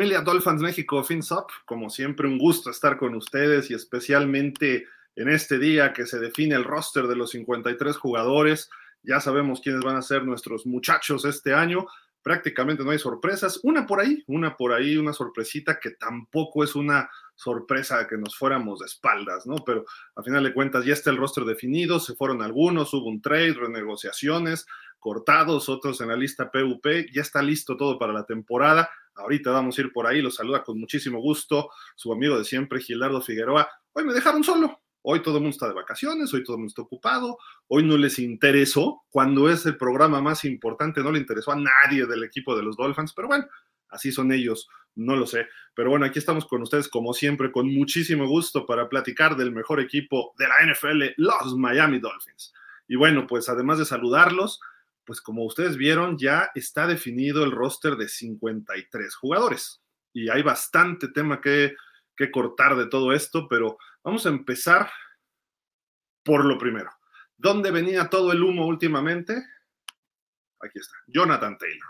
familia Dolphins México FinSop? Como siempre, un gusto estar con ustedes y especialmente en este día que se define el roster de los 53 jugadores. Ya sabemos quiénes van a ser nuestros muchachos este año. Prácticamente no hay sorpresas. Una por ahí, una por ahí, una sorpresita que tampoco es una sorpresa que nos fuéramos de espaldas, ¿no? Pero a final de cuentas ya está el roster definido, se fueron algunos, hubo un trade, renegociaciones, cortados, otros en la lista PUP, ya está listo todo para la temporada. Ahorita vamos a ir por ahí, los saluda con muchísimo gusto su amigo de siempre, Gilardo Figueroa. Hoy me dejaron solo, hoy todo el mundo está de vacaciones, hoy todo el mundo está ocupado, hoy no les interesó, cuando es el programa más importante, no le interesó a nadie del equipo de los Dolphins, pero bueno, así son ellos, no lo sé. Pero bueno, aquí estamos con ustedes como siempre, con muchísimo gusto para platicar del mejor equipo de la NFL, los Miami Dolphins. Y bueno, pues además de saludarlos, pues como ustedes vieron, ya está definido el roster de 53 jugadores. Y hay bastante tema que, que cortar de todo esto, pero vamos a empezar por lo primero. ¿Dónde venía todo el humo últimamente? Aquí está, Jonathan Taylor.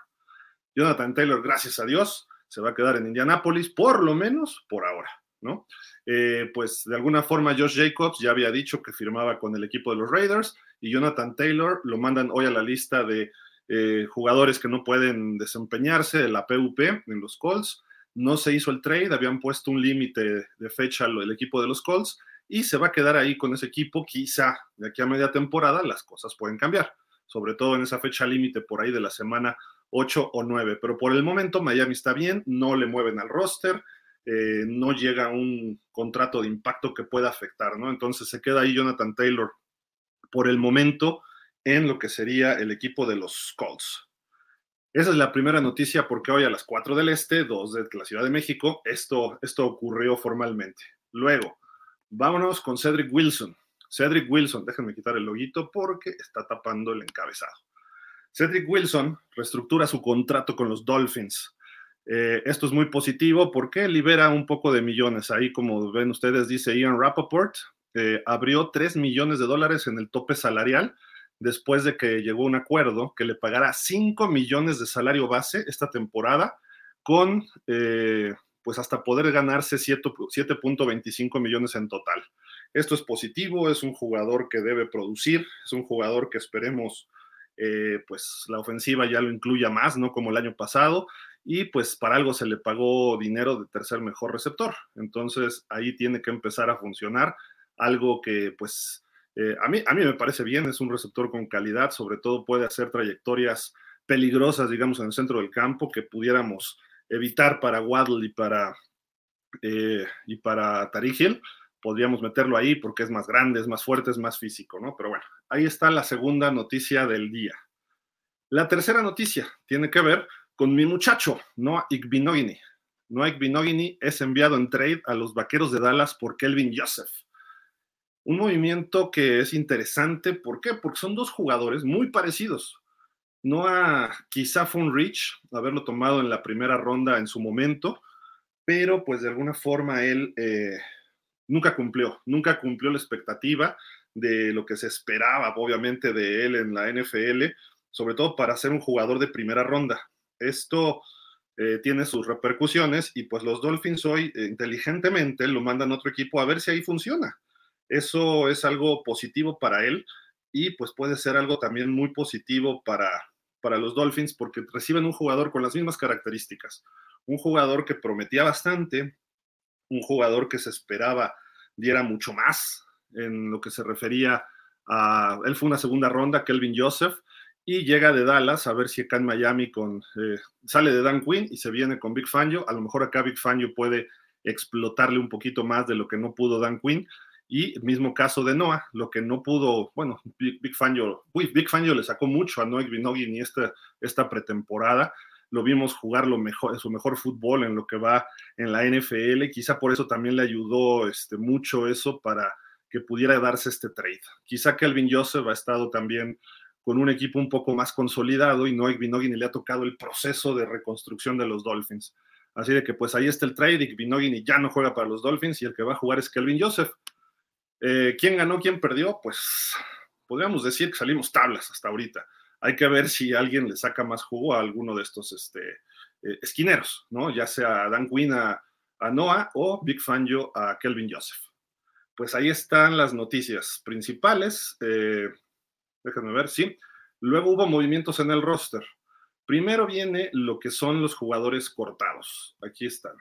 Jonathan Taylor, gracias a Dios, se va a quedar en Indianápolis, por lo menos por ahora, ¿no? Eh, pues de alguna forma Josh Jacobs ya había dicho que firmaba con el equipo de los Raiders y Jonathan Taylor lo mandan hoy a la lista de eh, jugadores que no pueden desempeñarse de la PUP en los Colts. No se hizo el trade, habían puesto un límite de fecha el equipo de los Colts y se va a quedar ahí con ese equipo. Quizá de aquí a media temporada las cosas pueden cambiar, sobre todo en esa fecha límite por ahí de la semana 8 o 9. Pero por el momento Miami está bien, no le mueven al roster eh, no llega un contrato de impacto que pueda afectar, ¿no? Entonces se queda ahí Jonathan Taylor por el momento en lo que sería el equipo de los Colts. Esa es la primera noticia porque hoy a las 4 del Este, 2 de la Ciudad de México, esto, esto ocurrió formalmente. Luego, vámonos con Cedric Wilson. Cedric Wilson, déjenme quitar el loguito porque está tapando el encabezado. Cedric Wilson reestructura su contrato con los Dolphins. Eh, esto es muy positivo porque libera un poco de millones. Ahí, como ven ustedes, dice Ian Rappaport, eh, abrió 3 millones de dólares en el tope salarial después de que llegó un acuerdo que le pagara 5 millones de salario base esta temporada con, eh, pues hasta poder ganarse 7.25 millones en total. Esto es positivo, es un jugador que debe producir, es un jugador que esperemos, pues la ofensiva ya lo incluya más, ¿no? Como el año pasado y pues para algo se le pagó dinero de tercer mejor receptor. Entonces ahí tiene que empezar a funcionar algo que pues eh, a, mí, a mí me parece bien, es un receptor con calidad, sobre todo puede hacer trayectorias peligrosas, digamos, en el centro del campo que pudiéramos evitar para Waddle y para, eh, para Podríamos meterlo ahí porque es más grande, es más fuerte, es más físico, ¿no? Pero bueno, ahí está la segunda noticia del día. La tercera noticia tiene que ver con mi muchacho, Noah Igbinogini. Noah Igbinogini es enviado en trade a los Vaqueros de Dallas por Kelvin Joseph. Un movimiento que es interesante, ¿por qué? Porque son dos jugadores muy parecidos. Noah quizá fue un reach haberlo tomado en la primera ronda en su momento, pero pues de alguna forma él eh, nunca cumplió, nunca cumplió la expectativa de lo que se esperaba, obviamente, de él en la NFL, sobre todo para ser un jugador de primera ronda. Esto eh, tiene sus repercusiones y pues los Dolphins hoy eh, inteligentemente lo mandan a otro equipo a ver si ahí funciona. Eso es algo positivo para él y pues puede ser algo también muy positivo para, para los Dolphins porque reciben un jugador con las mismas características. Un jugador que prometía bastante, un jugador que se esperaba diera mucho más en lo que se refería a, él fue una segunda ronda, Kelvin Joseph, y llega de Dallas a ver si acá en Miami con, eh, sale de Dan Quinn y se viene con Big Fangio. A lo mejor acá Big Fangio puede explotarle un poquito más de lo que no pudo Dan Quinn. Y mismo caso de Noah, lo que no pudo, bueno, Big, Fangio, Big Fangio le sacó mucho a Noah Vinogui esta, esta pretemporada. Lo vimos jugar lo mejor, su mejor fútbol en lo que va en la NFL. Quizá por eso también le ayudó este, mucho eso para que pudiera darse este trade. Quizá Kelvin Joseph ha estado también con un equipo un poco más consolidado y Noek Binogini le ha tocado el proceso de reconstrucción de los Dolphins. Así de que pues ahí está el trade y Binogini ya no juega para los Dolphins y el que va a jugar es Kelvin Joseph. Eh, ¿Quién ganó, quién perdió? Pues podríamos decir que salimos tablas hasta ahorita. Hay que ver si alguien le saca más jugo a alguno de estos este, eh, esquineros, ¿no? Ya sea Dan Quinn a, Noah o Big Fangio a Kelvin Joseph. Pues ahí están las noticias principales. Eh, déjenme ver, sí. Luego hubo movimientos en el roster. Primero viene lo que son los jugadores cortados. Aquí están.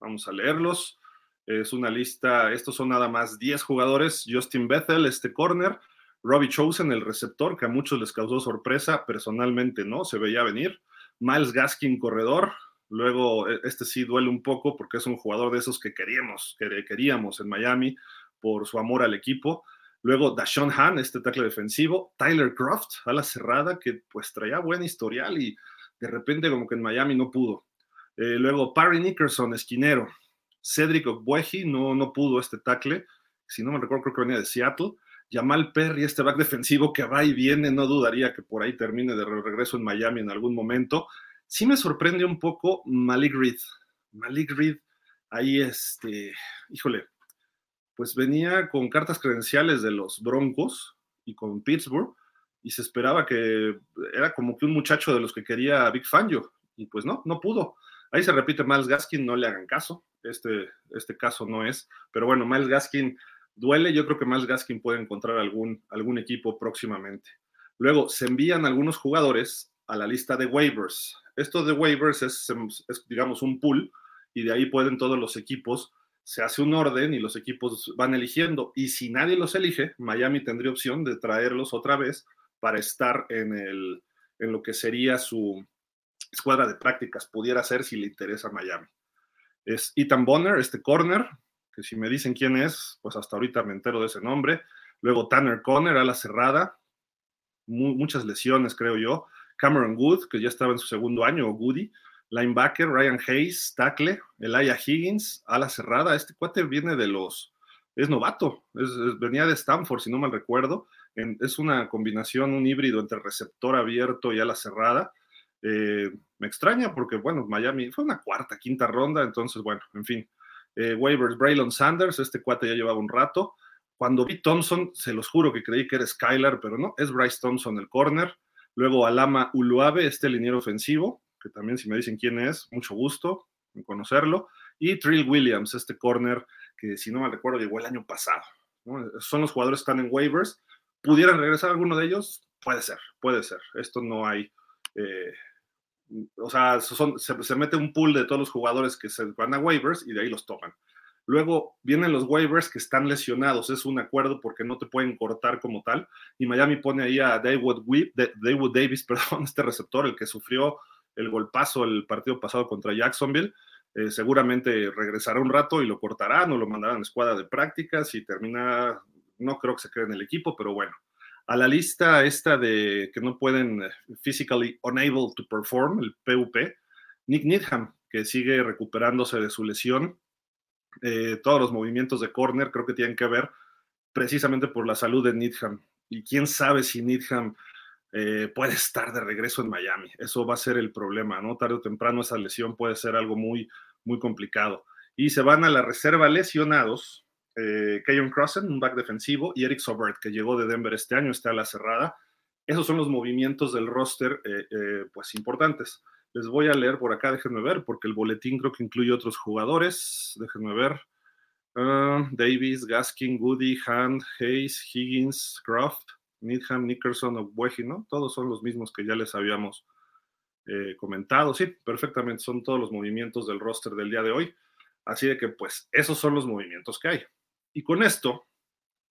Vamos a leerlos. Es una lista, estos son nada más 10 jugadores. Justin Bethel, este corner. Robbie Chosen, el receptor, que a muchos les causó sorpresa. Personalmente no, se veía venir. Miles Gaskin, corredor. Luego, e, este sí duele un poco porque es un jugador de esos que queríamos, que queríamos en Miami por su amor al equipo. Luego, Dashon Han, este tackle defensivo. Tyler Croft, a la cerrada, que pues traía buen historial y de repente como que en Miami no pudo. Eh, luego, Parry Nickerson, esquinero. Cedric Ogbueji, no, no pudo este tackle. Si no me recuerdo, creo que venía de Seattle. Jamal Perry, este back defensivo que va y viene, no dudaría que por ahí termine de regreso en Miami en algún momento. Sí me sorprende un poco Malik Reed. Malik Reed, ahí este, híjole, pues venía con cartas credenciales de los Broncos y con Pittsburgh y se esperaba que era como que un muchacho de los que quería Big Fangio y pues no, no pudo. Ahí se repite Miles Gaskin, no le hagan caso, este, este caso no es, pero bueno, Miles Gaskin duele, yo creo que Miles Gaskin puede encontrar algún, algún equipo próximamente. Luego, se envían algunos jugadores a la lista de waivers. Esto de waivers es, es, digamos, un pool y de ahí pueden todos los equipos, se hace un orden y los equipos van eligiendo. Y si nadie los elige, Miami tendría opción de traerlos otra vez para estar en, el, en lo que sería su escuadra de prácticas, pudiera ser si le interesa Miami. Es Ethan Bonner, este corner, que si me dicen quién es, pues hasta ahorita me entero de ese nombre. Luego Tanner Conner a la cerrada, muchas lesiones creo yo. Cameron Wood, que ya estaba en su segundo año, o Goody. Linebacker, Ryan Hayes, tackle, Elijah Higgins, a la cerrada. Este cuate viene de los, es novato, venía de Stanford, si no mal recuerdo. es una combinación, un híbrido entre receptor abierto y ala cerrada. Eh, me extraña porque, bueno, Miami fue una cuarta, quinta ronda, entonces, bueno, en fin, eh, waivers, Braylon Sanders, este cuate ya llevaba un rato. Cuando vi Thompson, se los juro que creí que era Skylar, pero no, es Bryce Thompson el corner. Luego Alama Uluave, este liniero ofensivo, que también si me dicen quién es, mucho gusto en conocerlo. Y Trill Williams, este corner que si no me recuerdo llegó el año pasado. Son los jugadores que están en waivers. ¿Pudieran regresar alguno de ellos? Puede ser, puede ser. Esto no hay eh, o sea, se, mete un pool de todos los jugadores que se van a waivers y de ahí los toman. Luego vienen los waivers que están lesionados, es un acuerdo porque no te pueden cortar como tal. Y Miami pone ahí a David, David Davis, perdón, este receptor, el que sufrió el golpazo el partido pasado contra Jacksonville. Eh, seguramente regresará un rato y lo cortarán o lo mandarán a la escuadra de prácticas y termina, no creo que se quede en el equipo, pero bueno, a la lista esta de que no pueden eh, physically unable to perform, el PUP, Nick Needham, que sigue recuperándose de su lesión. Eh, todos los movimientos de corner creo que tienen que ver precisamente por la salud de Needham. Y quién sabe si Needham eh, puede estar de regreso en Miami. Eso va a ser el problema, ¿no? Tarde o temprano esa lesión puede ser algo muy, muy complicado. Y se van a la reserva lesionados, eh, Crossen, un back defensivo, y Eric Sobert, que llegó de Denver este año, está a la cerrada. Esos son los movimientos del roster, eh, eh, pues importantes. Les voy a leer por acá, déjenme ver, porque el boletín creo que incluye otros jugadores. Déjenme ver. Ah, Davis, Gaskin, Goody, Hand, Hayes, Higgins, Croft, Needham, Nickerson, Obueji, ¿no? Todos son los mismos que ya les habíamos eh, comentado. Sí, perfectamente, son todos los movimientos del roster del día de hoy. Así de que, pues, esos son los movimientos que hay. Y con esto,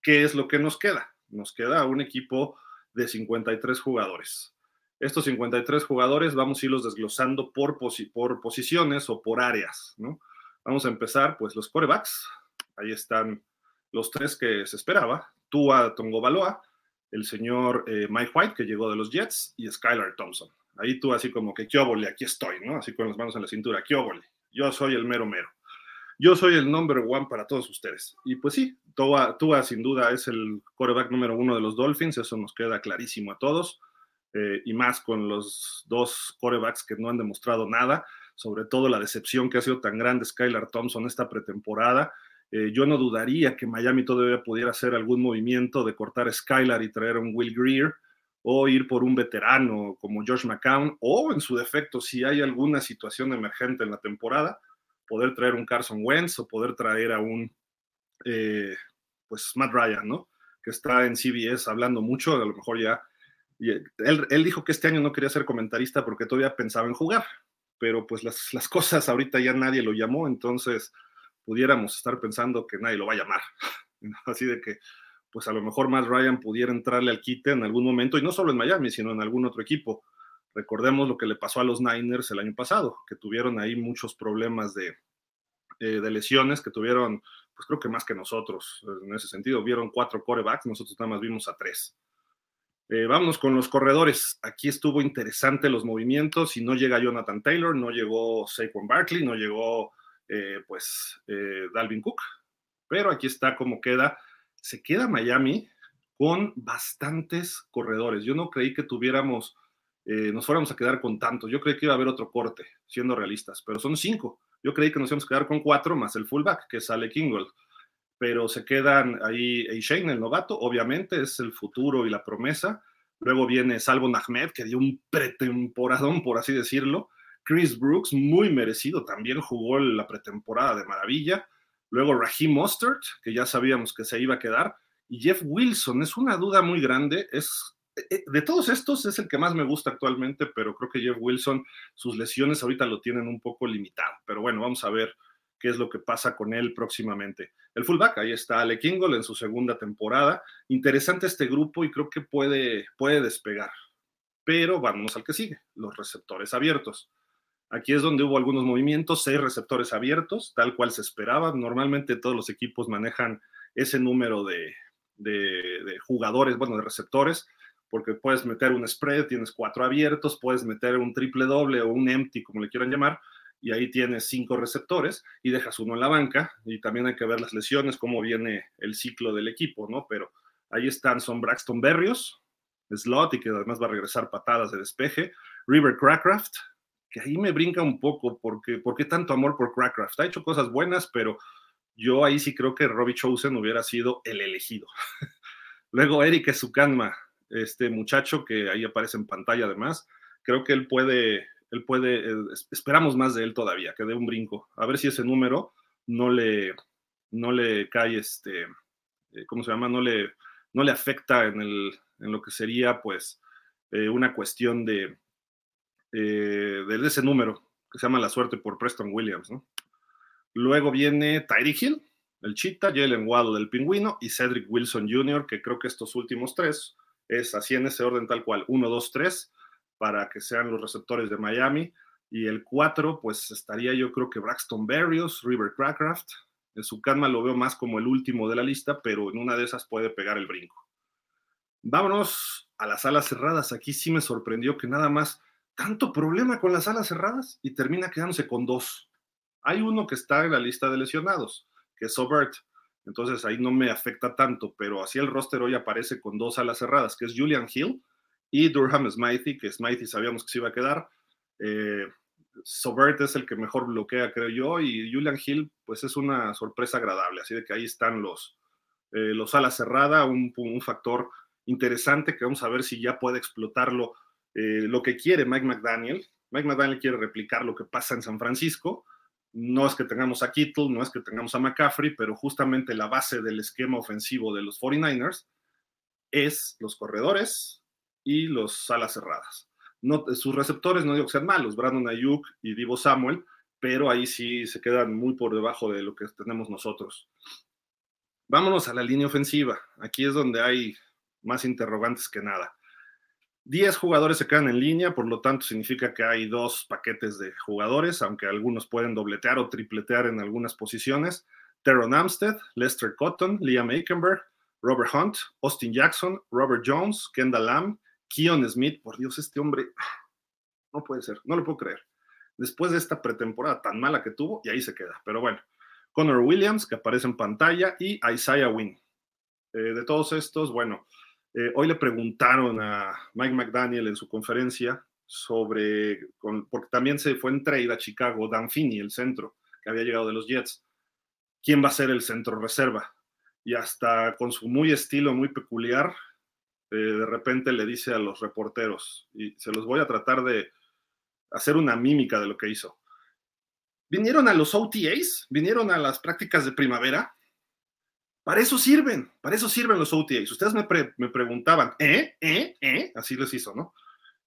¿qué es lo que nos queda? Nos queda un equipo de 53 jugadores. Estos 53 jugadores vamos a irlos desglosando por, posiciones o por áreas, ¿no? Vamos a empezar, pues, los corebacks. Ahí están los tres que se esperaba. Tua Tongo Baloa, el señor eh, Mike White, que llegó de los Jets, y Skylar Thompson. Ahí tú así como que, qué aquí estoy, ¿no? Así con las manos en la cintura, qué Yo soy el mero mero yo soy el number one para todos ustedes. Y pues sí, Tua, Tua sin duda es el quarterback número uno de los Dolphins, eso nos queda clarísimo a todos, eh, y más con los dos quarterbacks que no han demostrado nada, sobre todo la decepción que ha sido tan grande Skylar Thompson esta pretemporada. Eh, yo no dudaría que Miami todavía pudiera hacer algún movimiento de cortar Skylar y traer a un Will Greer, o ir por un veterano como George McCown, o en su defecto, si hay alguna situación emergente en la temporada, poder traer un Carson Wentz o poder traer a un, eh, pues, Matt Ryan, ¿no? Que está en CBS hablando mucho, a lo mejor ya, él, él, dijo que este año no quería ser comentarista porque todavía pensaba en jugar, pero pues las, las cosas ahorita ya nadie lo llamó, entonces pudiéramos estar pensando que nadie lo va a llamar. Así de que pues a lo mejor más Ryan pudiera entrarle al quite en algún momento, y no solo en Miami, sino en algún otro equipo. Recordemos lo que le pasó a los Niners el año pasado, que tuvieron ahí muchos problemas de, eh, de lesiones, que tuvieron, pues creo que más que nosotros, en ese sentido, vieron cuatro corebacks, nosotros nada más vimos a tres. Eh, vámonos con los corredores. Aquí estuvo interesante los movimientos y no llega Jonathan Taylor, no llegó Saquon Barkley, no llegó eh, pues eh, Dalvin Cook, pero aquí está como queda se queda Miami con bastantes corredores. Yo no creí que tuviéramos, eh, nos fuéramos a quedar con tantos. Yo creí que iba a haber otro corte, siendo realistas, pero son cinco. Yo creí que nos íbamos a quedar con cuatro más el fullback, que sale Kingold. Pero se quedan ahí Shane, el novato, obviamente, es el futuro y la promesa. Luego viene Salvo Ahmed, que dio un pretemporadón, por así decirlo. Chris Brooks, muy merecido, también jugó la pretemporada de maravilla. Luego Raheem Mostert, que ya sabíamos que se iba a quedar. Y Jeff Wilson, es una duda muy grande. Es, de todos estos es el que más me gusta actualmente, pero creo que Jeff Wilson, sus lesiones ahorita lo tienen un poco limitado. Pero bueno, vamos a ver qué es lo que pasa con él próximamente. El fullback, ahí está Ale Kingle en su segunda temporada. Interesante este grupo y creo que puede, puede despegar. Pero vámonos al que sigue, los receptores abiertos. Aquí es donde hubo algunos movimientos, seis receptores abiertos, tal cual se esperaba. Normalmente todos los equipos manejan ese número de, jugadores, bueno, de receptores, porque puedes meter un spread, tienes cuatro abiertos, puedes meter un triple doble o un empty, como le quieran llamar, y ahí tienes cinco receptores y dejas uno en la banca. Y también hay que ver las lesiones, cómo viene el ciclo del equipo, ¿no? Pero ahí están, son Braxton Berrios, slot y que además va a regresar patadas de despeje, River Crackraft, que ahí me brinca un poco, porque ¿por qué tanto amor por Crackcraft? Ha hecho cosas buenas, pero yo ahí sí creo que Robbie Chosen hubiera sido el elegido. Luego Eric Ezukanma, este muchacho que ahí aparece en pantalla además, creo que él puede, él puede, eh, esperamos más de él todavía, que dé un brinco, a ver si ese número no le, no le cae, este, eh, ¿cómo se llama? No le, no le afecta en, el, en lo que sería, pues, eh, una cuestión de, eh, de ese número que se llama La Suerte por Preston Williams. ¿no? Luego viene Tyree Hill, el Chita, Jalen Waddle del Pingüino y Cedric Wilson Jr., que creo que estos últimos tres es así en ese orden tal cual, 1, 2, 3, para que sean los receptores de Miami. Y el 4, pues estaría yo creo que Braxton Berrios, River Crackraft. En su calma lo veo más como el último de la lista, pero en una de esas puede pegar el brinco. Vámonos a las alas cerradas. Aquí sí me sorprendió que nada más tanto problema con las alas cerradas y termina quedándose con dos. Hay uno que está en la lista de lesionados, que es Sobert. Entonces ahí no me afecta tanto, pero así el roster hoy aparece con dos alas cerradas, que es Julian Hill y Durham Smithy, que Smithy sabíamos que se iba a quedar. Eh, Sobert es el que mejor bloquea, creo yo, y Julian Hill, pues es una sorpresa agradable. Así de que ahí están los, eh, alas cerradas, un, un factor interesante que vamos a ver si ya puede explotarlo eh, lo que quiere Mike McDaniel. Mike McDaniel quiere replicar lo que pasa en San Francisco. No es que tengamos a Kittle, no es que tengamos a McCaffrey, pero justamente la base del esquema ofensivo de los 49ers es los corredores y los alas cerradas. Sus receptores no digo que sean malos, Brandon Ayuk y Divo Samuel, pero ahí sí se quedan muy por debajo de lo que tenemos nosotros. Vámonos a la línea ofensiva. Aquí es donde hay más interrogantes que nada. 10 jugadores se quedan en línea, por lo tanto significa que hay dos paquetes de jugadores, aunque algunos pueden dobletear o tripletear en algunas posiciones. Teron Amstead, Lester Cotton, Liam Aikenberg, Robert Hunt, Austin Jackson, Robert Jones, Kendall Lamb, Keon Smith. Por Dios, este hombre no puede ser, no lo puedo creer. Después de esta pretemporada tan mala que tuvo, y ahí se queda. Pero bueno, Connor Williams, que aparece en pantalla, y Isaiah Wynn. Eh, de todos estos, bueno, eh, hoy le preguntaron a Mike McDaniel en su conferencia sobre, porque también se fue en trade a Chicago, Dan Finney, el centro, que había llegado de los Jets. ¿Quién va a ser el centro reserva? Y hasta con su muy estilo muy peculiar, eh, de repente le dice a los reporteros, y se los voy a tratar de hacer una mímica de lo que hizo. Vinieron a los OTAs, vinieron a las prácticas de primavera. Para eso sirven, para eso sirven los OTAs. Ustedes me, me preguntaban, ¿eh? ¿eh? ¿eh? Así les hizo, ¿no?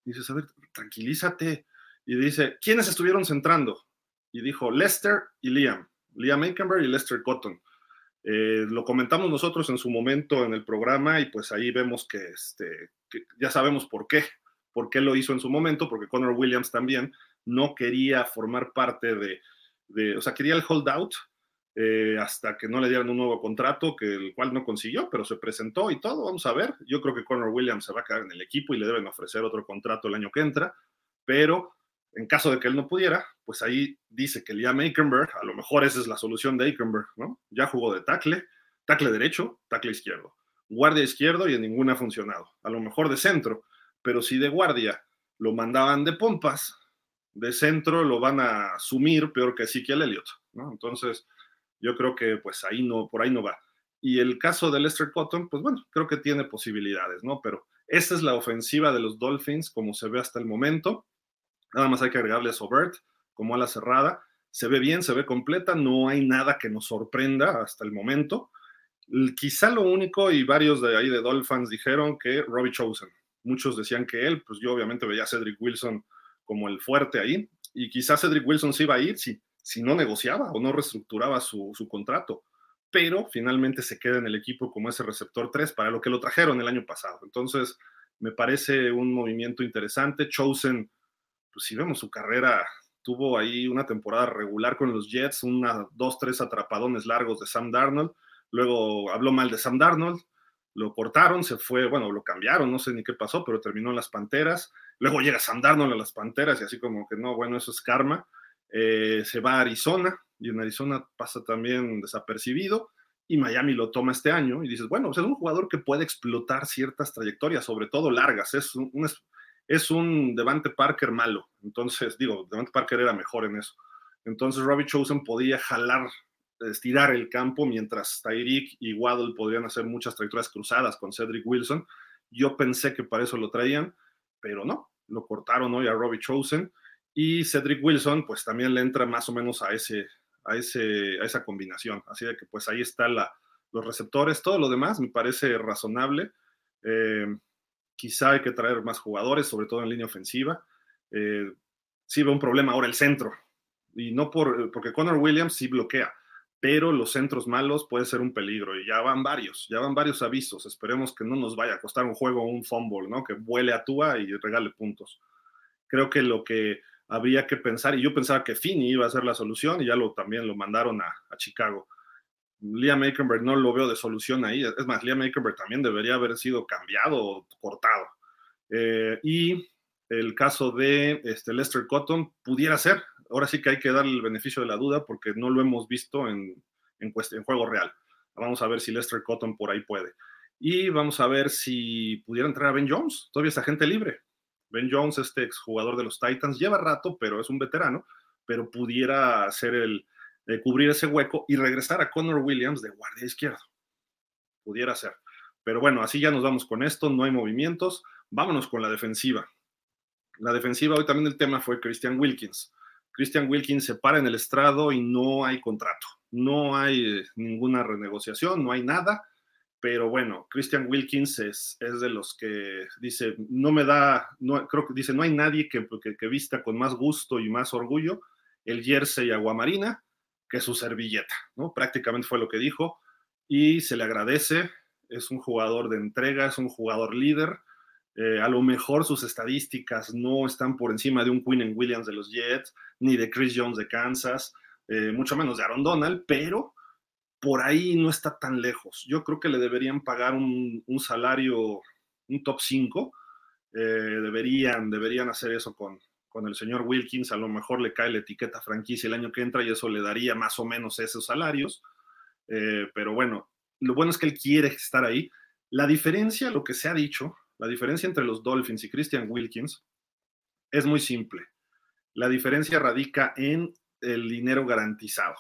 dices, a ver, tranquilízate. Y dice, ¿quiénes estuvieron centrando? Y dijo, Lester y Liam. Liam Aikenberg y Lester Cotton. Eh, lo comentamos nosotros en su momento en el programa y pues ahí vemos que, este, ya sabemos por qué, por qué lo hizo en su momento, porque Connor Williams también no quería formar parte de, o sea, quería el holdout eh, hasta que no le dieran un nuevo contrato, que el cual no consiguió, pero se presentó y todo, vamos a ver. Yo creo que Connor Williams se va a quedar en el equipo y le deben ofrecer otro contrato el año que entra, pero en caso de que él no pudiera, pues ahí dice que Liam Aikenberg, a lo mejor esa es la solución de Aikenberg, ¿no? Ya jugó de tackle, tackle derecho, tackle izquierdo, guardia izquierdo y en ninguna ha funcionado. A lo mejor de centro, pero si de guardia lo mandaban de pompas, de centro lo van a sumir peor que Ezekiel Elliott, ¿no? Entonces, yo creo que pues ahí no, por ahí no va. Y el caso de Lester Cotton, pues bueno, creo que tiene posibilidades, ¿no? Pero esta es la ofensiva de los Dolphins como se ve hasta el momento. Nada más hay que agregarle a Sobert como a la cerrada. Se ve bien, se ve completa, no hay nada que nos sorprenda hasta el momento. Quizá lo único, y varios de ahí de Dolphins dijeron que Robbie Chosen. Muchos decían que él, pues yo obviamente veía a Cedric Wilson como el fuerte ahí, y quizás Cedric Wilson se iba a ir si, si no negociaba o no reestructuraba su, su contrato, pero finalmente se queda en el equipo como ese receptor 3 para lo que lo trajeron el año pasado. Entonces, me parece un movimiento interesante. Chosen pues si vemos su carrera, tuvo ahí una temporada regular con los Jets, una, dos, tres atrapadones largos de Sam Darnold, luego habló mal de Sam Darnold, lo cortaron, se fue, bueno, lo cambiaron, no sé ni qué pasó, pero terminó en las Panteras, luego llega Sam Darnold a las Panteras y así como que no, bueno, eso es karma, eh, se va a Arizona y en Arizona pasa también desapercibido y Miami lo toma este año y dices, bueno, pues es un jugador que puede explotar ciertas trayectorias, sobre todo largas, es un, un es un Devante Parker malo. Entonces, digo, Devante Parker era mejor en eso. Entonces, Robbie Chosen podía jalar, estirar el campo, mientras Tyreek y Waddle podrían hacer muchas trayectorias cruzadas con Cedric Wilson. Yo pensé que para eso lo traían, pero no, lo cortaron hoy a Robbie Chosen. Y Cedric Wilson, pues también le entra más o menos a, ese, a, ese, a esa combinación. Así de que, pues ahí están los receptores. Todo lo demás me parece razonable. Eh, Quizá hay que traer más jugadores, sobre todo en línea ofensiva. Eh, sí veo un problema ahora el centro. Y no por, porque Connor Williams sí bloquea, pero los centros malos puede ser un peligro. Y ya van varios, ya van varios avisos. Esperemos que no nos vaya a costar un juego o un fumble, ¿no? Que vuele a Tua y regale puntos. Creo que lo que habría que pensar, y yo pensaba que Finney iba a ser la solución, y ya lo también lo mandaron a, a Chicago Liam Aikenberg no lo veo de solución ahí. Es más, Liam Aikenberg también debería haber sido cambiado o cortado. Eh, y el caso de este, Lester Cotton pudiera ser. Ahora sí que hay que darle el beneficio de la duda porque no lo hemos visto en, en, en juego real. Vamos a ver si Lester Cotton por ahí puede. Y vamos a ver si pudiera entrar a Ben Jones. Todavía es agente libre. Ben Jones, este exjugador de los Titans, lleva rato, pero es un veterano, pero pudiera ser el, cubrir ese hueco y regresar a Connor Williams de guardia izquierdo. Pudiera ser. Pero bueno, así ya nos vamos con esto, no hay movimientos. Vámonos con la defensiva. La defensiva, hoy también el tema fue Christian Wilkins. Christian Wilkins se para en el estrado y no hay contrato, no hay eh, ninguna renegociación, no hay nada. Pero bueno, Christian Wilkins es, es de los que dice, no me da, no, creo que dice, no hay nadie que, que, que vista con más gusto y más orgullo el jersey aguamarina que su servilleta, ¿no? Prácticamente fue lo que dijo y se le agradece, es un jugador de entrega, es un jugador líder, eh, a lo mejor sus estadísticas no están por encima de un Quinn Williams de los Jets, ni de Chris Jones de Kansas, eh, mucho menos de Aaron Donald, pero por ahí no está tan lejos. Yo creo que le deberían pagar un, salario, un top 5, eh, deberían, deberían hacer eso con, con el señor Wilkins, a lo mejor le cae la etiqueta franquicia el año que entra y eso le daría más o menos esos salarios. Eh, pero bueno, lo bueno es que él quiere estar ahí. La diferencia, lo que se ha dicho, la diferencia entre los Dolphins y Christian Wilkins es muy simple. La diferencia radica en el dinero garantizado.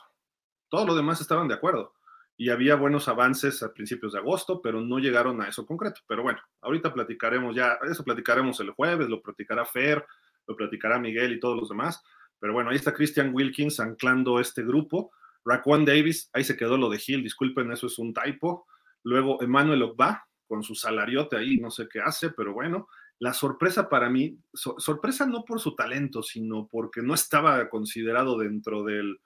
Todo lo demás estaban de acuerdo. y había buenos avances a principios de agosto, pero no llegaron a eso concreto. Pero bueno, ahorita platicaremos ya, eso platicaremos el jueves, lo platicará Fer, lo platicará Miguel y todos los demás. Pero bueno, ahí está Christian Wilkins anclando este grupo. Raquan Davis, ahí se quedó lo de Hill, disculpen, eso es un typo. Luego Emmanuel Ogba, con su salariote ahí, no sé qué hace, pero bueno. La sorpresa para mí, sorpresa no por su talento, sino porque no estaba considerado dentro del,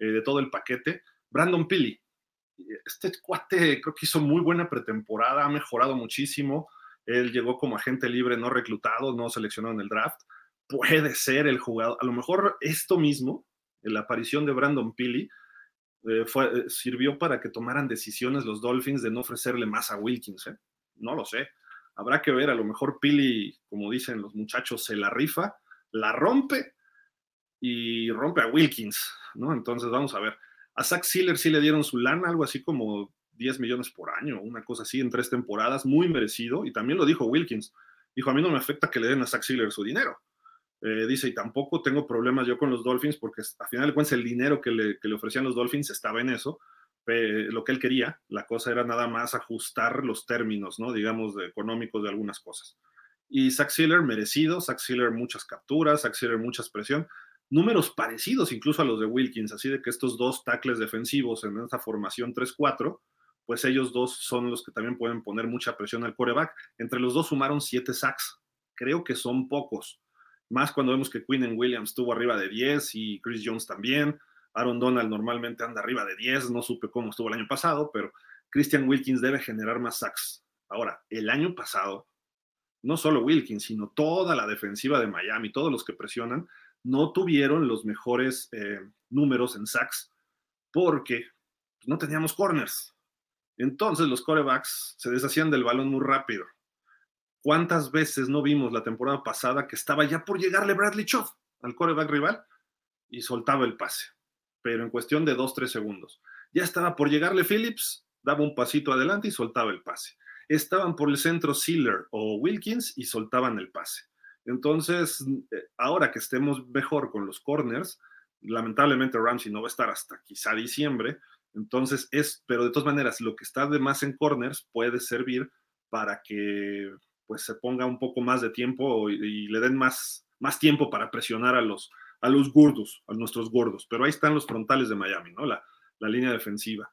eh, de todo el paquete, Brandon Pili este cuate creo que hizo muy buena pretemporada, ha mejorado muchísimo. Él llegó como agente libre, no reclutado, no seleccionado en el draft. Puede ser el jugador. A lo mejor esto mismo, la aparición de Brandon Pili, eh, fue, eh, sirvió para que tomaran decisiones los Dolphins de no ofrecerle más a Wilkins. ¿eh? No lo sé. Habrá que ver, a lo mejor Pili, como dicen los muchachos, se la rifa, la rompe y rompe a Wilkins, ¿no? Entonces vamos a ver. A Zach Sealer sí le dieron su lana, algo así como 10 millones por año, una cosa así en tres temporadas, muy merecido. Y también lo dijo Wilkins. Dijo, a mí no me afecta que le den a Zach Sealer su dinero. Eh, dice, y tampoco tengo problemas yo con los Dolphins porque a final de cuentas el dinero que le, que le ofrecían los Dolphins estaba en eso, lo que él quería. La cosa era nada más ajustar los términos, ¿no? Digamos, de económicos de algunas cosas. Y Zach Sealer, merecido. Zach Sealer, muchas capturas. Zach Sealer, muchas presión números parecidos incluso a los de Wilkins, así de que estos dos tackles defensivos en esta formación 3-4, pues ellos dos son los que también pueden poner mucha presión al quarterback. Entre los dos sumaron 7 sacks. Creo que son pocos. Más cuando vemos que Quinn Williams estuvo arriba de 10 y Chris Jones también. Aaron Donald normalmente anda arriba de 10, no supe cómo estuvo el año pasado, pero Christian Wilkins debe generar más sacks. Ahora, el año pasado, no solo Wilkins, sino toda la defensiva de Miami, todos los que presionan, no tuvieron los mejores eh, números en sacks porque no teníamos corners. Entonces los corebacks se deshacían del balón muy rápido. ¿Cuántas veces no vimos la temporada pasada que estaba ya por llegarle Bradley Choff al coreback rival y soltaba el pase? Pero en cuestión de dos, tres segundos. Ya estaba por llegarle Phillips, daba un pasito adelante y soltaba el pase. Estaban por el centro Sealer o Wilkins y soltaban el pase. Entonces, eh, ahora que estemos mejor con los corners, lamentablemente Ramsey no va a estar hasta quizá diciembre, entonces es, pero de todas maneras, lo que está de más en corners puede servir para que pues se ponga un poco más de tiempo y, le den más, más tiempo para presionar a los, a los gordos, a nuestros gordos. Pero ahí están los frontales de Miami, ¿no? La, la línea defensiva.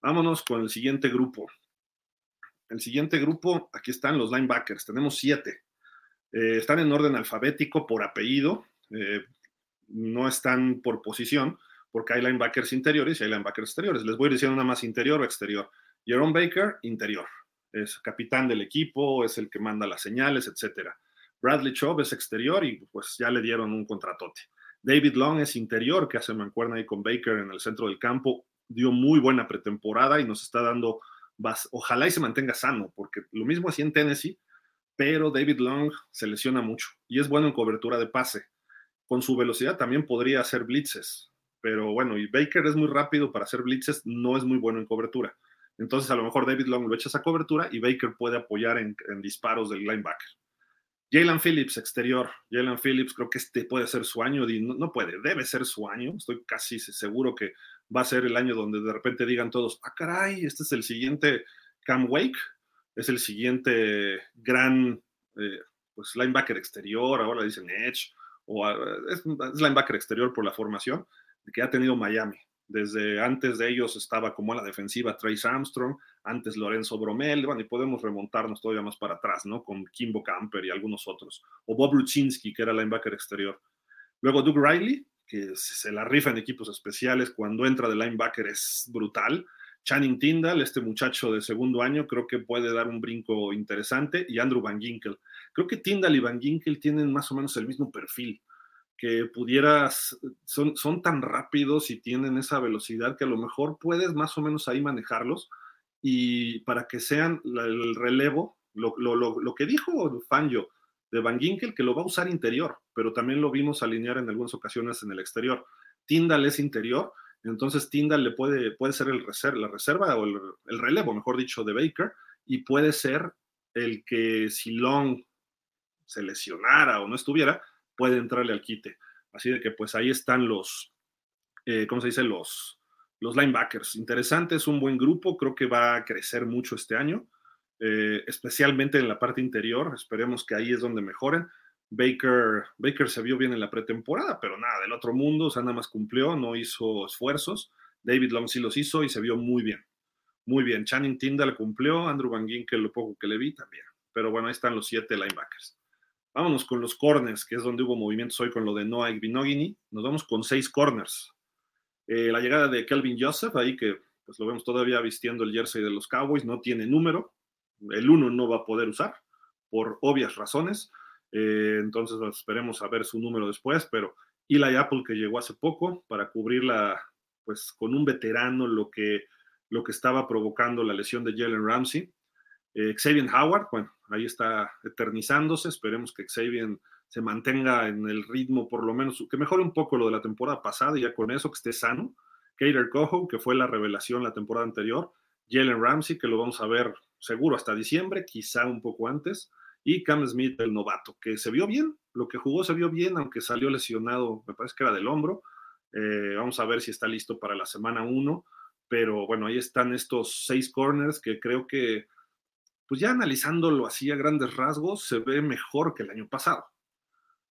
Vámonos con el siguiente grupo. El siguiente grupo, aquí están los linebackers. Tenemos siete. Eh, están en orden alfabético por apellido, eh, no están por posición, porque hay linebackers interiores y hay linebackers exteriores. Les voy decir una más interior o exterior. Jerome Baker, interior. Es capitán del equipo, es el que manda las señales, etc. Bradley Chubb es exterior y pues ya le dieron un contratote. David Long es interior, que hace mancuerna ahí con Baker en el centro del campo. Dio muy buena pretemporada y nos está dando, ojalá y se mantenga sano, porque lo mismo así en Tennessee, pero David Long se lesiona mucho y es bueno en cobertura de pase. Con su velocidad también podría hacer blitzes, pero bueno, y Baker es muy rápido para hacer blitzes, no es muy bueno en cobertura. Entonces a lo mejor David Long lo echa esa cobertura y Baker puede apoyar en, disparos del linebacker. Jalen Phillips, exterior. Jalen Phillips, creo que este puede ser su año. No, no, puede, debe ser su año. Estoy casi seguro que va a ser el año donde de repente digan todos, ah, caray, este es el siguiente Cam Wake es el siguiente gran eh, pues linebacker exterior, ahora dicen Edge, o ah, es, linebacker exterior por la formación que ha tenido Miami. Desde antes de ellos estaba como la defensiva Trace Armstrong, antes Lorenzo Bromel, bueno, y podemos remontarnos todavía más para atrás, ¿no? Con Kimbo Camper y algunos otros. O Bob Luczynski, que era linebacker exterior. Luego Doug Riley, que se la rifa en equipos especiales, cuando entra de linebacker es brutal. Channing Tyndall, este muchacho de segundo año, creo que puede dar un brinco interesante, y Andrew Van Ginkel. Creo que Tyndall y Van Ginkel tienen más o menos el mismo perfil, que pudieras, son, son tan rápidos y tienen esa velocidad que a lo mejor puedes más o menos ahí manejarlos y para que sean el relevo, lo, lo que dijo Fangio de Van Ginkel, que lo va a usar interior, pero también lo vimos alinear en algunas ocasiones en el exterior. Tyndall es interior, entonces Tyndall le puede, puede ser el la reserva o el, relevo, mejor dicho, de Baker, y puede ser el que si Long se lesionara o no estuviera, puede entrarle al quite. Así de que pues ahí están los, eh, ¿cómo se dice? Los, los linebackers, interesante, es un buen grupo, creo que va a crecer mucho este año, eh, especialmente en la parte interior, esperemos que ahí es donde mejoren. Baker, Baker se vio bien en la pretemporada, pero nada del otro mundo, o sea, nada más cumplió, no hizo esfuerzos. David Long sí los hizo y se vio muy bien. Muy bien. Channing Tyndall cumplió, Andrew Van que lo poco que le vi también. Pero bueno, ahí están los siete linebackers. Vámonos con los corners, que es donde hubo movimientos hoy con lo de Noah Igbinogini. Nos vamos con seis corners. Eh, la llegada de Kelvin Joseph, ahí que pues lo vemos todavía vistiendo el jersey de los Cowboys, no tiene número. El uno no va a poder usar por obvias razones. Eh, entonces esperemos a ver su número después, pero Eli Apple que llegó hace poco para cubrirla pues con un veterano lo que, lo que estaba provocando la lesión de Jalen Ramsey. Eh, Xavier Howard, bueno, ahí está eternizándose, esperemos que Xavier se mantenga en el ritmo, por lo menos, que mejore un poco lo de la temporada pasada, y ya con eso, que esté sano. Kader Coho, que fue la revelación la temporada anterior. Jalen Ramsey, que lo vamos a ver seguro hasta diciembre, quizá un poco antes y Cam Smith, el novato, que se vio bien, lo que jugó se vio bien, aunque salió lesionado, me parece que era del hombro. Eh, vamos a ver si está listo para la semana 1, pero bueno, ahí están estos seis corners que creo que, pues ya analizándolo así a grandes rasgos, se ve mejor que el año pasado.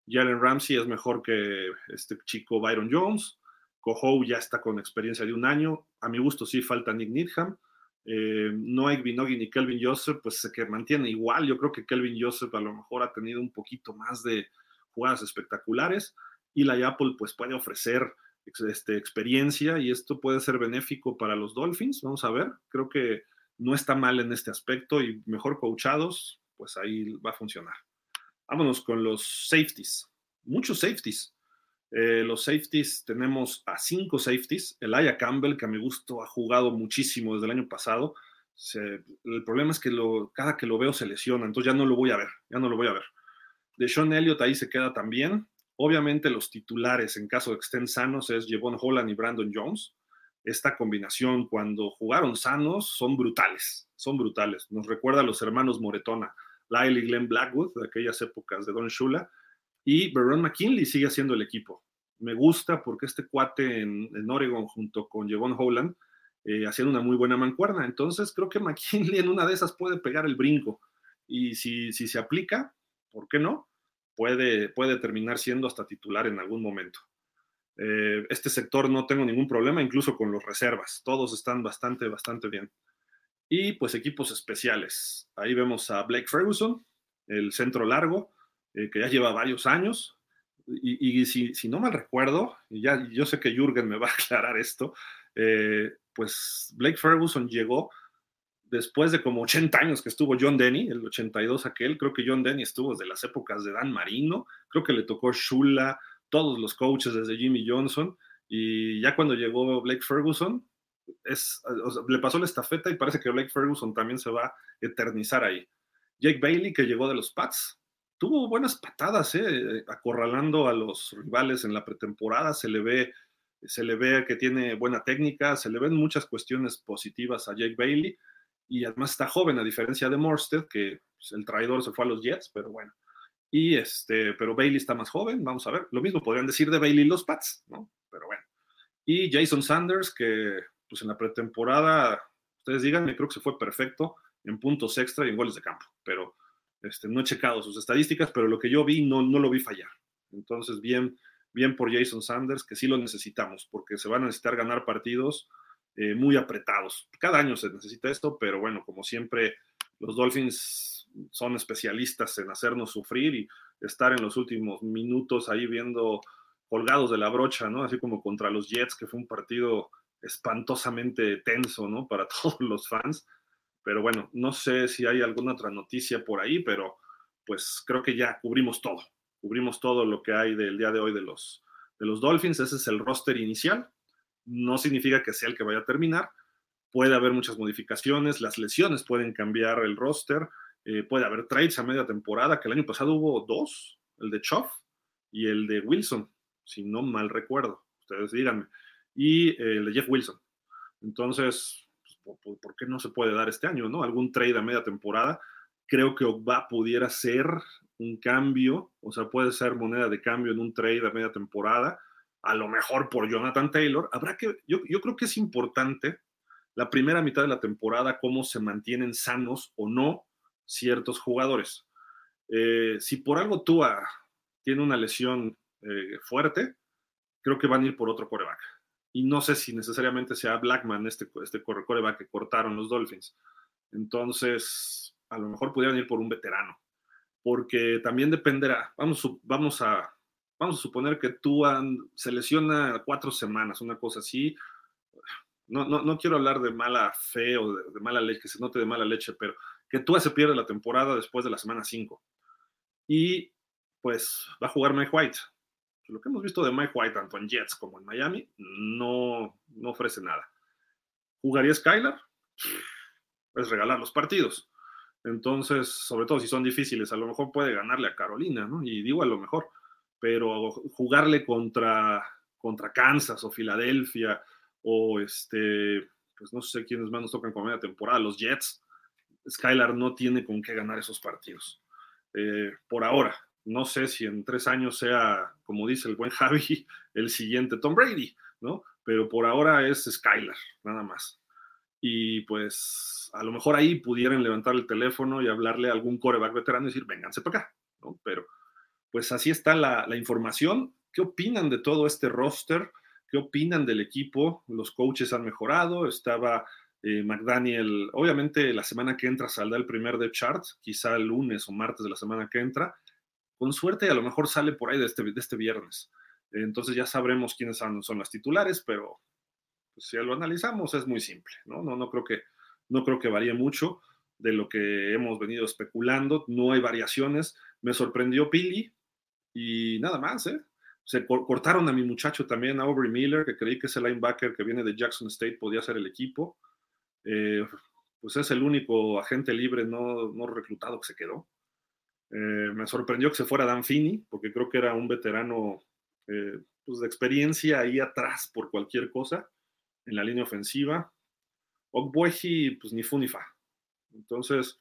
Jalen Ramsey es mejor que este chico Byron Jones. Coho ya está con experiencia de un año. A mi gusto sí falta Nick Needham. Eh, no hay Binogui ni Kelvin Joseph, pues se que mantiene igual. Yo creo que Kelvin Joseph a lo mejor ha tenido un poquito más de jugadas espectaculares y la Apple pues puede ofrecer este, experiencia y esto puede ser benéfico para los Dolphins. Vamos a ver, creo que no está mal en este aspecto y mejor coachados, pues ahí va a funcionar. Vámonos con los safeties. Muchos safeties. Eh, los safeties, tenemos a cinco safeties. El Aya Campbell, que a mi gusto ha jugado muchísimo desde el año pasado. el problema es que cada que lo veo se lesiona, entonces ya no lo voy a ver, ya no lo voy a ver. De Sean Elliott ahí se queda también. Obviamente los titulares en caso de que estén sanos es Jevon Holland y Brandon Jones. Esta combinación cuando jugaron sanos son brutales, son brutales. Nos recuerda a los hermanos Moretona, Lyle y Glenn Blackwood de aquellas épocas de Don Shula y Baron McKinley sigue haciendo el equipo. Me gusta porque este cuate en, Oregon junto con Jevon Holland eh, haciendo una muy buena mancuerna. Entonces creo que McKinley en una de esas puede pegar el brinco. Y si, si se aplica, ¿por qué no? Puede, puede terminar siendo hasta titular en algún momento. Eh, este sector no tengo ningún problema, incluso con los reservas. Todos están bastante, bastante bien. Y pues equipos especiales. Ahí vemos a Blake Ferguson, el centro largo, eh, que ya lleva varios años. Y, si, si, no mal recuerdo, y ya yo sé que Jürgen me va a aclarar esto, eh, pues Blake Ferguson llegó después de como 80 años que estuvo John Denny, el 82 aquel, creo que John Denny estuvo desde las épocas de Dan Marino, creo que le tocó Shula, todos los coaches desde Jimmy Johnson, y ya cuando llegó Blake Ferguson, es, le pasó la estafeta y parece que Blake Ferguson también se va a eternizar ahí. Jake Bailey, que llegó de los Pats, tuvo buenas patadas, ¿eh? acorralando a los rivales en la pretemporada, se le ve se le ve que tiene buena técnica, se le ven muchas cuestiones positivas a Jake Bailey y además está joven a diferencia de Morstead, que pues, el traidor se fue a los Jets, pero bueno. Y este, pero Bailey está más joven, vamos a ver. Lo mismo podrían decir de Bailey los Pats, ¿no? Pero bueno. Y Jason Sanders, que pues en la pretemporada, ustedes díganme, creo que se fue perfecto en puntos extra y en goles de campo, pero este, no he checado sus estadísticas, pero lo que yo vi no, no lo vi fallar. Entonces, bien, bien por Jason Sanders, que sí lo necesitamos, porque se van a necesitar ganar partidos eh, muy apretados. Cada año se necesita esto, pero bueno, como siempre, los Dolphins son especialistas en hacernos sufrir y estar en los últimos minutos ahí viendo colgados de la brocha, ¿no? Así como contra los Jets, que fue un partido espantosamente tenso, ¿no? Para todos los fans. Pero bueno, no sé si hay alguna otra noticia por ahí, pero pues creo que ya cubrimos todo. Cubrimos todo lo que hay del día de hoy de los, de los Dolphins. Ese es el roster inicial. No significa que sea el que vaya a terminar. Puede haber muchas modificaciones. Las lesiones pueden cambiar el roster. Eh, puede haber trades a media temporada, que el año pasado hubo dos, el de Choff y el de Wilson, si no mal recuerdo. Ustedes díganme. Y el de Jeff Wilson. Entonces, ¿por, qué no se puede dar este año? ¿no? Algún trade a media temporada. Creo que Ogba pudiera ser un cambio, o sea, puede ser moneda de cambio en un trade a media temporada. a lo mejor por Jonathan Taylor. Habrá que, yo, yo creo que es importante la primera mitad de la temporada cómo se mantienen sanos o no ciertos jugadores. Eh, si por algo Tua tiene una lesión eh, fuerte, creo que van a ir por otro coreback. Y no sé si necesariamente sea Blackman este, este coreback que cortaron los Dolphins. Entonces, a lo mejor pudieran ir por un veterano. Porque también dependerá. Vamos, vamos, a, vamos a suponer que Tua se lesiona cuatro semanas, una cosa así. No, no, no quiero hablar de mala fe o de, mala leche, que se note de mala leche, pero que Tua se pierde la temporada después de la semana 5 y pues va a jugar Mike White. Lo que hemos visto de Mike White, tanto en Jets como en Miami, no, no ofrece nada. ¿Jugaría Skylar? Es regalar los partidos. Entonces, sobre todo si son difíciles, a lo mejor puede ganarle a Carolina, ¿no? Y digo a lo mejor, pero jugarle contra, contra Kansas o Filadelfia o este, pues no sé quiénes más nos tocan con media temporada, los Jets, Skylar no tiene con qué ganar esos partidos. Eh, por ahora. No sé si en tres años sea, como dice el buen Javi, el siguiente Tom Brady, ¿no? Pero por ahora es Skylar, nada más. Y pues a lo mejor ahí pudieran levantar el teléfono y hablarle a algún coreback veterano y decir, vénganse para acá, ¿no? Pero pues así está la, la información. ¿Qué opinan de todo este roster? ¿Qué opinan del equipo? Los coaches han mejorado. Estaba eh, McDaniel, obviamente la semana que entra saldrá el primer de chart, quizá el lunes o martes de la semana que entra. Con suerte a lo mejor sale por ahí de este, de este viernes. Entonces ya sabremos quiénes son, las titulares, pero pues, si lo analizamos es muy simple, ¿no? No, no, creo que, no creo que varíe mucho de lo que hemos venido especulando. No hay variaciones. Me sorprendió Pili y nada más, ¿eh? Se cortaron a mi muchacho también, a Aubrey Miller, que creí que ese linebacker que viene de Jackson State podía ser el equipo. Eh, pues es el único agente libre no, no reclutado que se quedó. Eh, me sorprendió que se fuera Dan Fini, porque creo que era un veterano eh, pues de experiencia ahí atrás por cualquier cosa en la línea ofensiva. Ogbueji, pues ni fu ni fa. Entonces,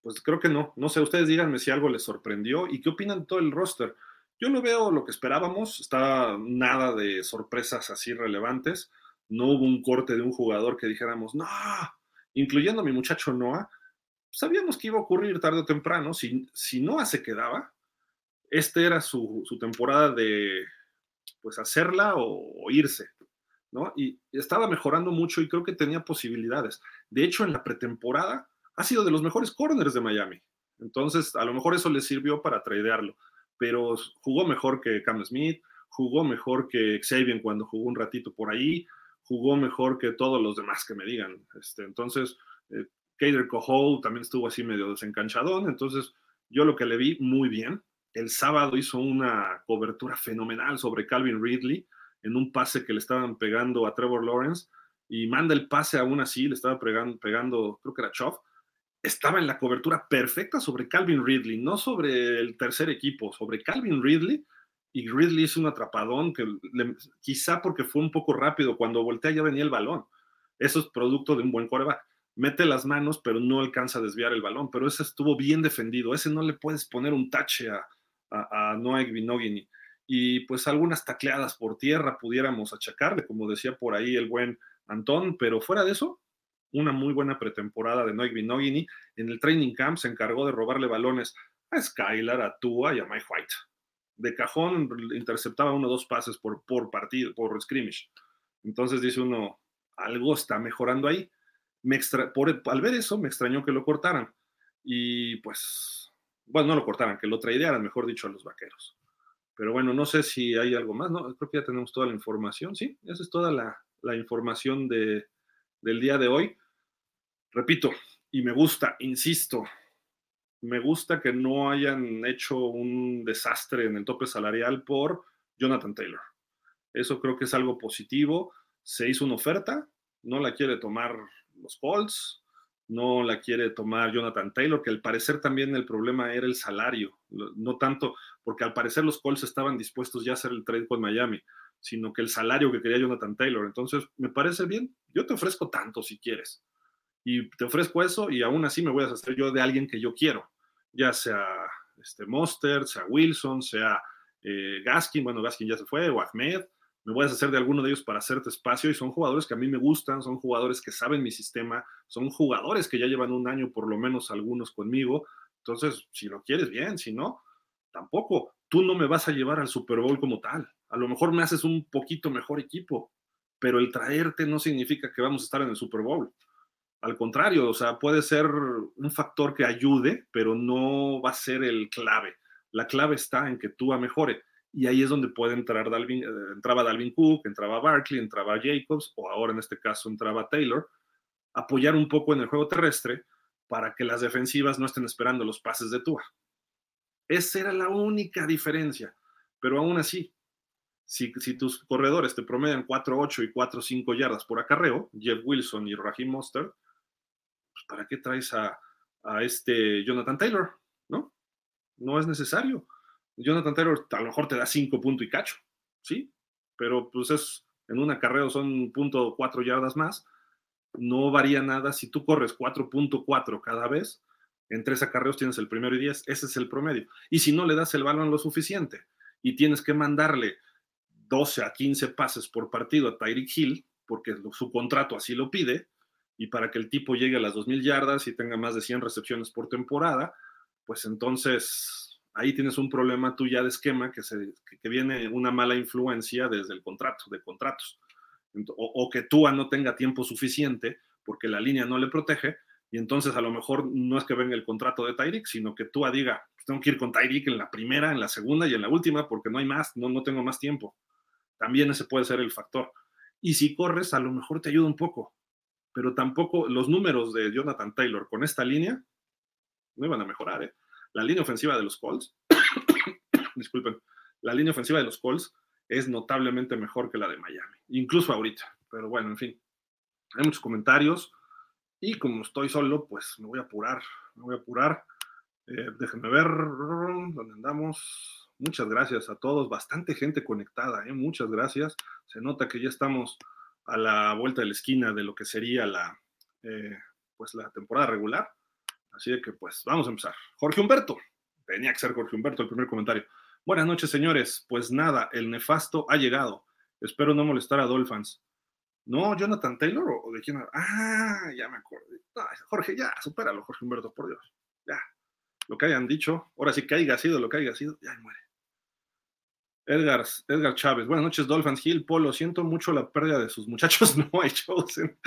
pues creo que no. No sé, ustedes díganme si algo les sorprendió y qué opinan de todo el roster. Yo no veo lo que esperábamos, está nada de sorpresas así relevantes no hubo un corte de un jugador que dijéramos, no, incluyendo a mi muchacho Noah, sabíamos que iba a ocurrir tarde o temprano. Si, si Noah se quedaba, esta era su, temporada de pues hacerla o, irse, ¿no? Y estaba mejorando mucho y creo que tenía posibilidades. De hecho, en la pretemporada ha sido de los mejores corners de Miami. Entonces, a lo mejor eso le sirvió para tradearlo, pero jugó mejor que Cam Smith, jugó mejor que Xavier cuando jugó un ratito por ahí, jugó mejor que todos los demás que me digan. Este, entonces, eh, Kader Coho también estuvo así medio desencanchadón. Entonces, yo lo que le vi muy bien. El sábado hizo una cobertura fenomenal sobre Calvin Ridley en un pase que le estaban pegando a Trevor Lawrence y manda el pase aún así, le estaba pegando, pegando creo que era Choff. Estaba en la cobertura perfecta sobre Calvin Ridley, no sobre el tercer equipo, sobre Calvin Ridley y Ridley hizo un atrapadón que quizá porque fue un poco rápido, cuando voltea ya venía el balón. Eso es producto de un buen coreback. Mete las manos, pero no alcanza a desviar el balón. Pero ese estuvo bien defendido. Ese no le puedes poner un tache a, a, a Noah. Y pues algunas tacleadas por tierra pudiéramos achacarle, como decía por ahí el buen Antón. Pero fuera de eso, una muy buena pretemporada de Noah Binogini. En el training camp se encargó de robarle balones a Skylar, a Tua y a Mike White de cajón interceptaba uno o dos pases por, por partido, por scrimmage. Entonces dice uno, algo está mejorando ahí. Por, al ver eso, me extrañó que lo cortaran. Y pues, bueno, no lo cortaran, que lo traeran, mejor dicho, a los vaqueros. Pero bueno, no sé si hay algo más, ¿no? Creo que ya tenemos toda la información, ¿sí? Esa es toda la, la información de, del día de hoy. Repito, y me gusta, insisto, me gusta que no hayan hecho un desastre en el tope salarial por Jonathan Taylor. Eso creo que es algo positivo. Se hizo una oferta, no la quiere tomar los Colts, no la quiere tomar Jonathan Taylor, que al parecer también el problema era el salario, no tanto porque al parecer los Colts estaban dispuestos ya a hacer el trade con Miami, sino que el salario que quería Jonathan Taylor. Entonces, me parece bien, yo te ofrezco tanto si quieres y te ofrezco eso y aún así me voy a hacer yo de alguien que yo quiero, ya sea este Monster, sea Wilson, sea eh, Gaskin, bueno, Gaskin ya se fue, o Ahmed, me voy a hacer de alguno de ellos para hacerte espacio y son jugadores que a mí me gustan, son jugadores que saben mi sistema, son jugadores que ya llevan un año por lo menos algunos conmigo. Entonces, si lo quieres, bien, si no, tampoco. Tú no me vas a llevar al Super Bowl como tal. A lo mejor me haces un poquito mejor equipo, pero el traerte no significa que vamos a estar en el Super Bowl. Al contrario, o sea, puede ser un factor que ayude, pero no va a ser el clave. La clave está en que tú mejore y ahí es donde puede entrar Dalvin, eh, entraba Dalvin Cook, entraba Barkley, entraba Jacobs, o ahora en este caso entraba Taylor, apoyar un poco en el juego terrestre para que las defensivas no estén esperando los pases de Tua. Esa era la única diferencia, pero aún así, si, tus corredores te promedian 4-8 y 4-5 yardas por acarreo, Jeff Wilson y Raheem Mostert, pues ¿para qué traes a, a este Jonathan Taylor? ¿No? No es necesario Jonathan Taylor a lo mejor te da 5 puntos y cacho, ¿sí? Pero pues es, en un acarreo son punto cuatro yardas más, no varía nada. Si tú corres 4.4 cada vez, en tres acarreos tienes el primero y 10, ese es el promedio. Y si no le das el balón lo suficiente y tienes que mandarle 12 a 15 pases por partido a Tyreek Hill, porque su contrato así lo pide, y para que el tipo llegue a las 2.000 yardas y tenga más de 100 recepciones por temporada, pues entonces ahí tienes un problema tú ya de esquema que, se, que, viene una mala influencia desde el contrato, de contratos. O, que Tua no tenga tiempo suficiente porque la línea no le protege y entonces a lo mejor no es que venga el contrato de Tyreek, sino que Tua diga, pues tengo que ir con Tyreek en la primera, en la segunda y en la última porque no hay más, no, no tengo más tiempo. También ese puede ser el factor. Y si corres, a lo mejor te ayuda un poco, pero tampoco los números de Jonathan Taylor con esta línea no iban a mejorar, ¿eh? La línea ofensiva de los Colts, disculpen, la línea ofensiva de los Colts es notablemente mejor que la de Miami, incluso ahorita. Pero bueno, en fin, hay muchos comentarios y como estoy solo, pues me voy a apurar, me voy a apurar. Eh, déjenme ver dónde andamos. Muchas gracias a todos, bastante gente conectada, ¿eh? muchas gracias. Se nota que ya estamos a la vuelta de la esquina de lo que sería la, eh, pues la temporada regular. Así que pues vamos a empezar. Jorge Humberto. Tenía que ser Jorge Humberto el primer comentario. Buenas noches, señores. Pues nada, el nefasto ha llegado. Espero no molestar a Dolphins. No, Jonathan Taylor o de quién. Ah, ya me acuerdo. Jorge, ya, supéralo, Jorge Humberto, por Dios. Ya. Lo que hayan dicho, ahora sí que haya sido lo que haya sido, ya muere. Edgar, Edgar Chávez, buenas noches, Dolphins Hill, Polo, siento mucho la pérdida de sus muchachos, no hay chosen.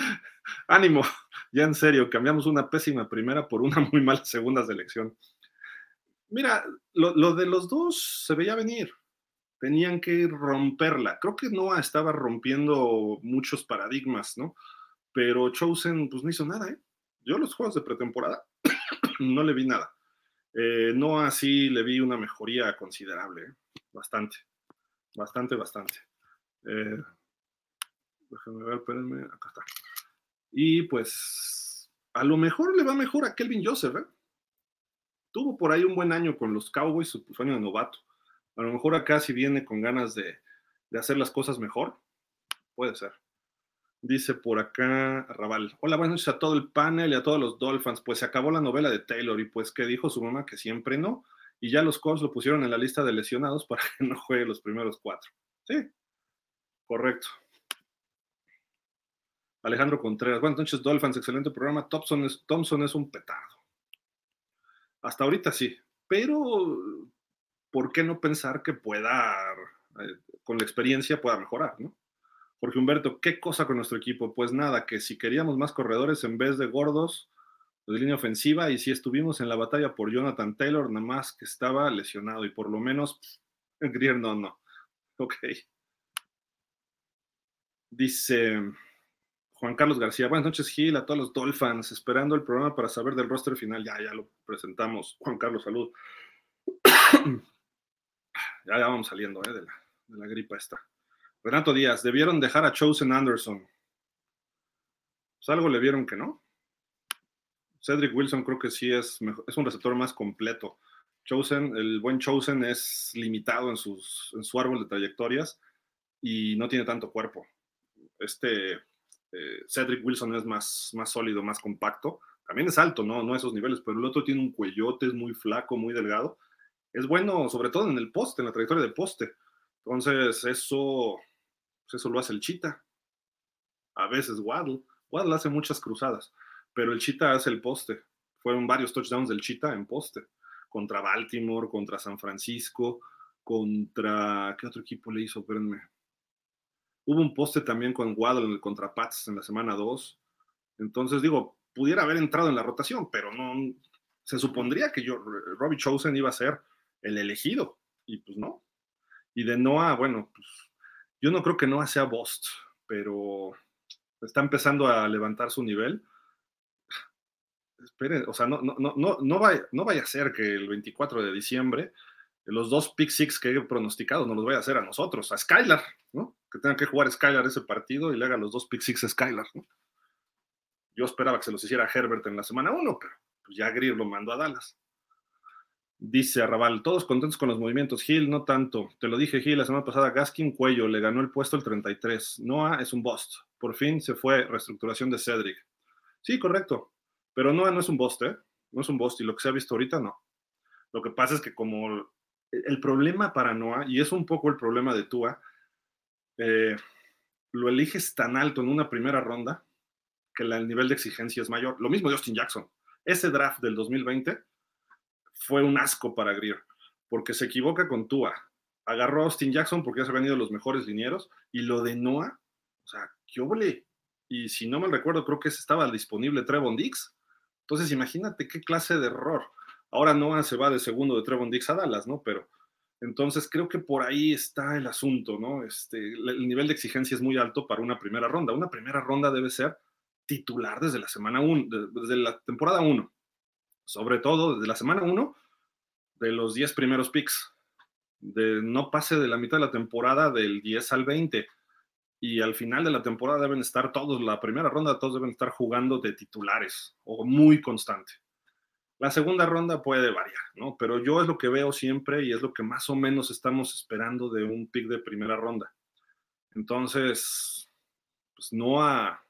Ánimo, ya en serio, cambiamos una pésima primera por una muy mala segunda selección. Mira, lo, de los dos se veía venir, tenían que romperla. Creo que Noah estaba rompiendo muchos paradigmas, ¿no? Pero Chosen, pues no hizo nada, ¿eh? Yo los juegos de pretemporada no le vi nada. Eh, Noah sí le vi una mejoría considerable, ¿eh? bastante bastante, bastante. Eh, déjenme ver, espérenme, acá está. Y pues, a lo mejor le va mejor a Kelvin Joseph, ¿eh? Tuvo por ahí un buen año con los Cowboys, su año de novato. A lo mejor acá si viene con ganas de, de hacer las cosas mejor, puede ser. Dice por acá Raval. Hola, buenas noches a todo el panel y a todos los Dolphins. Pues se acabó la novela de Taylor y pues que dijo su mamá que siempre no y ya los Colts lo pusieron en la lista de lesionados para que no juegue los primeros cuatro. Sí, correcto. Alejandro Contreras. Buenas noches, Dolphins. Excelente programa. Thompson es, es un petardo. Hasta ahorita sí, pero ¿por qué no pensar que pueda, eh, con la experiencia, pueda mejorar, ¿no? Jorge Humberto, ¿qué cosa con nuestro equipo? Pues nada, que si queríamos más corredores en vez de gordos, de línea ofensiva y si estuvimos en la batalla por Jonathan Taylor, nada más que estaba lesionado y por lo menos Grier no, no. Ok. Dice Juan Carlos García, buenas noches Gil, a todos los Dolphins, esperando el programa para saber del roster final. Ya, ya lo presentamos. Juan Carlos, salud. ya, ya vamos saliendo eh, de, la, gripa esta. Renato Díaz, debieron dejar a Chosen Anderson. Pues algo le vieron que no. Cedric Wilson creo que sí es, es un receptor más completo. Chosen, el buen Chosen es limitado en, sus, en su árbol de trayectorias y no tiene tanto cuerpo. Este eh, Cedric Wilson es más, más sólido, más compacto. También es alto, ¿no? No esos niveles, pero el otro tiene un cuellote, es muy flaco, muy delgado es bueno sobre todo en el poste, en la trayectoria del poste. Entonces, eso, pues, eso lo hace el Chita. A veces Waddle. Waddle hace muchas cruzadas, pero el Chita hace el poste. Fueron varios touchdowns del Chita en poste. Contra Baltimore, contra San Francisco, contra... ¿Qué otro equipo le hizo? Espérenme. Hubo un poste también con Waddle contra Pats en la semana 2. Entonces, digo, pudiera haber entrado en la rotación, pero no... Se supondría que yo, Robbie Chosen iba a ser el elegido, y pues no. Y de Noah, bueno, pues yo no creo que Noah sea Bost, pero está empezando a levantar su nivel. Esperen, o sea, no, no, no, no, vaya, no vaya a ser que el 24 de diciembre los dos pick six que he pronosticado no los vaya a hacer a nosotros, a Skylar, ¿no? Que tenga que jugar Skylar ese partido y le haga los dos pick six a Skylar. Yo esperaba que se los hiciera Herbert en la semana 1, pero pues ya Greer lo mandó a Dallas. Dice Arrabal, todos contentos con los movimientos. Gil, no tanto. Te lo dije, Gil, la semana pasada, Gaskin Cuello le ganó el puesto el 33. Noah es un bust. Por fin se fue reestructuración de Cedric. Sí, correcto. Pero Noah no es un bust, ¿eh? No es un bust. Y lo que se ha visto ahorita, no. Lo que pasa es que como el problema para Noah, y es un poco el problema de Tua, eh, lo eliges tan alto en una primera ronda que el nivel de exigencia es mayor. Lo mismo de Austin Jackson. Ese draft del 2020 fue un asco para Greer, porque se equivoca con Tua. Agarró a Austin Jackson porque ya se habían ido los mejores linieros, y lo de Noah, o sea, qué óvole. Y si no me recuerdo, creo que estaba disponible Trevon Dix. Entonces, imagínate qué clase de error. Ahora Noah se va de segundo de Trevon Dix a Dallas, ¿no? Pero entonces creo que por ahí está el asunto, ¿no? Este, el nivel de exigencia es muy alto para una primera ronda. Una primera ronda debe ser titular desde la semana 1, desde la temporada 1 sobre todo desde la semana 1 de los 10 primeros picks. De no pase de la mitad de la temporada del 10 al 20. Y al final de la temporada deben estar todos, la primera ronda, todos deben estar jugando de titulares o muy constante. La segunda ronda puede variar, ¿no? Pero yo es lo que veo siempre y es lo que más o menos estamos esperando de un pick de primera ronda. Entonces, pues Noah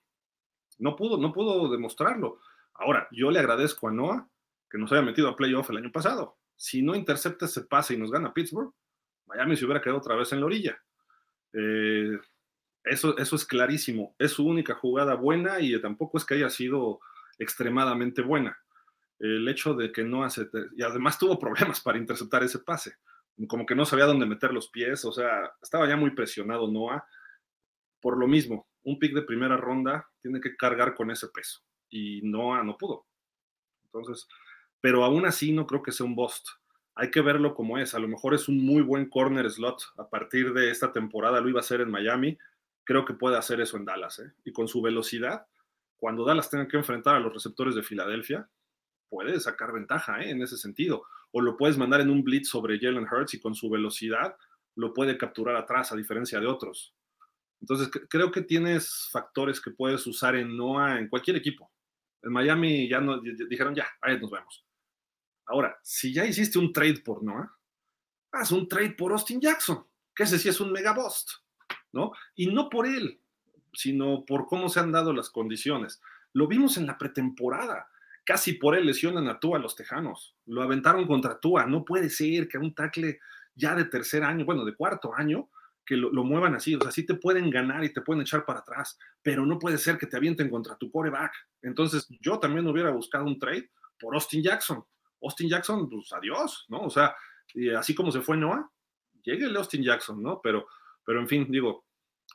no pudo, no pudo demostrarlo. Ahora, yo le agradezco a Noah que nos haya metido a playoff el año pasado. Si no intercepta ese pase y nos gana Pittsburgh, Miami se hubiera quedado otra vez en la orilla. Eh, eso, eso es clarísimo. Es su única jugada buena y tampoco es que haya sido extremadamente buena. El hecho de que no hace. Y además tuvo problemas para interceptar ese pase. Como que no sabía dónde meter los pies. O sea, estaba ya muy presionado Noah. Por lo mismo, un pick de primera ronda tiene que cargar con ese peso. Y Noah no pudo. Entonces, pero aún así no creo que sea un bust. Hay que verlo como es. A lo mejor es un muy buen corner slot. A partir de esta temporada lo iba a hacer en Miami. Creo que puede hacer eso en Dallas. ¿eh? Y con su velocidad, cuando Dallas tenga que enfrentar a los receptores de Filadelfia, puede sacar ventaja ¿eh? en ese sentido. O lo puedes mandar en un blitz sobre Jalen Hurts y con su velocidad lo puede capturar atrás, a diferencia de otros. Entonces, creo que tienes factores que puedes usar en Noah en cualquier equipo. En Miami ya no, dijeron, ya, ahí nos vemos. Ahora, si ya hiciste un trade por Noah, haz un trade por Austin Jackson, que ese sí es un mega bust, ¿no? Y no por él, sino por cómo se han dado las condiciones. Lo vimos en la pretemporada. Casi por él lesionan a Tua los Tejanos. Lo aventaron contra Tua. No puede ser que a un tackle ya de tercer año, bueno, de cuarto año, que lo, muevan así. O sea, sí te pueden ganar y te pueden echar para atrás, pero no puede ser que te avienten contra tu coreback. Entonces, yo también hubiera buscado un trade por Austin Jackson. Austin Jackson, pues adiós, ¿no? O sea, así como se fue Noah, llegue el Austin Jackson, ¿no? Pero, pero en fin, digo,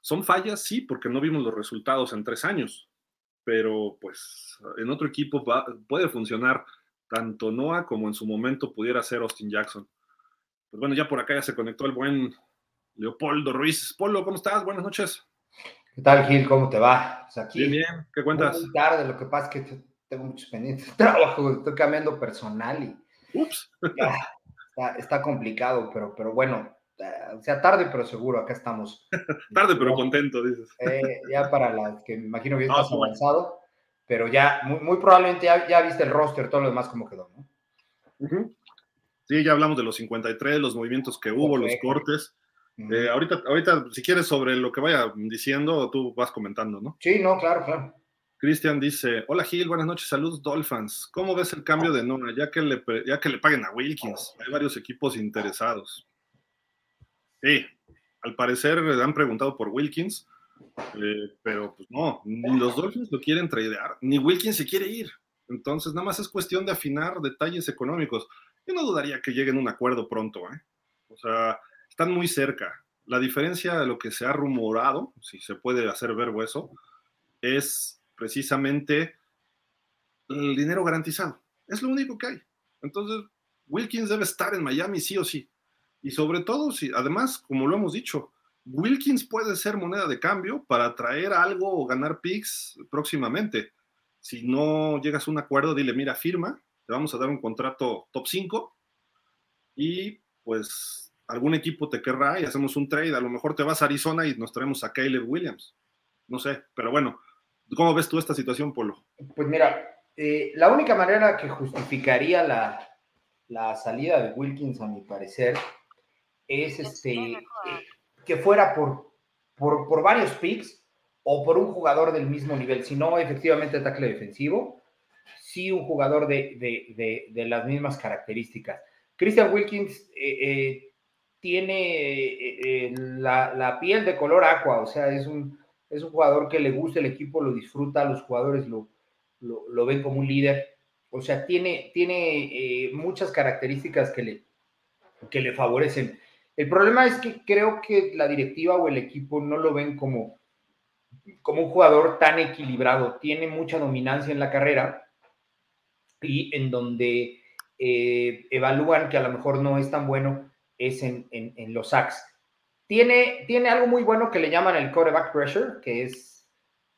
son fallas, sí, porque no vimos los resultados en tres años, pero pues en otro equipo puede funcionar tanto Noah como en su momento pudiera ser Austin Jackson. Pues bueno, ya por acá ya se conectó el buen Leopoldo Ruiz. Polo, ¿cómo estás? Buenas noches. ¿Qué tal, Gil? ¿Cómo te va? Pues aquí, bien, bien. ¿Qué cuentas? Muy tarde, lo que pasa es que tengo muchos pendientes de trabajo, estoy cambiando personal y Ups. está, complicado, pero, pero bueno, o sea, tarde pero seguro, acá estamos. tarde pero contento, dices. Eh, ya para las que me imagino que estás avanzado, pero ya muy, probablemente ya, viste el roster, todo lo demás como quedó, ¿no? Sí, ya hablamos de los 53, los movimientos que hubo, los cortes. Eh, ahorita, ahorita, si quieres, sobre lo que vaya diciendo, tú vas comentando, ¿no? Sí, no, claro, claro. Cristian dice, hola Gil, buenas noches, saludos Dolphins. ¿Cómo ves el cambio de Nona, ya que le, ya que le paguen a Wilkins? Hay varios equipos interesados. Sí, al parecer han preguntado por Wilkins, eh, pero pues no, ni los Dolphins lo quieren tradear, ni Wilkins se quiere ir. Entonces, nada más es cuestión de afinar detalles económicos. Yo no dudaría que lleguen a un acuerdo pronto, ¿eh? O sea, están muy cerca. La diferencia de lo que se ha rumorado, si se puede hacer verbo eso, es precisamente el dinero garantizado. Es lo único que hay. Entonces, Wilkins debe estar en Miami sí o sí. Y sobre todo, si además, como lo hemos dicho, Wilkins puede ser moneda de cambio para traer algo o ganar picks próximamente. Si no llegas a un acuerdo, dile, mira, firma, te vamos a dar un contrato top 5 y pues algún equipo te querrá y hacemos un trade. A lo mejor te vas a Arizona y nos traemos a Caleb Williams. No sé, pero bueno, ¿Cómo ves tú esta situación, Polo? Pues mira, eh, la única manera que justificaría la, salida de Wilkins, a mi parecer, es este, eh, que fuera por, por, varios picks o por un jugador del mismo nivel. Si no, efectivamente, ataque defensivo, sí un jugador de, las mismas características. Christian Wilkins eh, tiene la, la, piel de color aqua, o sea, es un, es un jugador que le gusta el equipo, lo disfruta, los jugadores lo, lo, ven como un líder. O sea, tiene, tiene eh, muchas características que le, que le favorecen. El problema es que creo que la directiva o el equipo no lo ven como, como un jugador tan equilibrado. Tiene mucha dominancia en la carrera y en donde eh, evalúan que a lo mejor no es tan bueno es en, en los sacks. Tiene, tiene algo muy bueno que le llaman el quarterback pressure, que es,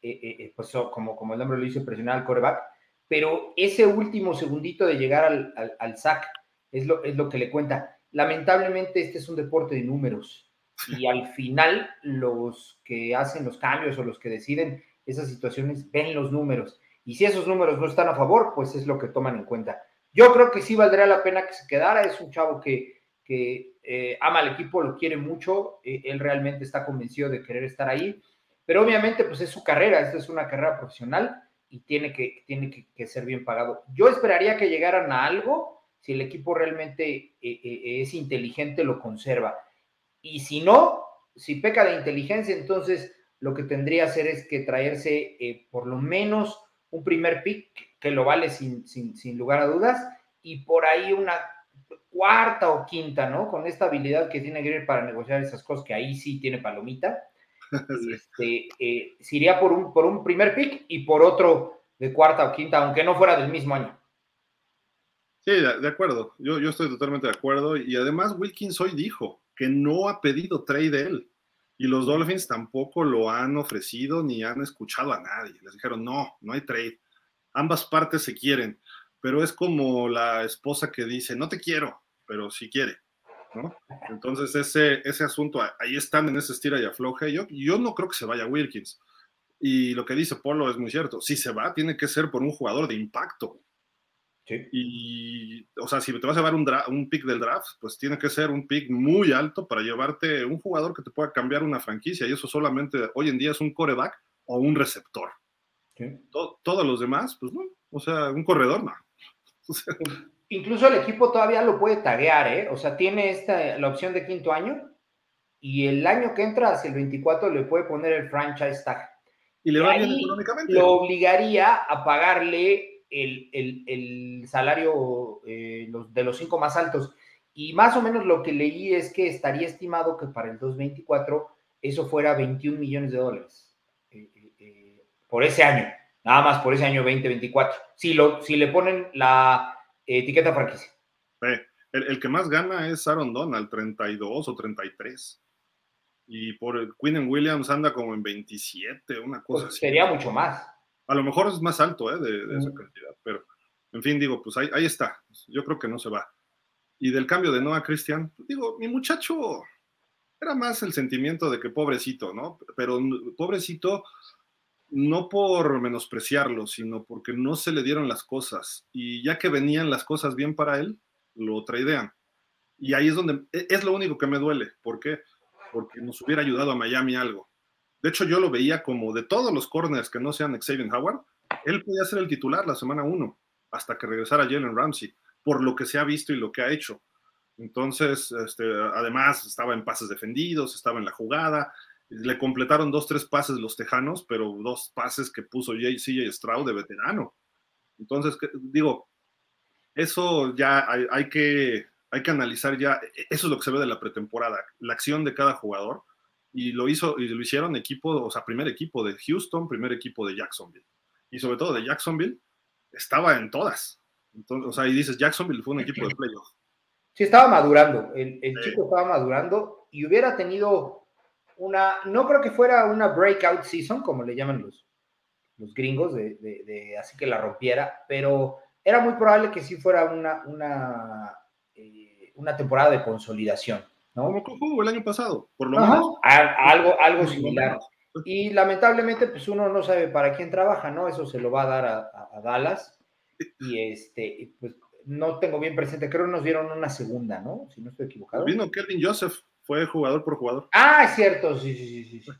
eh, eh, pues como, como el nombre lo dice, presionar al quarterback, pero ese último segundito de llegar al, al, sack es lo, es lo que le cuenta. Lamentablemente este es un deporte de números. Y al final los que hacen los cambios o los que deciden esas situaciones ven los números. Y si esos números no están a favor, pues es lo que toman en cuenta. Yo creo que sí valdría la pena que se quedara, es un chavo que, que eh, ama al equipo, lo quiere mucho, eh, él realmente está convencido de querer estar ahí, pero obviamente pues es su carrera, esta es una carrera profesional y tiene que, tiene que, ser bien pagado. Yo esperaría que llegaran a algo, si el equipo realmente eh, es inteligente, lo conserva. Y si no, si peca de inteligencia, entonces lo que tendría que hacer es que traerse por lo menos un primer pick que lo vale sin, sin, sin lugar a dudas y por ahí una cuarta o quinta, ¿no? Con esta habilidad que tiene Greer para negociar esas cosas, que ahí sí tiene palomita. Este, eh, se iría por un, por un primer pick y por otro de cuarta o quinta, aunque no fuera del mismo año. De, acuerdo. Yo, yo estoy totalmente de acuerdo. Y además, Wilkins hoy dijo que no ha pedido trade de él. Y los Dolphins tampoco lo han ofrecido ni han escuchado a nadie. Les dijeron, no, no hay trade. Ambas partes se quieren pero es como la esposa que dice, no te quiero, pero sí quiere. Entonces ese, ese asunto, ahí están en ese estira y afloje. Yo, yo no creo que se vaya Wilkins. Y lo que dice Polo es muy cierto. Si se va, tiene que ser por un jugador de impacto. Sí. Y, o sea, si te vas a llevar un, un pick del draft, pues tiene que ser un pick muy alto para llevarte un jugador que te pueda cambiar una franquicia. Y eso solamente hoy en día es un coreback o un receptor. todos los demás, pues no. O sea, un corredor, no. Incluso el equipo todavía lo puede taguear, ¿eh? O sea, tiene esta, la opción de quinto año y el año que entra hacia el 24 le puede poner el franchise tag. Y le va bien económicamente. Lo obligaría a pagarle el, salario eh, de los cinco más altos. Y más o menos lo que leí es que estaría estimado que para el 2024 eso fuera 21 millones de dólares eh, eh, por ese año nada más por ese año 2024, si, lo, si le ponen la etiqueta franquicia. el, que más gana es Aaron Donald, 32 o 33. Y por el Quinn Williams anda como en 27, una cosa pues así. Sería mucho más. A lo mejor es más alto ¿eh? de, esa cantidad, pero en fin, digo, pues ahí, ahí, está. Yo creo que no se va. Y del cambio de Noah Christian, digo, mi muchacho era más el sentimiento de que pobrecito, ¿no? Pero pobrecito no por menospreciarlo, sino porque no se le dieron las cosas. Y ya que venían las cosas bien para él, lo traidean. Y ahí es donde e, es lo único que me duele. ¿Por qué? Porque nos hubiera ayudado a Miami algo. De hecho, yo lo veía como de todos los corners que no sean Xavier Howard, él podía ser el titular la semana uno, hasta que regresara Jalen Ramsey, por lo que se ha visto y lo que ha hecho. Entonces, este, además, estaba en pases defendidos, estaba en la jugada. Le completaron dos, tres pases los tejanos, pero dos pases que puso CJ Stroud de veterano. Entonces, digo, eso ya hay, hay, que, hay que analizar ya, eso es lo que se ve de la pretemporada, la acción de cada jugador. Y lo hizo, y lo hicieron equipo, o sea, primer equipo de Houston, primer equipo de Jacksonville. Y sobre todo de Jacksonville, estaba en todas. Entonces, o sea, y dices, Jacksonville fue un equipo de playoffs Sí, estaba madurando, el, chico estaba madurando y hubiera tenido una, no creo que fuera una breakout season, como le llaman los, los gringos, de, así que la rompiera, pero era muy probable que sí fuera una, una, eh, una temporada de consolidación. ¿No? Como el año pasado, por lo menos. algo, algo similar. Y lamentablemente, pues uno no sabe para quién trabaja, ¿no? Eso se lo va a dar a, a Dallas. Y este, pues no tengo bien presente, creo que nos dieron una segunda, ¿no? Si no estoy equivocado. Vino Kelvin Joseph, fue jugador por jugador. Ah, es cierto, sí, sí, sí, sí.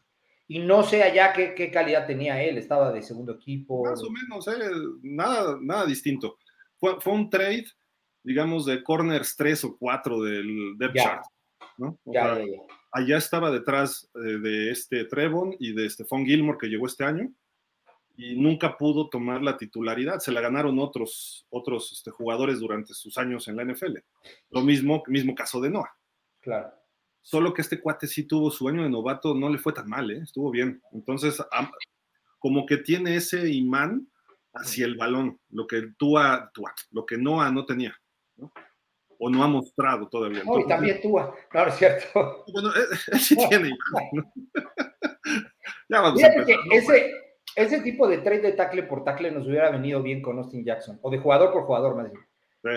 Y no sé allá qué, calidad tenía él, estaba de segundo equipo. Más o menos, eh, nada, nada distinto. Fue, un trade, digamos, de corners 3 o 4 del depth chart, ¿no? ya, ya, ya. Allá estaba detrás eh, de este Trevon y de Stephon Gilmore que llegó este año y nunca pudo tomar la titularidad. Se la ganaron otros, otros este, jugadores durante sus años en la NFL. Lo mismo, mismo caso de Noah. Claro. Solo que este cuate sí tuvo su año de novato, no le fue tan mal, ¿eh? estuvo bien. Entonces, como que tiene ese imán hacia el balón, lo que Tua, lo que Noah no tenía, o no ha mostrado todavía. No, y también Tua, claro, es cierto. Bueno, él, sí tiene ya vamos a empezar, ese, ese tipo de trade de tackle por tackle nos hubiera venido bien con Austin Jackson, o de jugador por jugador más bien.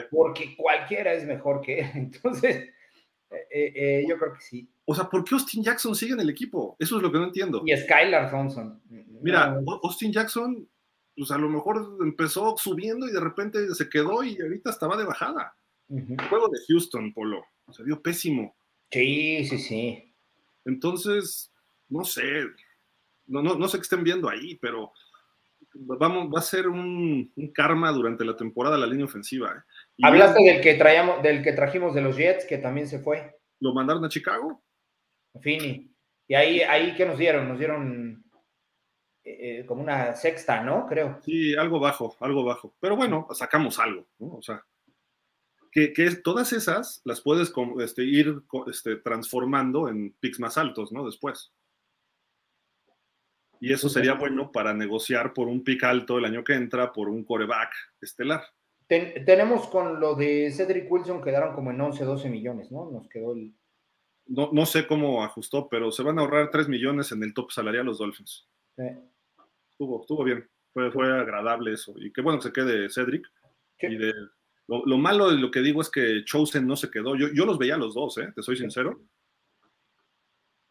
Porque cualquiera es mejor que él. Entonces, eh, eh, eh, yo creo que sí. O sea, ¿por qué Austin Jackson sigue en el equipo? Eso es lo que no entiendo. Y Skylar Thompson. Mira, Austin Jackson, pues a lo mejor empezó subiendo y de repente se quedó y ahorita estaba de bajada. El juego de Houston, Polo. Se dio pésimo. Sí, sí, sí. Entonces, no sé no, no, no sé qué estén viendo ahí, pero vamos, va a ser un, karma durante la temporada la línea ofensiva. ¿eh? Hablaste del que traíamos, del que trajimos de los Jets, que también se fue. ¿Lo mandaron a Chicago? Fini. Y ahí, ahí ¿qué nos dieron? Nos dieron eh, eh, como una sexta, ¿no? Creo. Sí, algo bajo, algo bajo. Pero bueno, sacamos algo, ¿no? O sea, que, que todas esas las puedes este, ir este, transformando en picks más altos, ¿no? Después y eso sería bueno para negociar por un pick alto el año que entra, por un coreback estelar. tenemos con lo de Cedric Wilson, quedaron como en 11, 12 millones, ¿no? Nos quedó el... No, no sé cómo ajustó, pero se van a ahorrar 3 millones en el top salarial los Dolphins. Estuvo, estuvo bien, fue, fue agradable eso. Y qué bueno que se quede Cedric. Y de, lo, malo de lo que digo es que Chosen no se quedó. Yo, yo los veía los dos, ¿eh? te soy sincero.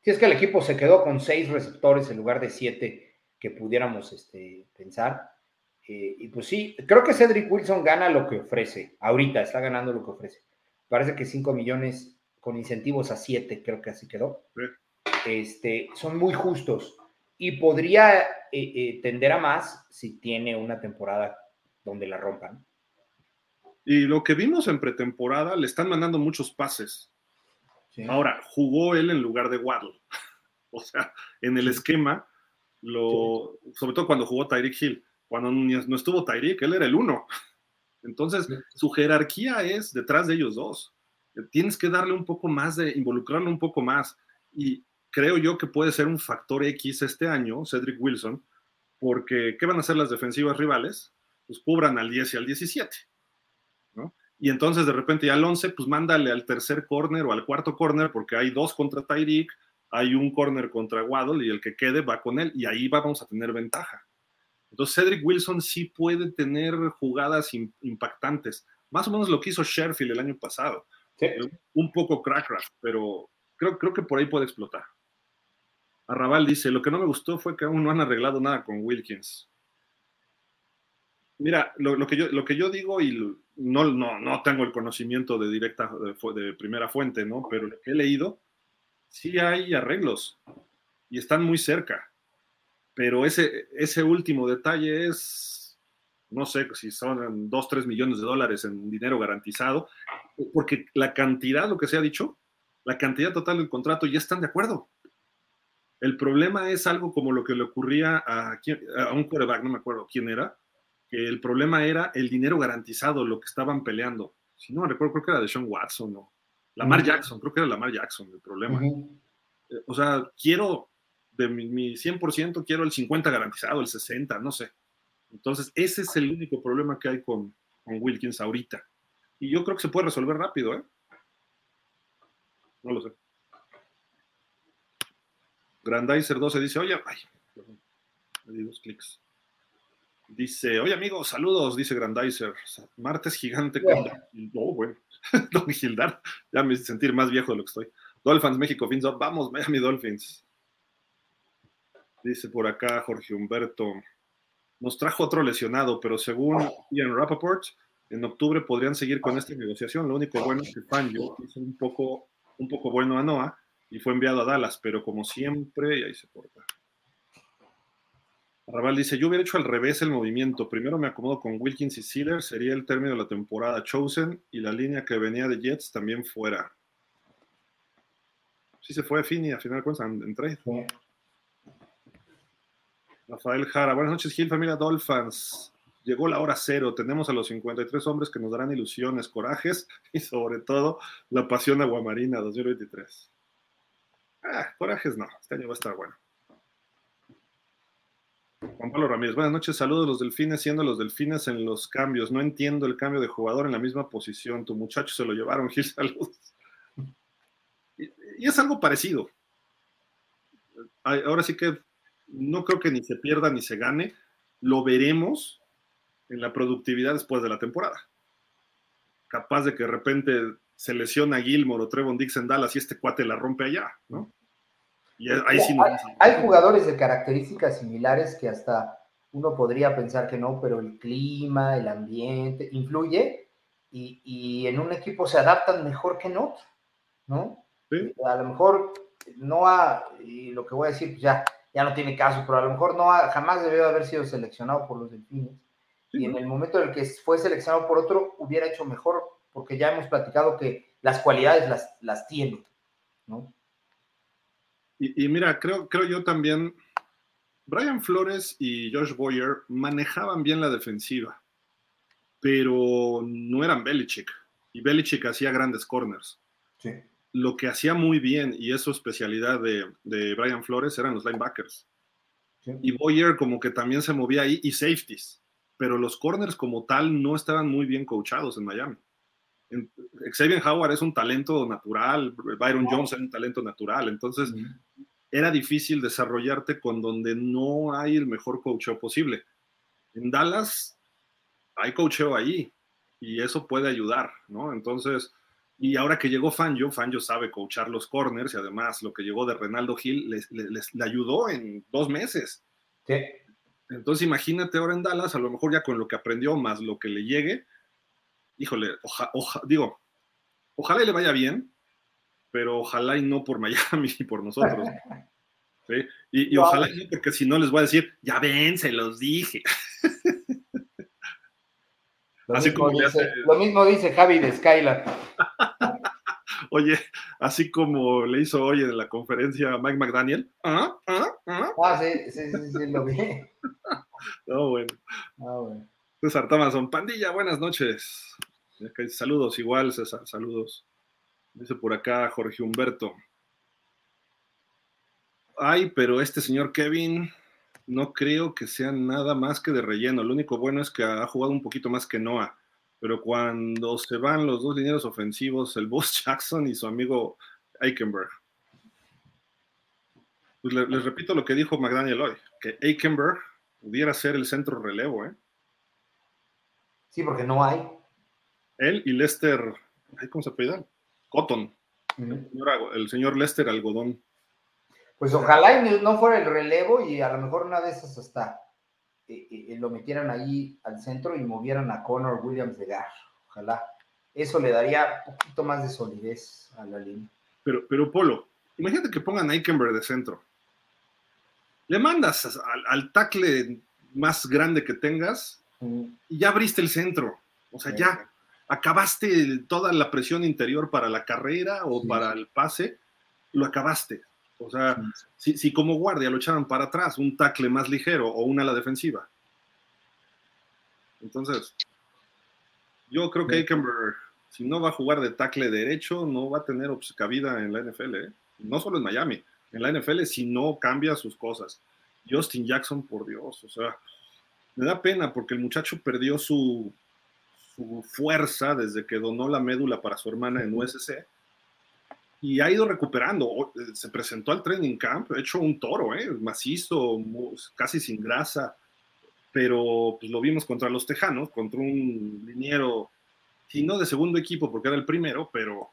Si es que el equipo se quedó con seis receptores en lugar de siete que pudiéramos este, pensar. Eh, y pues sí, creo que Cedric Wilson gana lo que ofrece. Ahorita está ganando lo que ofrece. Parece que 5 millones con incentivos a 7, creo que así quedó. Este, son muy justos. Y podría eh, eh, tender a más si tiene una temporada donde la rompan. Y lo que vimos en pretemporada, le están mandando muchos pases. Ahora, jugó él en lugar de Waddle. o sea, en el esquema, lo, sobre todo cuando jugó Tyreek Hill. Cuando no estuvo Tyreek, él era el uno. Entonces, su jerarquía es detrás de ellos dos. Tienes que darle un poco más de, involucrarlo un poco más. Y creo yo que puede ser un factor X este año, Cedric Wilson, porque ¿qué van a hacer las defensivas rivales? Pues cubran al 10 y al 17 y entonces de repente ya al 11, pues mándale al tercer corner o al cuarto corner, porque hay dos contra Tyreek, hay un corner contra Waddle y el que quede va con él, y ahí vamos a tener ventaja. Entonces Cedric Wilson sí puede tener jugadas impactantes, más o menos lo que hizo Sheffield el año pasado. Un poco crackraft, pero creo, creo que por ahí puede explotar. Arrabal dice, lo que no me gustó fue que aún no han arreglado nada con Wilkins. Mira, lo, que, yo, lo que yo digo, y no, no, no tengo el conocimiento de directa, de, primera fuente, ¿no? Pero lo que he leído, sí hay arreglos. y están muy cerca. Pero ese, ese último detalle es, no sé si son 2, 3 millones de dólares en dinero garantizado, porque la cantidad, lo que se ha dicho, la cantidad total del contrato ya están de acuerdo. El problema es algo como lo que le ocurría a, un quarterback, no me acuerdo quién era, que el problema era el dinero garantizado, lo que estaban peleando. Si no recuerdo, creo que era de Sean Watson o Lamar Jackson, creo que era Lamar Jackson el problema. Eh, o sea, quiero de mi, 100%, quiero el 50 garantizado, el 60, no sé. Entonces, ese es el único problema que hay con, con Wilkins ahorita. Y yo creo que se puede resolver rápido, ¿eh? No lo sé. Grandizer 12 dice, oye, ay, me di dos clics. Dice, oye amigos, saludos, dice Grandizer. Martes gigante. Oh, bueno. Don Gildar, ya me hice sentir más viejo de lo que estoy. Dolphins México, Fins Vamos, Miami Dolphins. Dice por acá Jorge Humberto. Nos trajo otro lesionado, pero según Ian Rappaport, en octubre podrían seguir con esta negociación. Lo único bueno es que Fangio hizo un poco, un poco bueno a Noah y fue enviado a Dallas, pero como siempre, y ahí se porta. Raval dice, yo hubiera hecho al revés el movimiento. Primero me acomodo con Wilkins y Sealer, sería el término de la temporada. Chosen y la línea que venía de Jets también fuera. Sí se fue Fini, a final de cuentas, en, trade. Rafael Jara, buenas noches Gil, familia Dolphins. Llegó la hora cero, tenemos a los 53 hombres que nos darán ilusiones, corajes y sobre todo la pasión aguamarina 2023. Ah, corajes no, este año va a estar bueno. Juan Pablo Ramírez, buenas noches, saludos los delfines, siendo los delfines en los cambios. No entiendo el cambio de jugador en la misma posición. Tu muchacho se lo llevaron, Gil, saludos. Y, es algo parecido. Ahora sí que no creo que ni se pierda ni se gane. Lo veremos en la productividad después de la temporada. Capaz de que de repente se lesiona Gilmore o Trevon Dix en Dallas y este cuate la rompe allá, ¿no? Hay, jugadores de características similares que hasta uno podría pensar que no, pero el clima, el ambiente influye y, en un equipo se adaptan mejor que en otro, ¿no? A lo mejor no ha, y lo que voy a decir pues ya, ya no tiene caso, pero a lo mejor no ha, jamás debió haber sido seleccionado por los delfines. y en el momento en el que fue seleccionado por otro, hubiera hecho mejor, porque ya hemos platicado que las cualidades las, las tiene, ¿no? Y, mira, creo, creo yo también, Brian Flores y Josh Boyer manejaban bien la defensiva, pero no eran Belichick. Y Belichick hacía grandes corners. Lo que hacía muy bien, y es su especialidad de, de Brian Flores, eran los linebackers. Y Boyer como que también se movía ahí, y safeties. Pero los corners como tal no estaban muy bien coachados en Miami. Xavier Howard es un talento natural, Byron Jones es un talento natural, entonces era difícil desarrollarte con donde no hay el mejor coacheo posible. En Dallas hay coacheo ahí y eso puede ayudar, ¿no? Entonces, y ahora que llegó Fangio, Fangio sabe coachar los corners y además lo que llegó de Renaldo Gil les, le ayudó en dos meses. Entonces imagínate ahora en Dallas, a lo mejor ya con lo que aprendió más lo que le llegue, híjole, digo, ojalá y le vaya bien, pero ojalá y no por Miami y por nosotros. Y, ojalá y no, porque si no les voy a decir, ya ven, se los dije. Lo, así mismo, como dice, lo mismo dice Javi de Skylar. Oye, así como le hizo hoy en la conferencia Mike McDaniel. Ah, ah, ah. ah sí, sí, sí, lo vi. no, bueno. Ah, bueno. César Thomason, pandilla, buenas noches. Saludos, igual, César, saludos. Dice por acá Jorge Humberto. Ay, pero este señor Kevin no creo que sea nada más que de relleno. Lo único bueno es que ha jugado un poquito más que Noah. Pero cuando se van los dos lineros ofensivos, el Boss Jackson y su amigo Eichenberg. Pues les, repito lo que dijo McDaniel hoy, que Eichenberg pudiera ser el centro relevo, ¿eh? Sí, porque no hay. Él y Lester, ¿cómo se apellidan? Cotton. el, señor, Lester Algodón. Pues ojalá no fuera el relevo y a lo mejor una de esas hasta eh, eh, lo metieran ahí al centro y movieran a Connor Williams de Gar. Ojalá. Eso le daría un poquito más de solidez a la línea. Pero, pero Polo, imagínate que pongan a Eikenberg de centro. le mandas al, tackle más grande que tengas y ya abriste el centro. O sea, ya acabaste toda la presión interior para la carrera o para el pase, lo acabaste. O sea, si, como guardia lo echaban para atrás, un tackle más ligero o una a la defensiva. Entonces, yo creo que Aikenberg, si no va a jugar de tackle derecho, no va a tener cabida en la NFL. ¿eh? No solo en Miami, en la NFL si no cambia sus cosas. Justin Jackson, por Dios, o sea, me da pena porque el muchacho perdió su, su fuerza desde que donó la médula para su hermana en USC y ha ido recuperando. Se presentó al training camp, hecho un toro, ¿eh? macizo, casi sin grasa, pero pues, lo vimos contra los Tejanos, contra un liniero, si no de segundo equipo porque era el primero, pero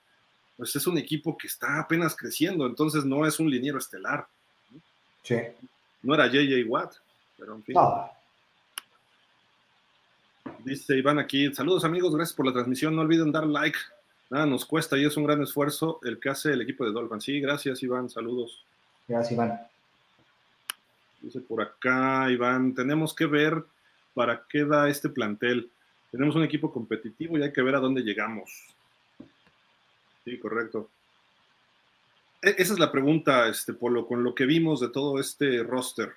pues es un equipo que está apenas creciendo, entonces no es un liniero estelar. Sí. No era JJ Watt, pero en fin. Dice Iván aquí, saludos amigos, gracias por la transmisión, no olviden dar like, nada nos cuesta y es un gran esfuerzo el que hace el equipo de Dolphins. Sí, gracias Iván, saludos. Gracias Iván. Dice por acá Iván, tenemos que ver para qué da este plantel. Tenemos un equipo competitivo y hay que ver a dónde llegamos. Sí, correcto. E, esa es la pregunta, este Polo, con lo que vimos de todo este roster.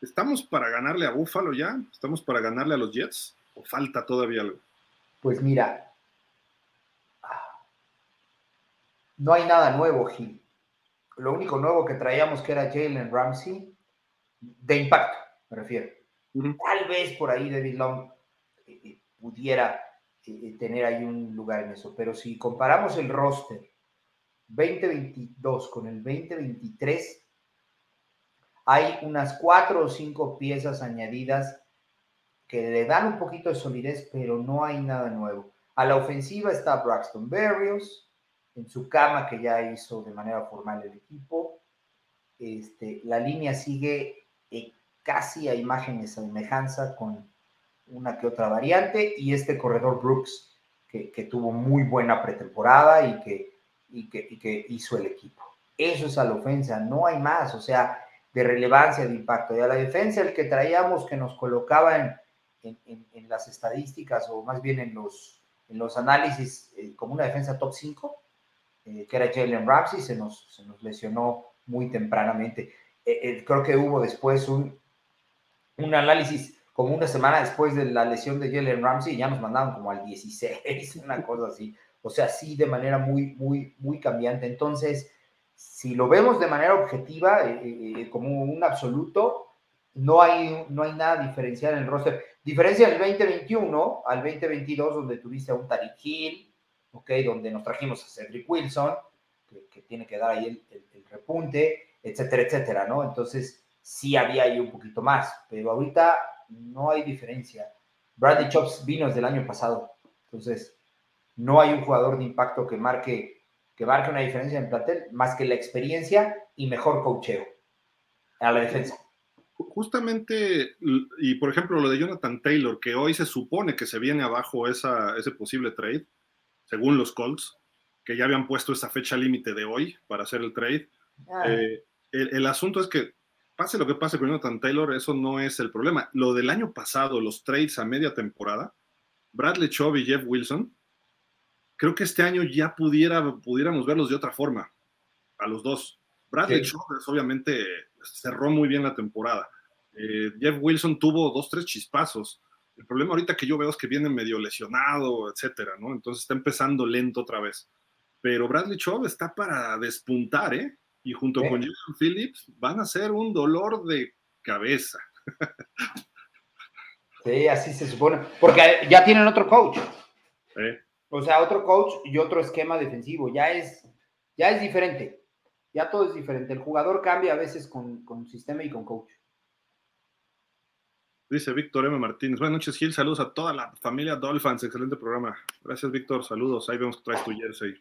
¿Estamos para ganarle a Buffalo ya? ¿Estamos para ganarle a los Jets? ¿O falta todavía algo? Pues mira, no hay nada nuevo, Gil. Lo único nuevo que traíamos que era Jalen Ramsey, de impacto, me refiero. Tal vez por ahí David Long eh, eh, pudiera eh, tener ahí un lugar en eso, pero si comparamos el roster 2022 con el 2023, hay unas cuatro o cinco piezas añadidas que le dan un poquito de solidez, pero no hay nada nuevo. A la ofensiva está Braxton Berrios, en su cama que ya hizo de manera formal el equipo. Este, la línea sigue eh, casi a imagen de semejanza con una que otra variante y este corredor Brooks que, tuvo muy buena pretemporada y que, y que, y que hizo el equipo. Eso es a la ofensa, no hay más. O sea, de relevancia, de impacto. Y a la defensa, el que traíamos que nos colocaba en, en, las estadísticas o más bien en los, en los análisis eh, como una defensa top 5, eh, que era Jalen Ramsey, se nos, se nos lesionó muy tempranamente. Eh, creo que hubo después un, un análisis como una semana después de la lesión de Jalen Ramsey, ya nos mandaban como al 16, una cosa así. O sea, sí, de manera muy, muy, muy cambiante. Entonces, si lo vemos de manera objetiva, eh, eh, eh, como un absoluto, no hay, no hay nada diferencial en el roster. Diferencia del 2021 al 2022, donde tuviste a un Tariq Hill, okay, donde nos trajimos a Cedric Wilson, que, tiene que dar ahí el, repunte, etcétera, etcétera, ¿no? Entonces, sí había ahí un poquito más, pero ahorita no hay diferencia. Bradley Chops vino desde el año pasado, entonces no hay un jugador de impacto que marque que marque una diferencia en plantel, más que la experiencia y mejor cocheo a la defensa. Justamente, y por ejemplo lo de Jonathan Taylor, que hoy se supone que se viene abajo esa, ese posible trade, según los Colts, que ya habían puesto esa fecha límite de hoy para hacer el trade. Ah. Eh, el, asunto es que pase lo que pase con Jonathan Taylor, eso no es el problema. Lo del año pasado, los trades a media temporada, Bradley Chubb y Jeff Wilson, creo que este año ya pudiera, pudiéramos verlos de otra forma, a los dos. Bradley sí. obviamente cerró muy bien la temporada. Eh, Jeff Wilson tuvo dos, tres chispazos. El problema ahorita que yo veo es que viene medio lesionado, etcétera, ¿no? Entonces está empezando lento otra vez. Pero Bradley Chubb está para despuntar, ¿eh? Y junto con Julian Phillips van a ser un dolor de cabeza. Sí, así se supone. Porque ya tienen otro coach. Sí. O sea, otro coach y otro esquema defensivo. Ya es, ya es diferente. Ya todo es diferente. El jugador cambia a veces con, con sistema y con coach. Dice Víctor M. Martínez. Buenas noches, Gil. Saludos a toda la familia Dolphins. Excelente programa. Gracias, Víctor. Saludos. Ahí vemos que traes tu jersey.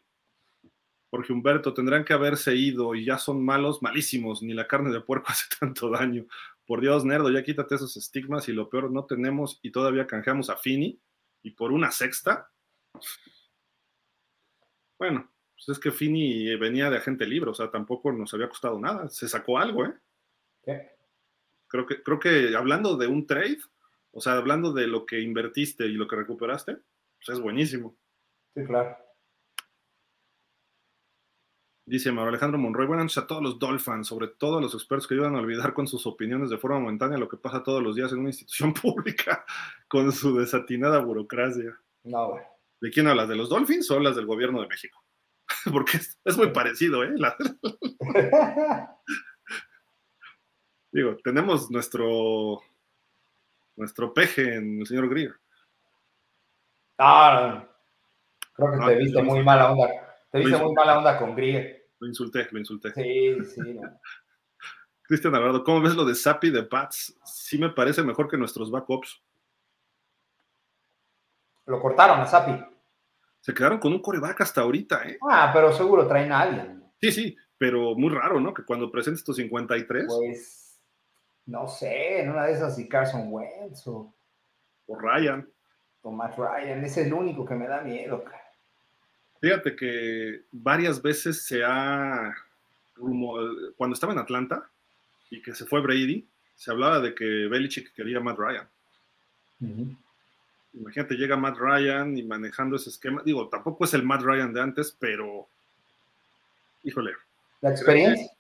Jorge Humberto, tendrán que haberse ido y ya son malos, malísimos. Ni la carne de puerco hace tanto daño. Por Dios, Nerdo, ya quítate esos estigmas y lo peor, no tenemos y todavía canjeamos a Fini y por una sexta. Bueno, pues es que Fini venía de agente libre, o sea, tampoco nos había costado nada. Se sacó algo, ¿eh? Creo que, creo que hablando de un trade, o sea, hablando de lo que invertiste y lo que recuperaste, pues es buenísimo. Sí, claro. Dice Mauro Alejandro Monroy, buenas noches a todos los Dolphins, sobre todo a los expertos que ayudan a olvidar con sus opiniones de forma momentánea lo que pasa todos los días en una institución pública con su desatinada burocracia. No, güey. ¿De quién hablas? ¿De los Dolphins o las del gobierno de México? Porque es, es muy parecido, ¿eh? La- digo, tenemos nuestro nuestro peje en el señor Greer. Ah, creo que No, te te viste muy mala onda. Te viste muy mala onda con Grier. Lo insulté, lo insulté. Sí, sí. no. Cristian Alvarado, ¿cómo ves lo de Sapi de Pats? Sí me parece mejor que nuestros backups. Lo cortaron a Sapi. Se quedaron con un coreback hasta ahorita, ¿eh? Ah, pero seguro traen a alguien. Sí, sí, pero muy raro, ¿no? Que cuando presentes tus 53 Pues, no sé, en una de esas y Carson Wentz o, o Ryan. o Matt Ryan. Es el único que me da miedo. cara. Fíjate que varias veces se ha rumo- cuando estaba en Atlanta y que se fue Brady, se hablaba de que Belichick quería a Matt Ryan. Imagínate, llega Matt Ryan y manejando ese esquema. Digo, tampoco es el Matt Ryan de antes, pero híjole, La experiencia.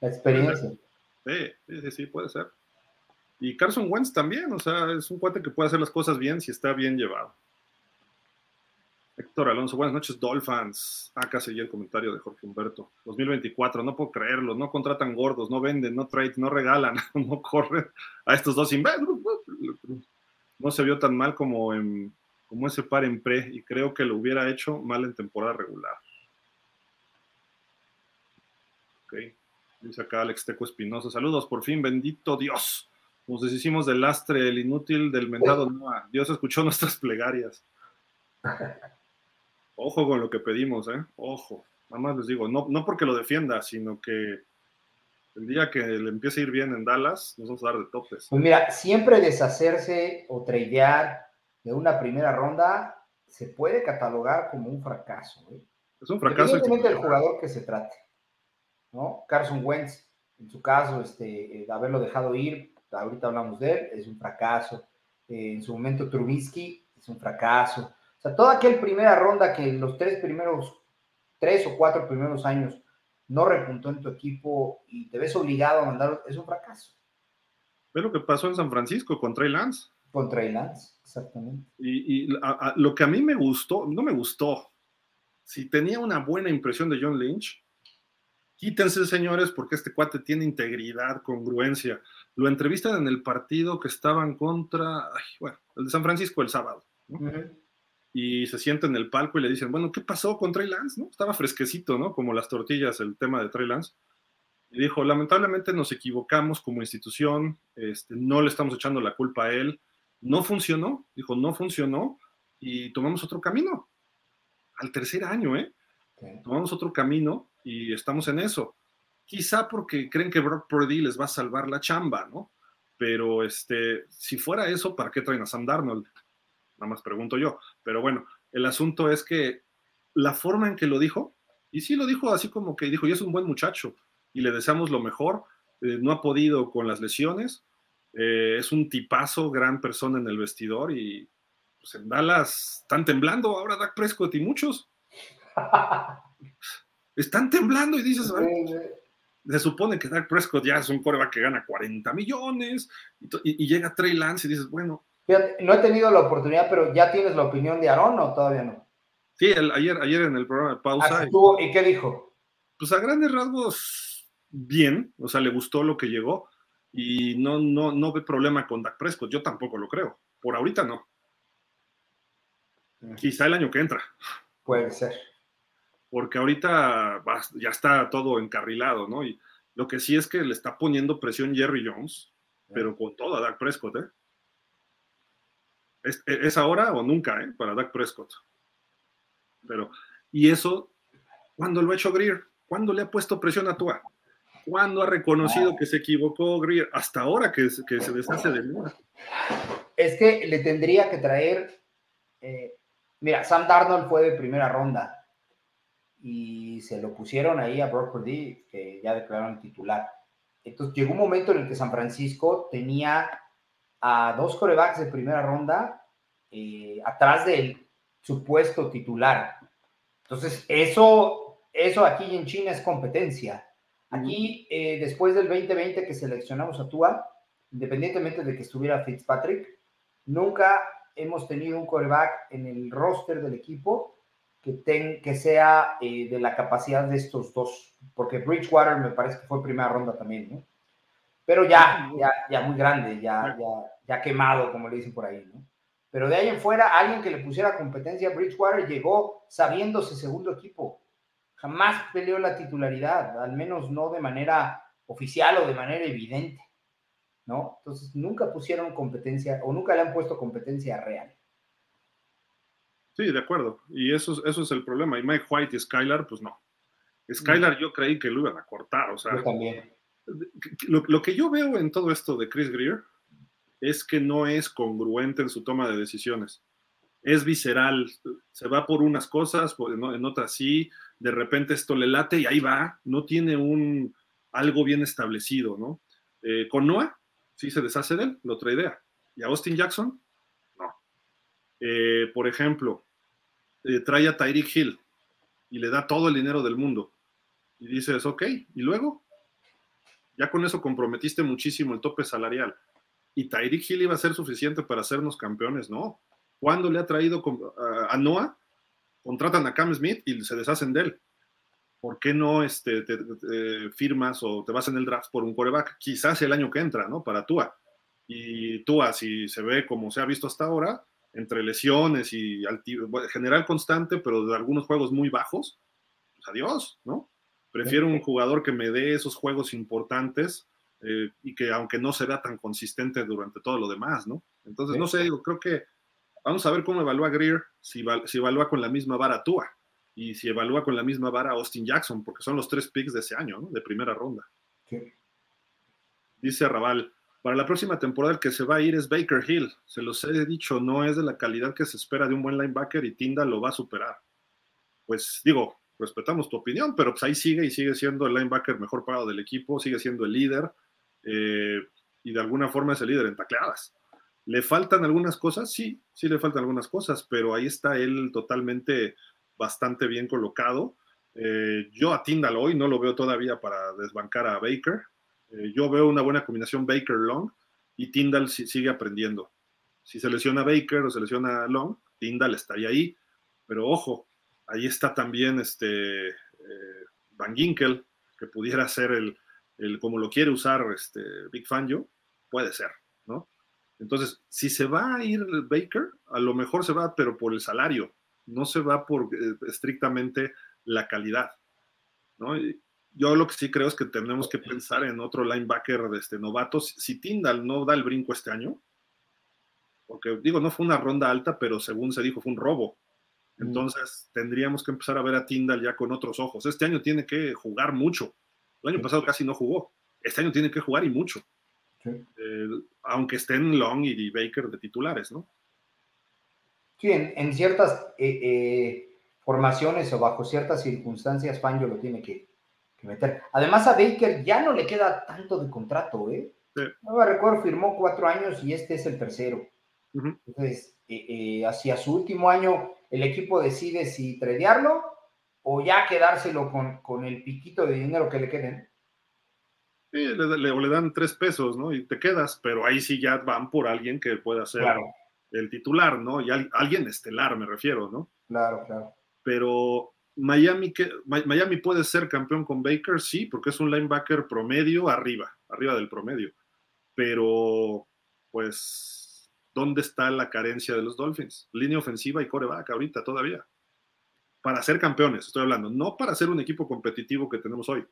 La experiencia. sí, sí, sí, puede ser. Y Carson Wentz también, o sea, es un cuate que puede hacer las cosas bien si está bien llevado. Héctor Alonso, buenas noches, Dolphins. Ah, Acá seguía el comentario de Jorge Humberto. 2024, no puedo creerlo, no contratan gordos, no venden, no trade, no regalan, no corren a estos dos inventos. No se vio tan mal como, en, como ese par en pre y creo que lo hubiera hecho mal en temporada regular. Ok, dice acá Alex Teco Espinosa. Saludos, por fin, bendito Dios. Nos deshicimos del lastre, el inútil del mentado Noah. Dios escuchó nuestras plegarias. Ojo con lo que pedimos, ¿eh? Ojo. Nada más les digo, no, no porque lo defienda, sino que el día que le empiece a ir bien en Dallas, nos vamos a dar de topes. Pues mira, siempre deshacerse o tradear de una primera ronda se puede catalogar como un fracaso. ¿eh? Es un fracaso. Independientemente del jugador que se trate. ¿no? Carson Wentz, en su caso, este, eh, de haberlo dejado ir, ahorita hablamos de él, es un fracaso. Eh, en su momento Trubisky es un fracaso. O sea, toda aquel primera ronda que en los tres primeros, tres o cuatro primeros años no repuntó en tu equipo y te ves obligado a mandar, es un fracaso. Ve lo que pasó en San Francisco con Trey Lance. Con Trey Lance, exactamente. Y, y a- a- lo que a mí me gustó, no me gustó, si tenía una buena impresión de John Lynch, quítense señores porque este cuate tiene integridad, congruencia. Lo entrevistan en el partido que estaban contra, ay, bueno, el de San Francisco el sábado. ¿no? Y se sienta en el palco y le dicen, bueno, ¿qué pasó con Trey Lance? ¿no? Estaba fresquecito, ¿no? Como las tortillas, el tema de Trey Lance. Y dijo, lamentablemente nos equivocamos como institución, este, no le estamos echando la culpa a él, no funcionó, dijo, no funcionó y tomamos otro camino. Al tercer año, ¿eh? Tomamos otro camino y estamos en eso. Quizá porque creen que Brock Purdy les va a salvar la chamba, ¿no? Pero este, si fuera eso, ¿para qué traen a Sam Darnold? Nada más pregunto yo. Pero bueno, el asunto es que la forma en que lo dijo, y sí lo dijo así como que dijo, y es un buen muchacho, y le deseamos lo mejor, eh, no ha podido con las lesiones, eh, es un tipazo, gran persona en el vestidor, y pues en Dallas están temblando ahora Dak Prescott y muchos. Están temblando y dices, "Ay, se supone que Dak Prescott ya es un coreback que gana 40 millones, y- y llega Trey Lance y dices, bueno, Fíjate, no he tenido la oportunidad, pero ¿ya tienes la opinión de Aaron o todavía no? sí, el- ayer, ayer en el programa de pausa, Ah, estuvo, ¿Y qué dijo? pues a grandes rasgos, bien, o sea, le gustó lo que llegó y no, no, no ve problema con Dak Prescott, yo tampoco lo creo, por ahorita no, quizá el año que entra, Puede ser. porque ahorita va- ya está todo encarrilado, ¿no? Y lo que sí es que le está poniendo presión Jerry Jones, pero con todo a Dak Prescott, ¿eh? Es, es ahora o nunca, ¿eh? Para Dak Prescott. Pero, y eso, ¿cuándo lo ha hecho Greer? ¿Cuándo le ha puesto presión a Tua? ¿Cuándo ha reconocido que se equivocó Greer? Hasta ahora que, que se deshace de mí. Es que le tendría que traer. eh, mira, Sam Darnold fue de primera ronda y se lo pusieron ahí a Brock Purdy, que ya declararon titular. Entonces llegó un momento en el que San Francisco tenía a dos corebacks de primera ronda eh, atrás del supuesto titular. Entonces, eso, eso aquí en China es competencia. Aquí, eh, después del 2020 que seleccionamos a Tua, independientemente de que estuviera Fitzpatrick, nunca hemos tenido un coreback en el roster del equipo que, ten, que sea eh, de la capacidad de estos dos, porque Bridgewater me parece que fue primera ronda también, ¿no? Pero ya, ya, ya muy grande, ya, ya, ya quemado, como le dicen por ahí, ¿no? Pero de ahí en fuera, alguien que le pusiera competencia a Bridgewater llegó sabiéndose segundo equipo. Jamás peleó la titularidad, al menos no de manera oficial o de manera evidente. ¿No? Entonces nunca pusieron competencia o nunca le han puesto competencia real. Sí, de acuerdo. Y eso, eso es el problema. Y Mike White y Skylar, pues no. Skylar yo creí que lo iban a cortar. O sea, yo también. Lo, lo, que yo veo en todo esto de Chris Greer es que no es congruente en su toma de decisiones. Es visceral, se va por unas cosas, en otras sí, de repente esto le late y ahí va, no tiene un algo bien establecido, ¿no? Eh, con Noah, sí se deshace de él, otra idea. ¿Y a Austin Jackson? No. Eh, por ejemplo, eh, trae a Tyreek Hill y le da todo el dinero del mundo. Y dices, ok, ¿y luego? Ya con eso comprometiste muchísimo el tope salarial y Tyreek Hill iba a ser suficiente para hacernos campeones, no. ¿Cuándo le ha traído a Noah? Contratan a Cam Smith y se deshacen de él. ¿Por qué no este, te, firmas o te vas en el draft por un coreback? Quizás el año que entra, ¿no? Para Tua. Y Tua, si se ve como se ha visto hasta ahora, entre lesiones y general constante, pero de algunos juegos muy bajos, pues adiós, ¿no? Prefiero un jugador que me dé esos juegos importantes eh, y que aunque no será tan consistente durante todo lo demás, ¿no? Entonces, no sé, creo que vamos a ver cómo evalúa Greer, si, si evalúa con la misma vara Tua y si evalúa con la misma vara Austin Jackson, porque son los tres picks de ese año, ¿no? De primera ronda. Dice Raval, para la próxima temporada el que se va a ir es Baker Hill. Se los he dicho, no es de la calidad que se espera de un buen linebacker y Tinda lo va a superar. Pues digo, respetamos tu opinión, pero pues ahí sigue y sigue siendo el linebacker mejor pagado del equipo, sigue siendo el líder eh, y de alguna forma es el líder en tacleadas. ¿Le faltan algunas cosas? Sí, sí le faltan algunas cosas, pero ahí está él totalmente bastante bien colocado. Eh, yo a Tyndall hoy no lo veo todavía para desbancar a Baker. Eh, yo veo una buena combinación Baker-Long y Tyndall sigue aprendiendo. Si se lesiona Baker o se lesiona Long, Tyndall estaría ahí. Pero ojo, ahí está también este Van Ginkel, que pudiera ser el, el, como lo quiere usar este Big Fangio, puede ser, ¿no? Entonces, si se va a ir Baker, a lo mejor se va, pero por el salario, no se va por eh, estrictamente la calidad, ¿no? yo lo que sí creo es que tenemos que pensar en otro linebacker de este novato. Si Tyndall no da el brinco este año, porque digo, no fue una ronda alta, pero según se dijo, fue un robo. Mm. Entonces, tendríamos que empezar a ver a Tyndall ya con otros ojos. Este año tiene que jugar mucho. El año pasado casi no jugó. Este año tiene que jugar y mucho. Eh, aunque estén Long y Baker de titulares, ¿no? Sí, en, ciertas eh, eh, formaciones o bajo ciertas circunstancias, Fangio lo tiene que, meter. Además, a Baker ya no le queda tanto de contrato, ¿eh? No me recuerdo, firmó cuatro años y este es el tercero. Entonces, hacia su último año, el equipo decide si tradearlo o ya quedárselo con, el piquito de dinero que le queden. Sí, le, le, dan tres pesos, ¿no? Y te quedas, pero ahí sí ya van por alguien que pueda ser el titular, ¿no? Y alguien estelar, me refiero, ¿no? Claro, claro. Pero Miami, que, Miami puede ser campeón con Baker, sí, porque es un linebacker promedio arriba, arriba del promedio. Pero, pues, ¿dónde está la carencia de los Dolphins? Línea ofensiva y coreback ahorita todavía para ser campeones, estoy hablando, no para ser un equipo competitivo que tenemos hoy,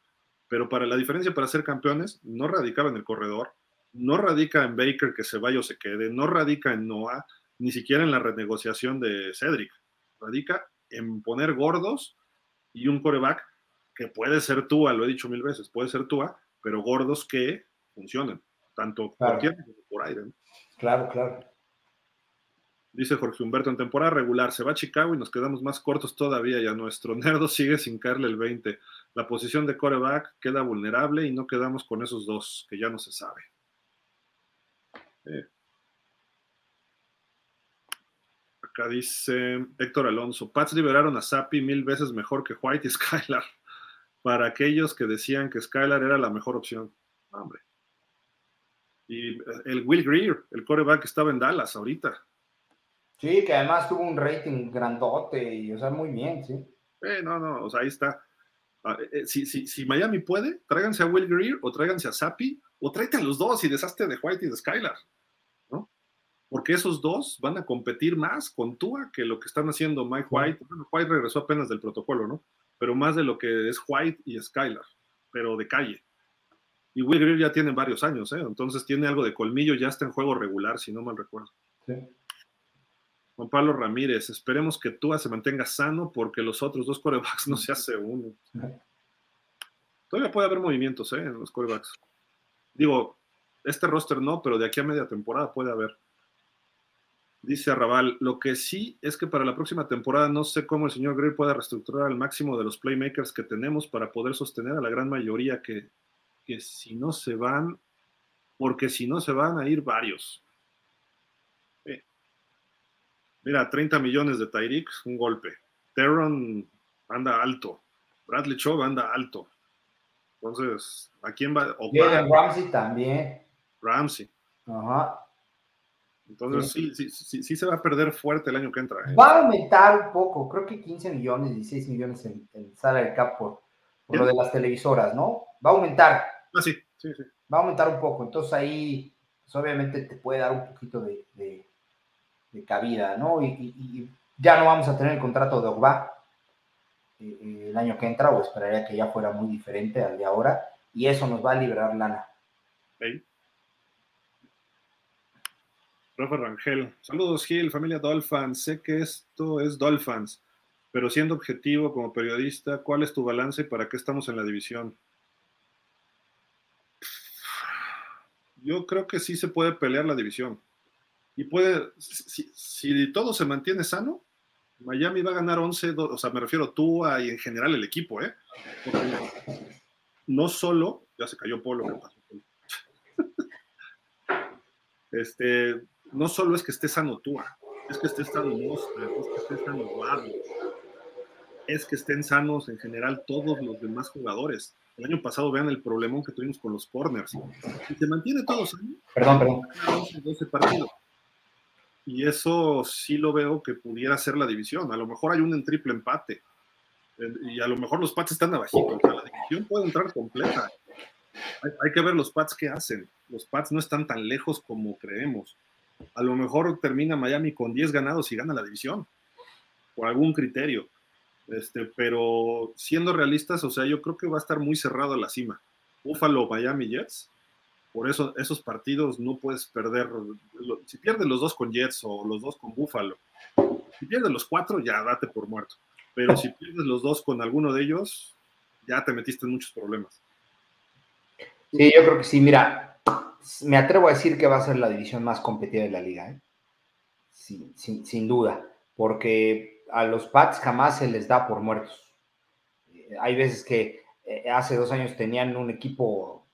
pero para la diferencia para ser campeones no radicaba en el corredor, no radica en Baker que se vaya o se quede, no radica en Noah, ni siquiera en la renegociación de Cedric, radica en poner gordos y un coreback que puede ser Tua, lo he dicho mil veces, puede ser Tua, pero gordos que funcionen, tanto por tierra como por aire. Claro, claro. Dice Jorge Humberto, en temporada regular se va a Chicago y nos quedamos más cortos todavía y a nuestro nerdo sigue sin caerle el 20. La posición de coreback queda vulnerable y no quedamos con esos dos, que ya no se sabe. Eh. Acá dice Héctor Alonso, Pats liberaron a Sapi mil veces mejor que White y Skylar. Para aquellos que decían que Skylar era la mejor opción. Hombre. Y el Will Greer, el coreback, estaba en Dallas ahorita. Sí, que además tuvo un rating grandote y, o sea, muy bien, sí. Eh, no, no, o sea, ahí está. Ah, eh, eh, si, si, si, Miami puede, tráiganse a Will Greer o tráiganse a Sapi o tráete a los dos y deshazte de White y de Skylar, ¿no? Porque esos dos van a competir más con Tua que lo que están haciendo Mike White. Bueno, White regresó apenas del protocolo, ¿no? Pero más de lo que es White y Skylar, pero de calle. Y Will Greer ya tiene varios años, ¿eh? Entonces tiene algo de colmillo, ya está en juego regular, si no mal recuerdo. Sí. Juan Pablo Ramírez, esperemos que Tua se mantenga sano porque los otros dos corebacks no se hace uno. Todavía puede haber movimientos ¿eh? en los corebacks. Digo, este roster no, pero de aquí a media temporada puede haber. Dice Arrabal, lo que sí es que para la próxima temporada no sé cómo el señor Greer pueda reestructurar al máximo de los playmakers que tenemos para poder sostener a la gran mayoría que, que si no se van, porque si no se van a ir varios. Mira, 30 millones de Tyreek, un golpe. Teron anda alto. Bradley Chubb anda alto. Entonces, ¿a quién va? Jalen Ramsey también. Ramsey. Ajá. Entonces, sí. Sí, sí, sí, se va a perder fuerte el año que entra. ¿eh? Va a aumentar un poco, creo que 15 millones, 16 millones en, en sala de cap por, lo de las televisoras, ¿no? Va a aumentar. Ah, sí, sí, sí. Va a aumentar un poco. Entonces ahí, pues, obviamente te puede dar un poquito de de cabida, ¿no? Y, ya no vamos a tener el contrato de Ogba eh, eh, el año que entra, o esperaría que ya fuera muy diferente al de ahora, y eso nos va a liberar lana. Rafa Rangel, saludos Gil, familia Dolphins, sé que esto es Dolphins, pero siendo objetivo como periodista, ¿cuál es tu balance y para qué estamos en la división? Yo creo que sí se puede pelear la división y puede, si, todo se mantiene sano, Miami va a ganar 11, o sea, me refiero tú y en general el equipo, ¿eh? no solo, ya se cayó Polo, ¿qué pasó? este, no solo es que esté sano Tua, es que esté sano Mostra, es que esté sano Guardo, es que estén sanos en general todos los demás jugadores. El año pasado vean el problemón que tuvimos con los corners. Si se mantiene todo sano, perdón, perdón. 12 partidos y eso sí lo veo que pudiera ser la división. A lo mejor hay un triple empate eh, y a lo mejor los Pats están abajito. O la división puede entrar completa. Hay, que ver los Pats qué hacen. Los Pats no están tan lejos como creemos. A lo mejor termina Miami con 10 ganados y gana la división por algún criterio. Este, pero siendo realistas, o sea, yo creo que va a estar muy cerrado la cima. Buffalo, Miami Jets, por eso esos partidos no puedes perder. Si pierdes los dos con Jets o los dos con Buffalo, si pierdes los cuatro, ya date por muerto. Pero si pierdes los dos con alguno de ellos, ya te metiste en muchos problemas. Sí, yo creo que sí. Mira, me atrevo a decir que va a ser la división más competida de la liga, ¿eh? sin, duda, porque a los Pats jamás se les da por muertos. Hay veces que eh, hace dos años tenían un equipo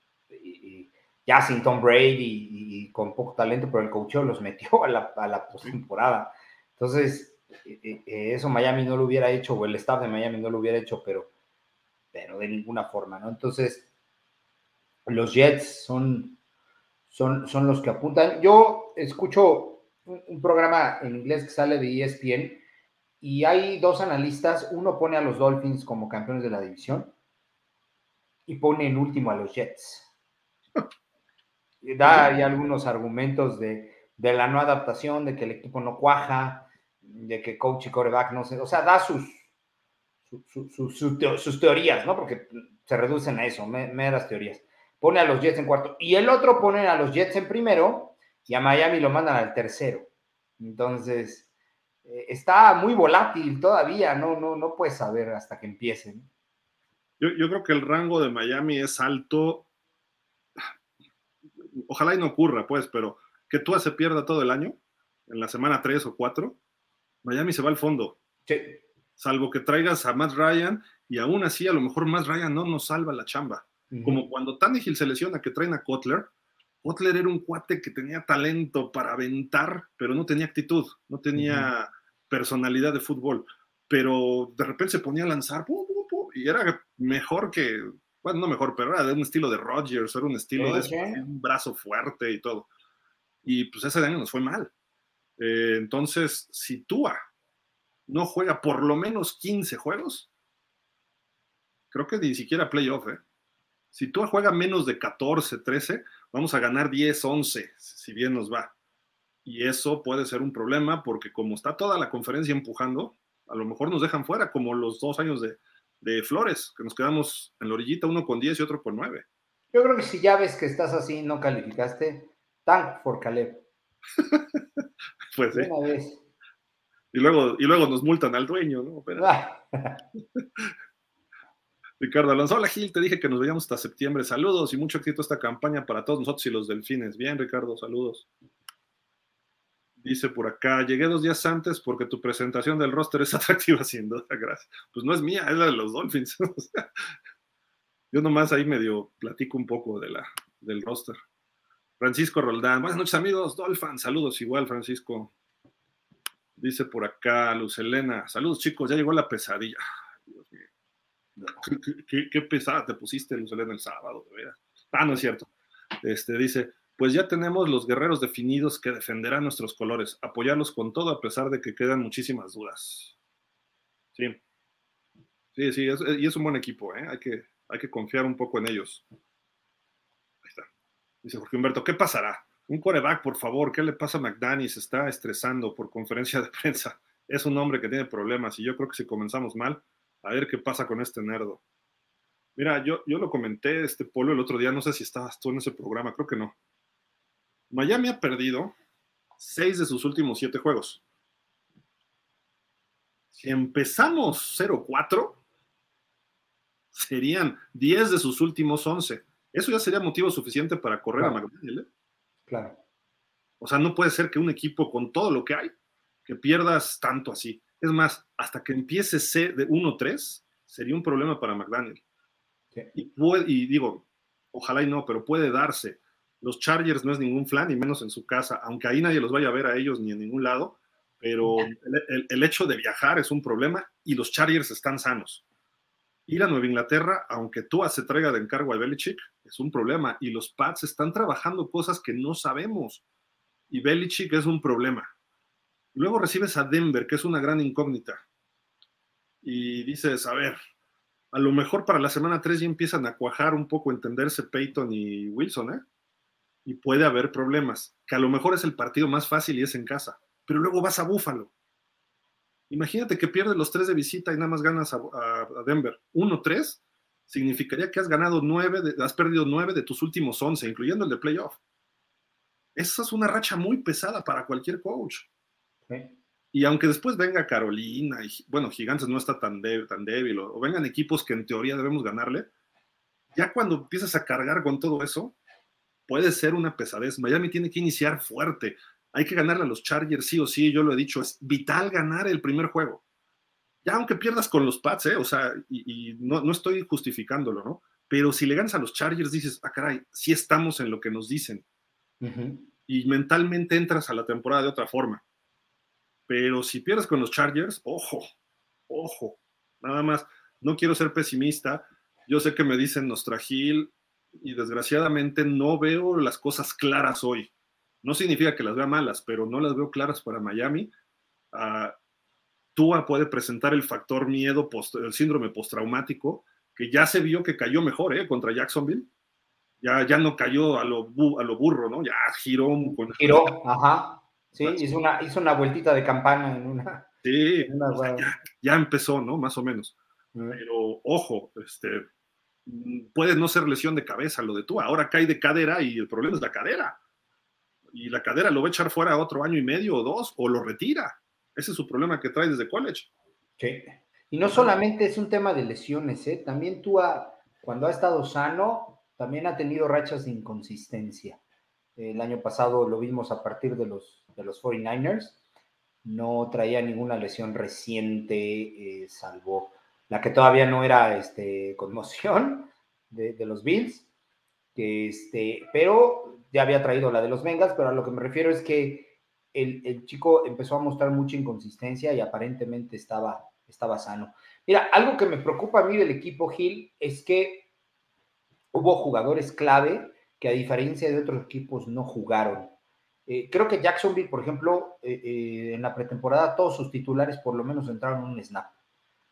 ya sin Tom Brady y, con poco talento, pero el coach los metió a la, a la postemporada. Entonces, eh, eh, eh, eso Miami no lo hubiera hecho, o el staff de Miami no lo hubiera hecho, pero, pero de ninguna forma, ¿no? Entonces, los Jets son, son, son los que apuntan. Yo escucho un, programa en inglés que sale de ESPN y hay dos analistas, uno pone a los Dolphins como campeones de la división y pone en último a los Jets da ahí algunos argumentos de, la no adaptación, de que el equipo no cuaja, de que coach y coreback no sé, o sea, da sus, sus teorías, ¿no? Porque se reducen a eso, meras teorías. Pone a los Jets en cuarto y el otro pone a los Jets en primero y a Miami lo mandan al tercero. Entonces, eh, está muy volátil todavía, no, no, no puedes saber hasta que empiecen. Yo, yo creo que el rango de Miami es alto ojalá y no ocurra, pues, pero que tú se pierda todo el año, en la semana 3 o 4, Miami se va al fondo. Sí. Salvo que traigas a Matt Ryan y aún así a lo mejor Matt Ryan no nos salva la chamba. Como cuando Tannehill se lesiona que traen a Kotler, Kotler era un cuate que tenía talento para aventar, pero no tenía actitud, no tenía personalidad de fútbol. Pero de repente se ponía a lanzar y era mejor que, bueno, no mejor, pero era de un estilo de Rodgers, era un estilo de un brazo fuerte y todo. Y pues ese año nos fue mal. Eh, entonces, si Tua no juega por lo menos 15 juegos, creo que ni siquiera playoff, ¿eh? Si Tua juega menos de 14, 13, vamos a ganar 10, 11, si bien nos va. Y eso puede ser un problema porque como está toda la conferencia empujando, a lo mejor nos dejan fuera, como los dos años de, de Flores, que nos quedamos en la orillita, uno con 10 y otro con 9. Yo creo que si ya ves que estás así, no calificaste, tank for Caleb. pues sí. Y luego, y luego nos multan al dueño, ¿no? Ricardo Alonso, hola Gil, te dije que nos veíamos hasta septiembre. Saludos y mucho éxito esta campaña para todos nosotros y los delfines. Bien, Ricardo, saludos. Dice por acá, llegué dos días antes porque tu presentación del roster es atractiva, sin duda, gracias. Pues no es mía, es la de los Dolphins. yo nomás ahí medio platico un poco de la, del roster. Francisco Roldán, buenas noches amigos, Dolphins, saludos igual Francisco. Dice por acá Luz Elena, saludos chicos, ya llegó la pesadilla. Dios mío. ¿Qué, pesada te pusiste, Luz Elena, el sábado, de veras. Ah, no es cierto. Este, dice, pues ya tenemos los guerreros definidos que defenderán nuestros colores, apoyarlos con todo a pesar de que quedan muchísimas dudas. Sí, sí, sí, y es un buen equipo, ¿eh? hay, que, hay que confiar un poco en ellos. Ahí está. Dice Jorge Humberto, ¿qué pasará? Un coreback, por favor, ¿qué le pasa a McDaniel? Se está estresando por conferencia de prensa. Es un hombre que tiene problemas y yo creo que si comenzamos mal, a ver qué pasa con este nerdo. Mira, yo, yo lo comenté, este polo, el otro día, no sé si estabas tú en ese programa, creo que no. Miami ha perdido seis de sus últimos siete juegos. Si empezamos 0-4, serían 10 de sus últimos 11. Eso ya sería motivo suficiente para correr a McDaniel. ¿eh? Claro. O sea, no puede ser que un equipo con todo lo que hay, que pierdas tanto así. Es más, hasta que empiece C de 1-3, sería un problema para McDaniel. Y, y digo, ojalá y no, pero puede darse los Chargers no es ningún flan, ni menos en su casa, aunque ahí nadie los vaya a ver a ellos ni en ningún lado, pero el, hecho de viajar es un problema y los Chargers están sanos. Ir a Nueva Inglaterra, aunque tú se traiga de encargo a Belichick, es un problema y los Pats están trabajando cosas que no sabemos y Belichick es un problema. Luego recibes a Denver, que es una gran incógnita, y dices, a ver, a lo mejor para la semana 3 ya empiezan a cuajar un poco, entenderse Peyton y Wilson, ¿eh? Y puede haber problemas, que a lo mejor es el partido más fácil y es en casa, pero luego vas a Búfalo. Imagínate que pierdes los tres de visita y nada más ganas a, Denver. Uno, tres, significaría que has ganado nueve, has perdido nueve de tus últimos once, incluyendo el de playoff. Esa es una racha muy pesada para cualquier coach. Y aunque después venga Carolina, y bueno, Gigantes no está tan, tan débil, o vengan equipos que en teoría debemos ganarle, ya cuando empiezas a cargar con todo eso, puede ser una pesadez. Miami tiene que iniciar fuerte. Hay que ganarle a los Chargers, sí o sí, yo lo he dicho, es vital ganar el primer juego. Ya aunque pierdas con los Pats, ¿eh? o sea, y, no, estoy justificándolo, ¿no? Pero si le ganas a los Chargers, dices, ah, caray, sí estamos en lo que nos dicen. Y mentalmente entras a la temporada de otra forma. Pero si pierdes con los Chargers, ojo, ojo, nada más. No quiero ser pesimista. Yo sé que me dicen Nostragil, y desgraciadamente no veo las cosas claras hoy. No significa que las vea malas, pero no las veo claras para Miami. Uh, Tua puede presentar el factor miedo, post, el síndrome postraumático, que ya se vio que cayó mejor ¿eh? contra Jacksonville. Ya, ya no cayó a lo, a lo burro, ¿no? Ya giró. Con... Giró, ajá. Sí, hizo una, hizo una vueltita de campana en una. Sí, ya, ya, empezó, ¿no? Más o menos. Pero ojo, este, puede no ser lesión de cabeza lo de tú, ahora cae de cadera y el problema es la cadera. Y la cadera lo va a echar fuera otro año y medio o dos, o lo retira. Ese es su problema que trae desde college. Sí. Y no solamente es un tema de lesiones, ¿eh? también tú, cuando ha estado sano, también ha tenido rachas de inconsistencia. El año pasado lo vimos a partir de los, de los 49ers. No traía ninguna lesión reciente, eh, salvo la que todavía no era este, conmoción de, los Bills. Que este, pero ya había traído la de los Bengals, pero a lo que me refiero es que el, el, chico empezó a mostrar mucha inconsistencia y aparentemente estaba, estaba sano. Mira, algo que me preocupa a mí del equipo Hill es que hubo jugadores clave que a diferencia de otros equipos no jugaron. Eh, creo que Jacksonville, por ejemplo, eh, eh, en la pretemporada todos sus titulares por lo menos entraron en un snap,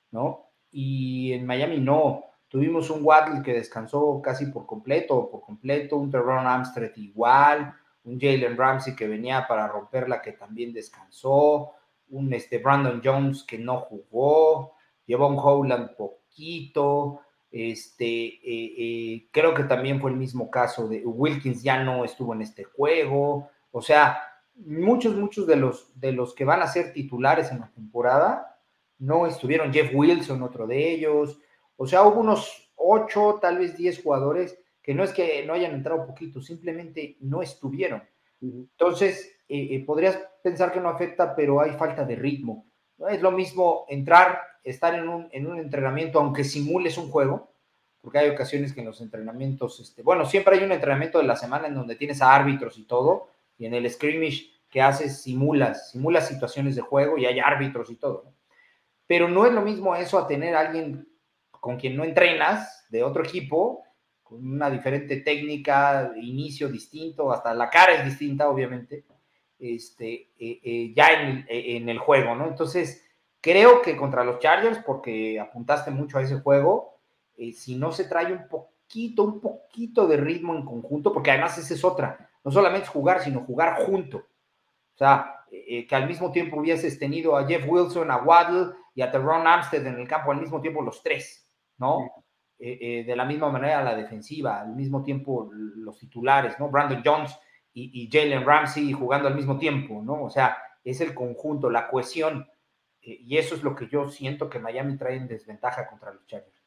¿no? Y en Miami no. Tuvimos un Waddle que descansó casi por completo, por completo, un Teron Amstrad igual, un Jalen Ramsey que venía para romperla que también descansó, un este, Brandon Jones que no jugó, llevó un Howland poquito, este, eh, eh, creo que también fue el mismo caso de Wilkins, ya no estuvo en este juego. O sea, muchos, muchos de los, de los que van a ser titulares en la temporada no estuvieron. Jeff Wilson, otro de ellos. O sea, hubo unos ocho, tal vez diez jugadores que no es que no hayan entrado poquito, simplemente no estuvieron. Entonces, eh, podrías pensar que no afecta, pero hay falta de ritmo. No es lo mismo entrar estar en un, en un entrenamiento, aunque simules un juego, porque hay ocasiones que en los entrenamientos, este, bueno, siempre hay un entrenamiento de la semana en donde tienes a árbitros y todo, y en el scrimmage que haces simulas, simulas situaciones de juego y hay árbitros y todo, Pero no es lo mismo eso a tener a alguien con quien no entrenas, de otro equipo, con una diferente técnica, inicio distinto, hasta la cara es distinta, obviamente, este, eh, eh, ya en, en el juego, ¿no? Entonces, Creo que contra los Chargers, porque apuntaste mucho a ese juego, eh, si no se trae un poquito, un poquito de ritmo en conjunto, porque además esa es otra, no solamente jugar, sino jugar junto. O sea, eh, eh, que al mismo tiempo hubieses tenido a Jeff Wilson, a Waddle y a Teron Amstead en el campo al mismo tiempo los tres, ¿no? de la misma manera la defensiva, al mismo tiempo los titulares, ¿no? Brandon Jones y, y Jalen Ramsey jugando al mismo tiempo, ¿no? O sea, es el conjunto, la cohesión eh, y eso es lo que yo siento que Miami trae en desventaja contra los Chargers.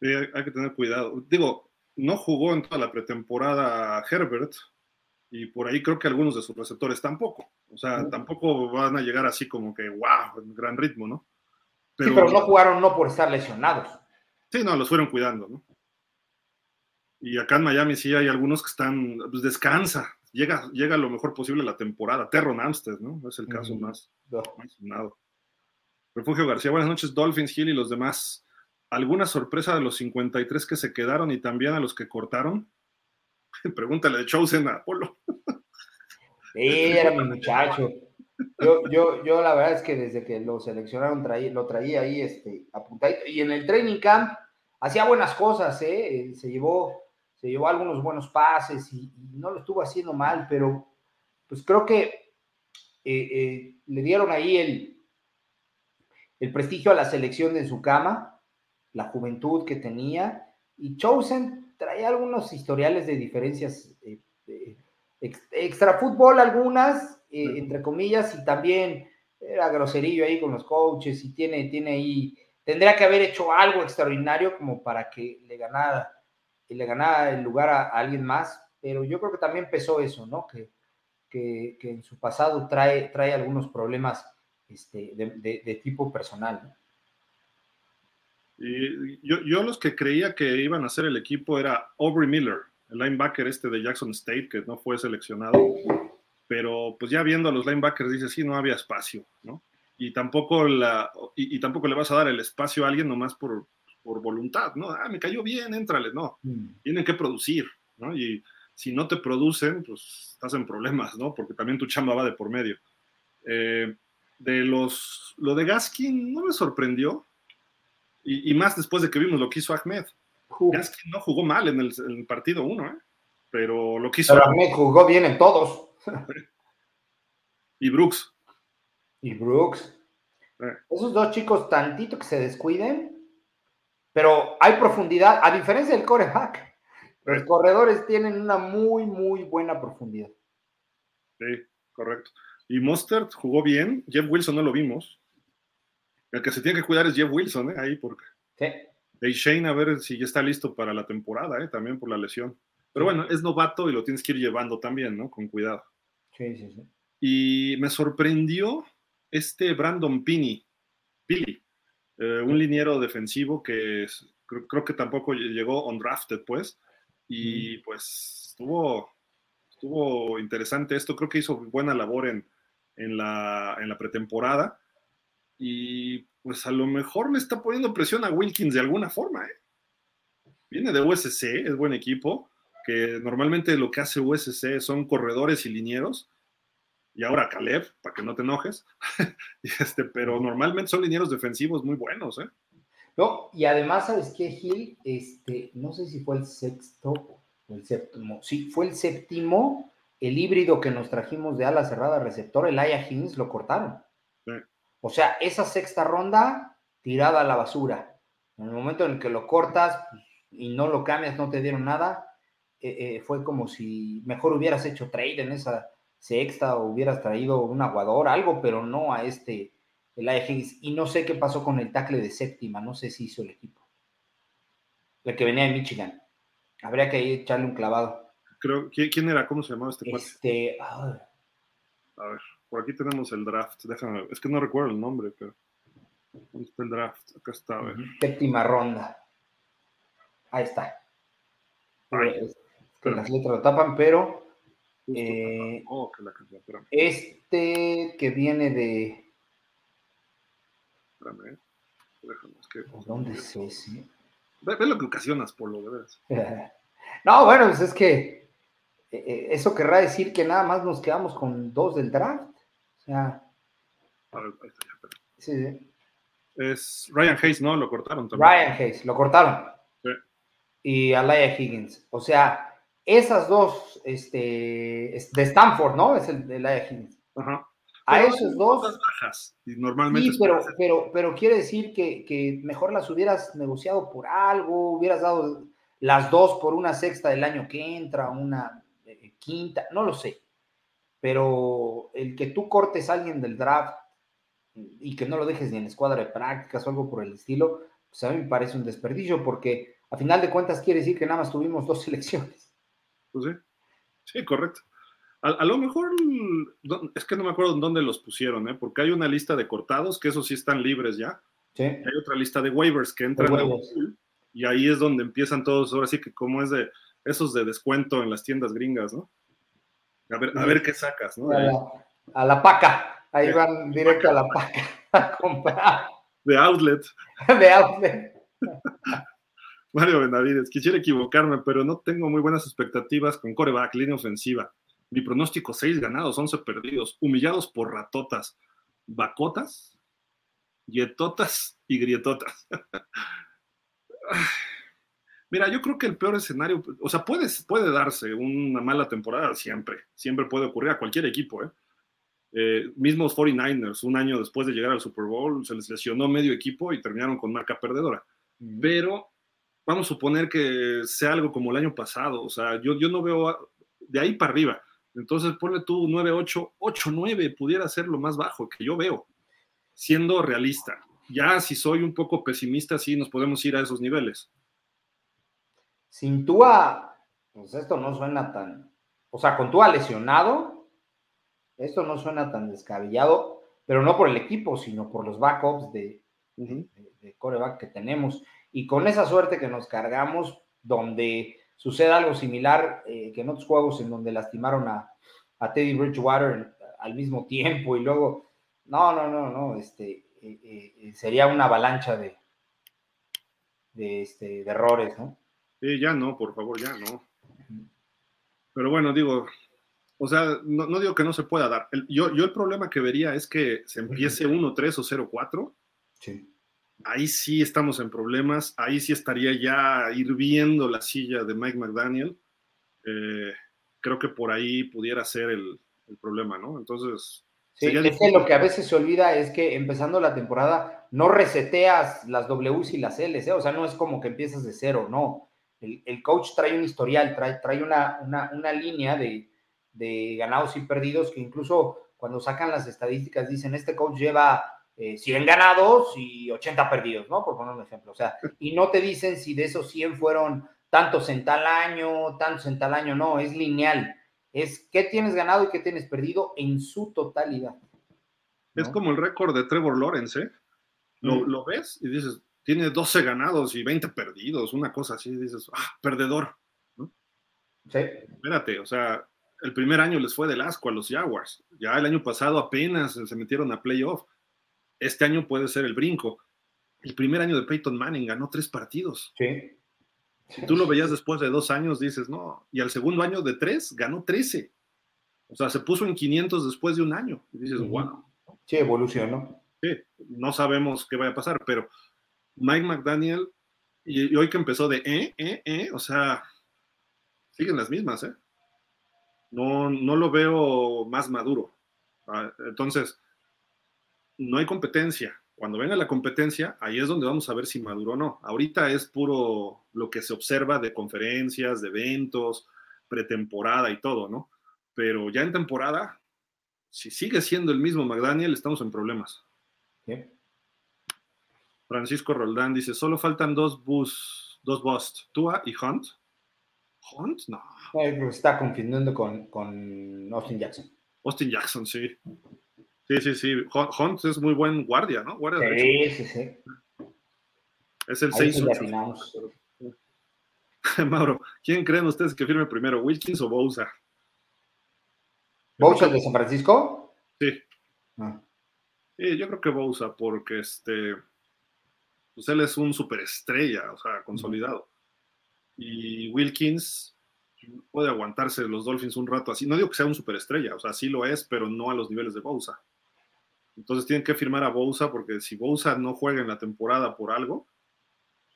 Sí, hay, que tener cuidado. Digo, no jugó en toda la pretemporada Herbert y por ahí creo que algunos de sus receptores tampoco. O sea, tampoco van a llegar así como que, wow, en gran ritmo, ¿no? Pero, sí, pero no jugaron no por estar lesionados. Sí, no, los fueron cuidando, ¿no? Y acá en Miami sí hay algunos que están, pues descansa, llega, llega lo mejor posible la temporada. Terron Amstead, ¿no? Es el caso más, sonado. Refugio García, buenas noches, Dolphins, Hill y los demás. ¿Alguna sorpresa de los 53 que se quedaron y también a los que cortaron? Pregúntale de Chosen a Polo. Era mi muchacho. Yo, yo, yo la verdad es que desde que lo seleccionaron lo traía ahí este, apuntadito. Y en el training camp hacía buenas cosas, ¿eh? Se llevó se llevó algunos buenos pases y, no lo estuvo haciendo mal, pero pues creo que eh, eh, le dieron ahí el, el prestigio a la selección de su cama, la juventud que tenía, y Chosen traía algunos historiales de diferencias eh, extra fútbol, algunas, entre comillas, y también era groserillo ahí con los coaches y tiene, tiene ahí, tendría que haber hecho algo extraordinario como para que le ganara y le ganaba el lugar a, alguien más, pero yo creo que también pesó eso, ¿no? Que, que, en su pasado trae, trae algunos problemas este, de, tipo personal. Y yo, yo, los que creía que iban a ser el equipo era Aubrey Miller, el linebacker este de Jackson State, que no fue seleccionado, pero pues ya viendo a los linebackers dice, sí, no había espacio, ¿no? Y tampoco, la, y tampoco le vas a dar el espacio a alguien nomás por, por voluntad, ¿no? Ah, me cayó bien, éntrale, no. Mm. Tienen que producir, ¿no? Y si no te producen, pues estás en problemas, ¿no? Porque también tu chamba va de por medio. Eh, de los, lo de Gaskin no me sorprendió, y, más después de que vimos lo que hizo Ahmed. Gaskin no jugó mal en el, partido uno, ¿eh? Pero lo que hizo. Pero Ahmed jugó bien en todos. y Brooks. Y Brooks. Eh. Esos dos chicos, tantito que se descuiden, pero hay profundidad, a diferencia del coreback. Los corredores tienen una muy, muy buena profundidad. Sí, correcto. Y Mostert jugó bien. Jeff Wilson no lo vimos. El que se tiene que cuidar es Jeff Wilson, ¿eh? Ahí, porque. Sí. Y Shane, a ver si ya está listo para la temporada, ¿eh? También por la lesión. Pero bueno, es novato y lo tienes que ir llevando también, ¿no? Con cuidado. Sí, sí, sí. Y me sorprendió este Brandon Pini, Pili, eh, un liniero defensivo que creo, que tampoco llegó on drafted, pues. Y pues estuvo, estuvo interesante esto. Creo que hizo buena labor en, en, la, en la pretemporada. Y pues a lo mejor le está poniendo presión a Wilkins de alguna forma. ¿eh? Viene de USC, es buen equipo, que normalmente lo que hace USC son corredores y linieros. Y ahora Caleb, para que no te enojes. este, pero normalmente son linieros defensivos muy buenos. ¿eh? No, y además, ¿sabes qué, Gil? Este, no sé si fue el sexto o el séptimo. Sí, fue el séptimo, el híbrido que nos trajimos de ala cerrada receptor, el Aya Higgins, lo cortaron. O sea, esa sexta ronda tirada a la basura. En el momento en el que lo cortas y no lo cambias, no te dieron nada, eh, eh, fue como si mejor hubieras hecho trade en esa sexta o hubieras traído un aguador, algo, pero no a este, el Higgins. Y no sé qué pasó con el tackle de séptima, no sé si hizo el equipo. El que venía de Michigan. Habría que echarle un clavado. Creo, ¿quién era? ¿Cómo se llamaba este Este, a ver. Por aquí tenemos el draft. Déjame Es que no recuerdo el nombre, pero. ¿Dónde está el draft? Acá está, a ver. Séptima ronda. Ahí está. que las letras lo tapan, pero. Eh, oh, que la canción, este que viene de. Espérame, eh. Déjame, es que, ¿Dónde es ese? Ve, ve, lo que ocasionas, Polo, de veras. no, bueno, pues es que eh, eso querrá decir que nada más nos quedamos con dos del draft. Sí, sí. Es Ryan Hayes, ¿no? Lo cortaron también. Ryan Hayes, lo cortaron. Sí. Y Alaya Higgins. O sea, esas dos, este, de Stanford, ¿no? Es el de Alaya Higgins. Ajá. A esos dos. Bajas, y normalmente sí, pero, pero, pero quiere decir que, que, mejor las hubieras negociado por algo, hubieras dado las dos por una sexta del año que entra, una eh, quinta, no lo sé pero el que tú cortes a alguien del draft y que no lo dejes ni en escuadra de prácticas o algo por el estilo, pues a mí me parece un desperdicio porque a final de cuentas quiere decir que nada más tuvimos dos selecciones. Pues sí, sí, correcto. A, lo mejor, es que no me acuerdo en dónde los pusieron, ¿eh? porque hay una lista de cortados, que esos sí están libres ya. Sí. Hay otra lista de waivers que entran y ahí es donde empiezan todos, ahora sí que como es de esos de descuento en las tiendas gringas, ¿no? A ver, a ver qué sacas, ¿no? A la, paca. Ahí van directo a la paca a comprar. De outlet. De outlet. Mario Benavides, quisiera equivocarme, pero no tengo muy buenas expectativas con coreback, línea ofensiva. Mi pronóstico, seis ganados, 11 perdidos, humillados por ratotas, bacotas, yetotas y grietotas. Mira, yo creo que el peor escenario, o sea, puede, puede darse una mala temporada siempre, siempre puede ocurrir a cualquier equipo, ¿eh? eh mismos 49ers, un año después de llegar al Super Bowl, se les lesionó medio equipo y terminaron con marca perdedora. Pero vamos a suponer que sea algo como el año pasado, o sea, yo, yo no veo de ahí para arriba. Entonces ponle tú 9-8, 8-9 pudiera ser lo más bajo que yo veo, siendo realista. Ya si soy un poco pesimista, sí nos podemos ir a esos niveles. Sin Tua, pues esto no suena tan, o sea, con Tua lesionado, esto no suena tan descabellado, pero no por el equipo, sino por los backups de, coreback que tenemos. Y con esa suerte que nos cargamos, donde sucede algo similar eh, que en otros juegos en donde lastimaron a, Teddy Bridgewater al mismo tiempo y luego, no, no, no, no, este, eh, eh, sería una avalancha de, de, este, de errores, ¿no? Eh, ya no, por favor, ya no. Pero bueno, digo, o sea, no, digo que no se pueda dar. yo, yo el problema que vería es que se empiece 1-3 o 0-4. Sí. Ahí sí estamos en problemas. Ahí sí estaría ya hirviendo la silla de Mike McDaniel. Eh, creo que por ahí pudiera ser el, problema, ¿no? Entonces. Sí, es que lo que a veces se olvida es que empezando la temporada no reseteas las Ws y las Ls, ¿eh? o sea, no es como que empiezas de cero, no el, coach trae un historial, trae, trae una, una, línea de, ganados y perdidos que incluso cuando sacan las estadísticas dicen, este coach lleva 100 eh, ganados y 80 perdidos, ¿no? Por poner un ejemplo. O sea, y no te dicen si de esos 100 fueron tantos en tal año, tantos en tal año, no, es lineal. Es qué tienes ganado y qué tienes perdido en su totalidad. Es como el récord de Trevor Lawrence, ¿eh? Lo, lo, ves y dices, tiene 12 ganados y 20 perdidos, una cosa así, dices, ah, perdedor. ¿no? Sí. Espérate, o sea, el primer año les fue del asco a los Jaguars. Ya el año pasado apenas se metieron a playoff. Este año puede ser el brinco. El primer año de Peyton Manning ganó tres partidos. Sí. Si tú lo veías después de dos años, dices, no. Y al segundo año de tres, ganó 13. O sea, se puso en 500 después de un año. Y dices, wow. Sí, evolucionó. Sí, no sabemos qué vaya a pasar, pero Mike McDaniel, y, hoy que empezó de eh, eh, eh, o sea, siguen las mismas, ¿eh? No, no lo veo más maduro. Ah, entonces, no hay competencia. Cuando venga la competencia, ahí es donde vamos a ver si maduro o no. Ahorita es puro lo que se observa de conferencias, de eventos, pretemporada y todo, ¿no? Pero ya en temporada, si sigue siendo el mismo McDaniel, estamos en problemas. Francisco Roldán dice, solo faltan dos bus, dos bust, Tua y Hunt. ¿Hunt? No. está confundiendo con, con Austin Jackson. Austin Jackson, sí. Sí, sí, sí. Hunt es muy buen guardia, ¿no? Guardia sí, sí, sí. Es el 6 Mauro, ¿quién creen ustedes que firme primero, Wilkins o Bousa? ¿Bousa de San Francisco? Sí. Ah. Sí, yo creo que Bousa, porque este, pues él es un superestrella, o sea, consolidado. Y Wilkins puede aguantarse los Dolphins un rato así. No digo que sea un superestrella, o sea, sí lo es, pero no a los niveles de Bousa. Entonces tienen que firmar a Bousa porque si Bousa no juega en la temporada por algo,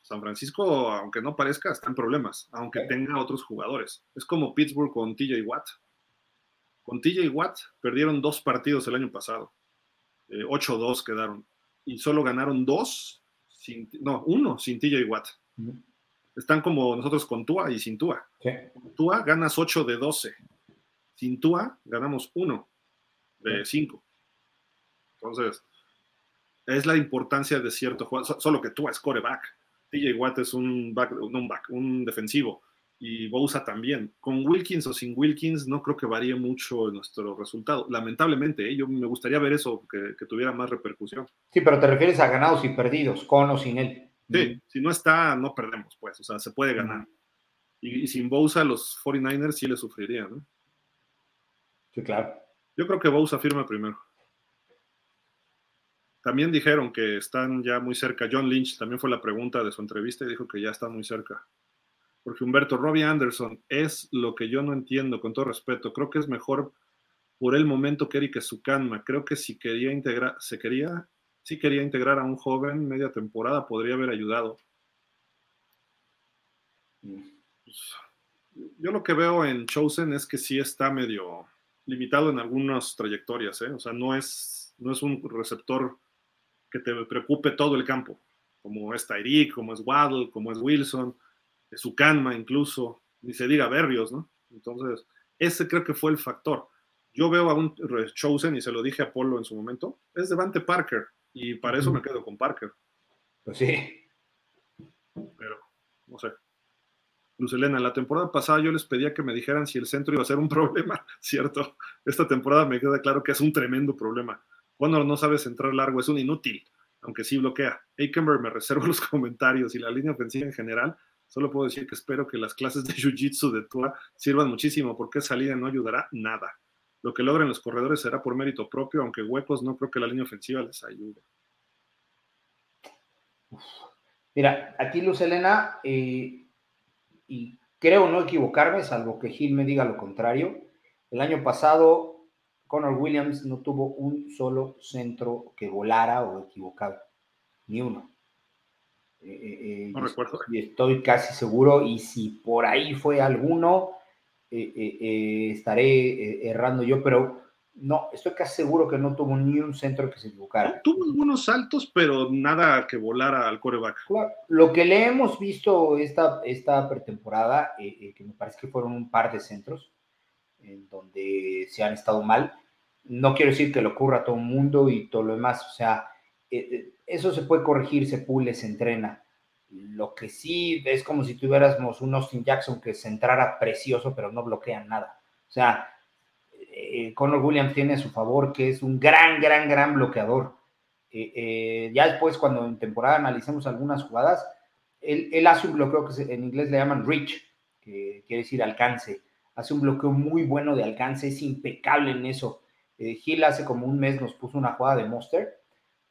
San Francisco, aunque no parezca, está en problemas, aunque tenga otros jugadores. Es como Pittsburgh con TJ Watt. Con TJ Watt perdieron dos partidos el año pasado. 8-2 eh, quedaron. Y solo ganaron dos, sin, no, uno sin TJ Watt. Están como nosotros con Tua y sin Tua. Tua ganas 8 de 12. Sin Tua ganamos 1 de 5. Entonces, es la importancia de cierto juego, solo que tú es coreback. TJ Watt es un back, un back, un defensivo. Y Bousa también. Con Wilkins o sin Wilkins, no creo que varíe mucho nuestro resultado. Lamentablemente, ¿eh? yo me gustaría ver eso, que, tuviera más repercusión. Sí, pero te refieres a ganados y perdidos, con o sin él. Sí, si no está, no perdemos, pues. O sea, se puede ganar. Y, sin Bousa, los 49ers sí le sufrirían, ¿no? Sí, claro. Yo creo que Bousa firma primero. También dijeron que están ya muy cerca. John Lynch también fue la pregunta de su entrevista y dijo que ya está muy cerca. Porque Humberto, Robbie Anderson es lo que yo no entiendo, con todo respeto. Creo que es mejor por el momento que Eric Sukanma. Creo que si quería integrar, se quería, si quería integrar a un joven media temporada, podría haber ayudado. Pues, yo lo que veo en Chosen es que sí está medio limitado en algunas trayectorias, ¿eh? o sea, no es, no es un receptor que te preocupe todo el campo, como es Tyreek, como es Waddle, como es Wilson, su Canma incluso, ni se diga Berrios, ¿no? Entonces, ese creo que fue el factor. Yo veo a un Chosen, y se lo dije a Polo en su momento, es Devante Parker, y para eso me quedo con Parker. Pues sí. Pero, no sé. Luz Elena, la temporada pasada yo les pedía que me dijeran si el centro iba a ser un problema, ¿cierto? Esta temporada me queda claro que es un tremendo problema. Cuando no sabes entrar largo es un inútil, aunque sí bloquea. Aikenberg me reservo los comentarios y la línea ofensiva en general. Solo puedo decir que espero que las clases de Jiu-Jitsu de Tua sirvan muchísimo porque esa línea no ayudará nada. Lo que logren los corredores será por mérito propio, aunque huecos no creo que la línea ofensiva les ayude. Mira, aquí Luz Elena, eh, y creo no equivocarme, salvo que Gil me diga lo contrario, el año pasado Connor Williams no tuvo un solo centro que volara o equivocado, ni uno. Eh, eh, eh, no recuerdo. Y estoy casi seguro, y si por ahí fue alguno, estaré errando yo, pero no, estoy casi seguro que no tuvo ni un centro que se equivocara. tuvo algunos saltos, pero nada que volara al coreback. Lo que le hemos visto esta, esta pretemporada, que me parece que fueron un par de centros, en donde se han estado mal. No quiero decir que le ocurra a todo el mundo y todo lo demás, o sea, eh, eh, eso se puede corregir, se pule, se entrena. Lo que sí es como si tuviéramos un Austin Jackson que se entrara precioso, pero no bloquea nada. O sea, eh, Conor Williams tiene a su favor que es un gran, gran, gran bloqueador. Eh, eh, ya después, cuando en temporada analicemos algunas jugadas, él, hace un bloqueo que en inglés le llaman reach, que quiere decir alcance. Hace un bloqueo muy bueno de alcance, es impecable en eso. Gil hace como un mes nos puso una jugada de Monster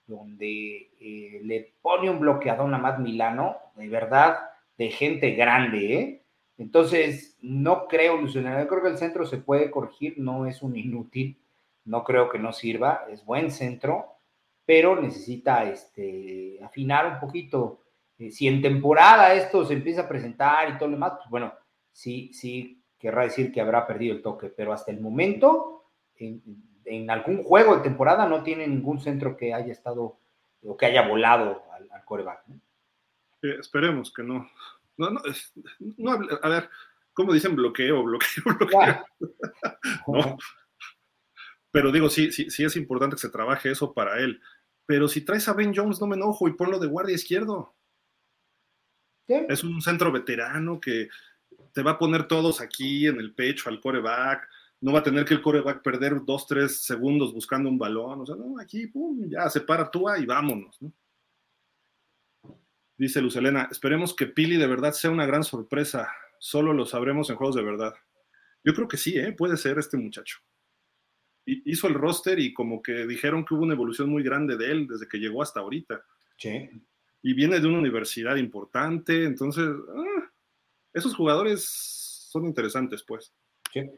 donde eh, le pone un bloqueador a Matt Milano, de verdad, de gente grande, ¿eh? Entonces, no creo, Luciano, yo creo que el centro se puede corregir, no es un inútil, no creo que no sirva, es buen centro, pero necesita este, afinar un poquito. Eh, si en temporada esto se empieza a presentar y todo lo demás, pues bueno, sí, sí, querrá decir que habrá perdido el toque, pero hasta el momento, en, en algún juego de temporada no tiene ningún centro que haya estado o que haya volado al, coreback. esperemos que no. No, no, no, a ver, ¿cómo dicen bloqueo, bloqueo, bloqueo? no. Pero digo, sí, sí, sí es importante que se trabaje eso para él. Pero si traes a Ben Jones, no me enojo y ponlo de guardia izquierdo. Es un centro veterano que te va a poner todos aquí en el pecho al coreback no va a tener que el coreback perder dos, tres segundos buscando un balón. O sea, no, aquí, pum, ya se para tú y vámonos. ¿no? Dice Lucelena, esperemos que Pili de verdad sea una gran sorpresa. Solo lo sabremos en juegos de verdad. Yo creo que sí, ¿eh? puede ser este muchacho. Hizo el roster y como que dijeron que hubo una evolución muy grande de él desde que llegó hasta ahorita. Sí. Y viene de una universidad importante, entonces, ah, esos jugadores son interesantes, pues. Sí.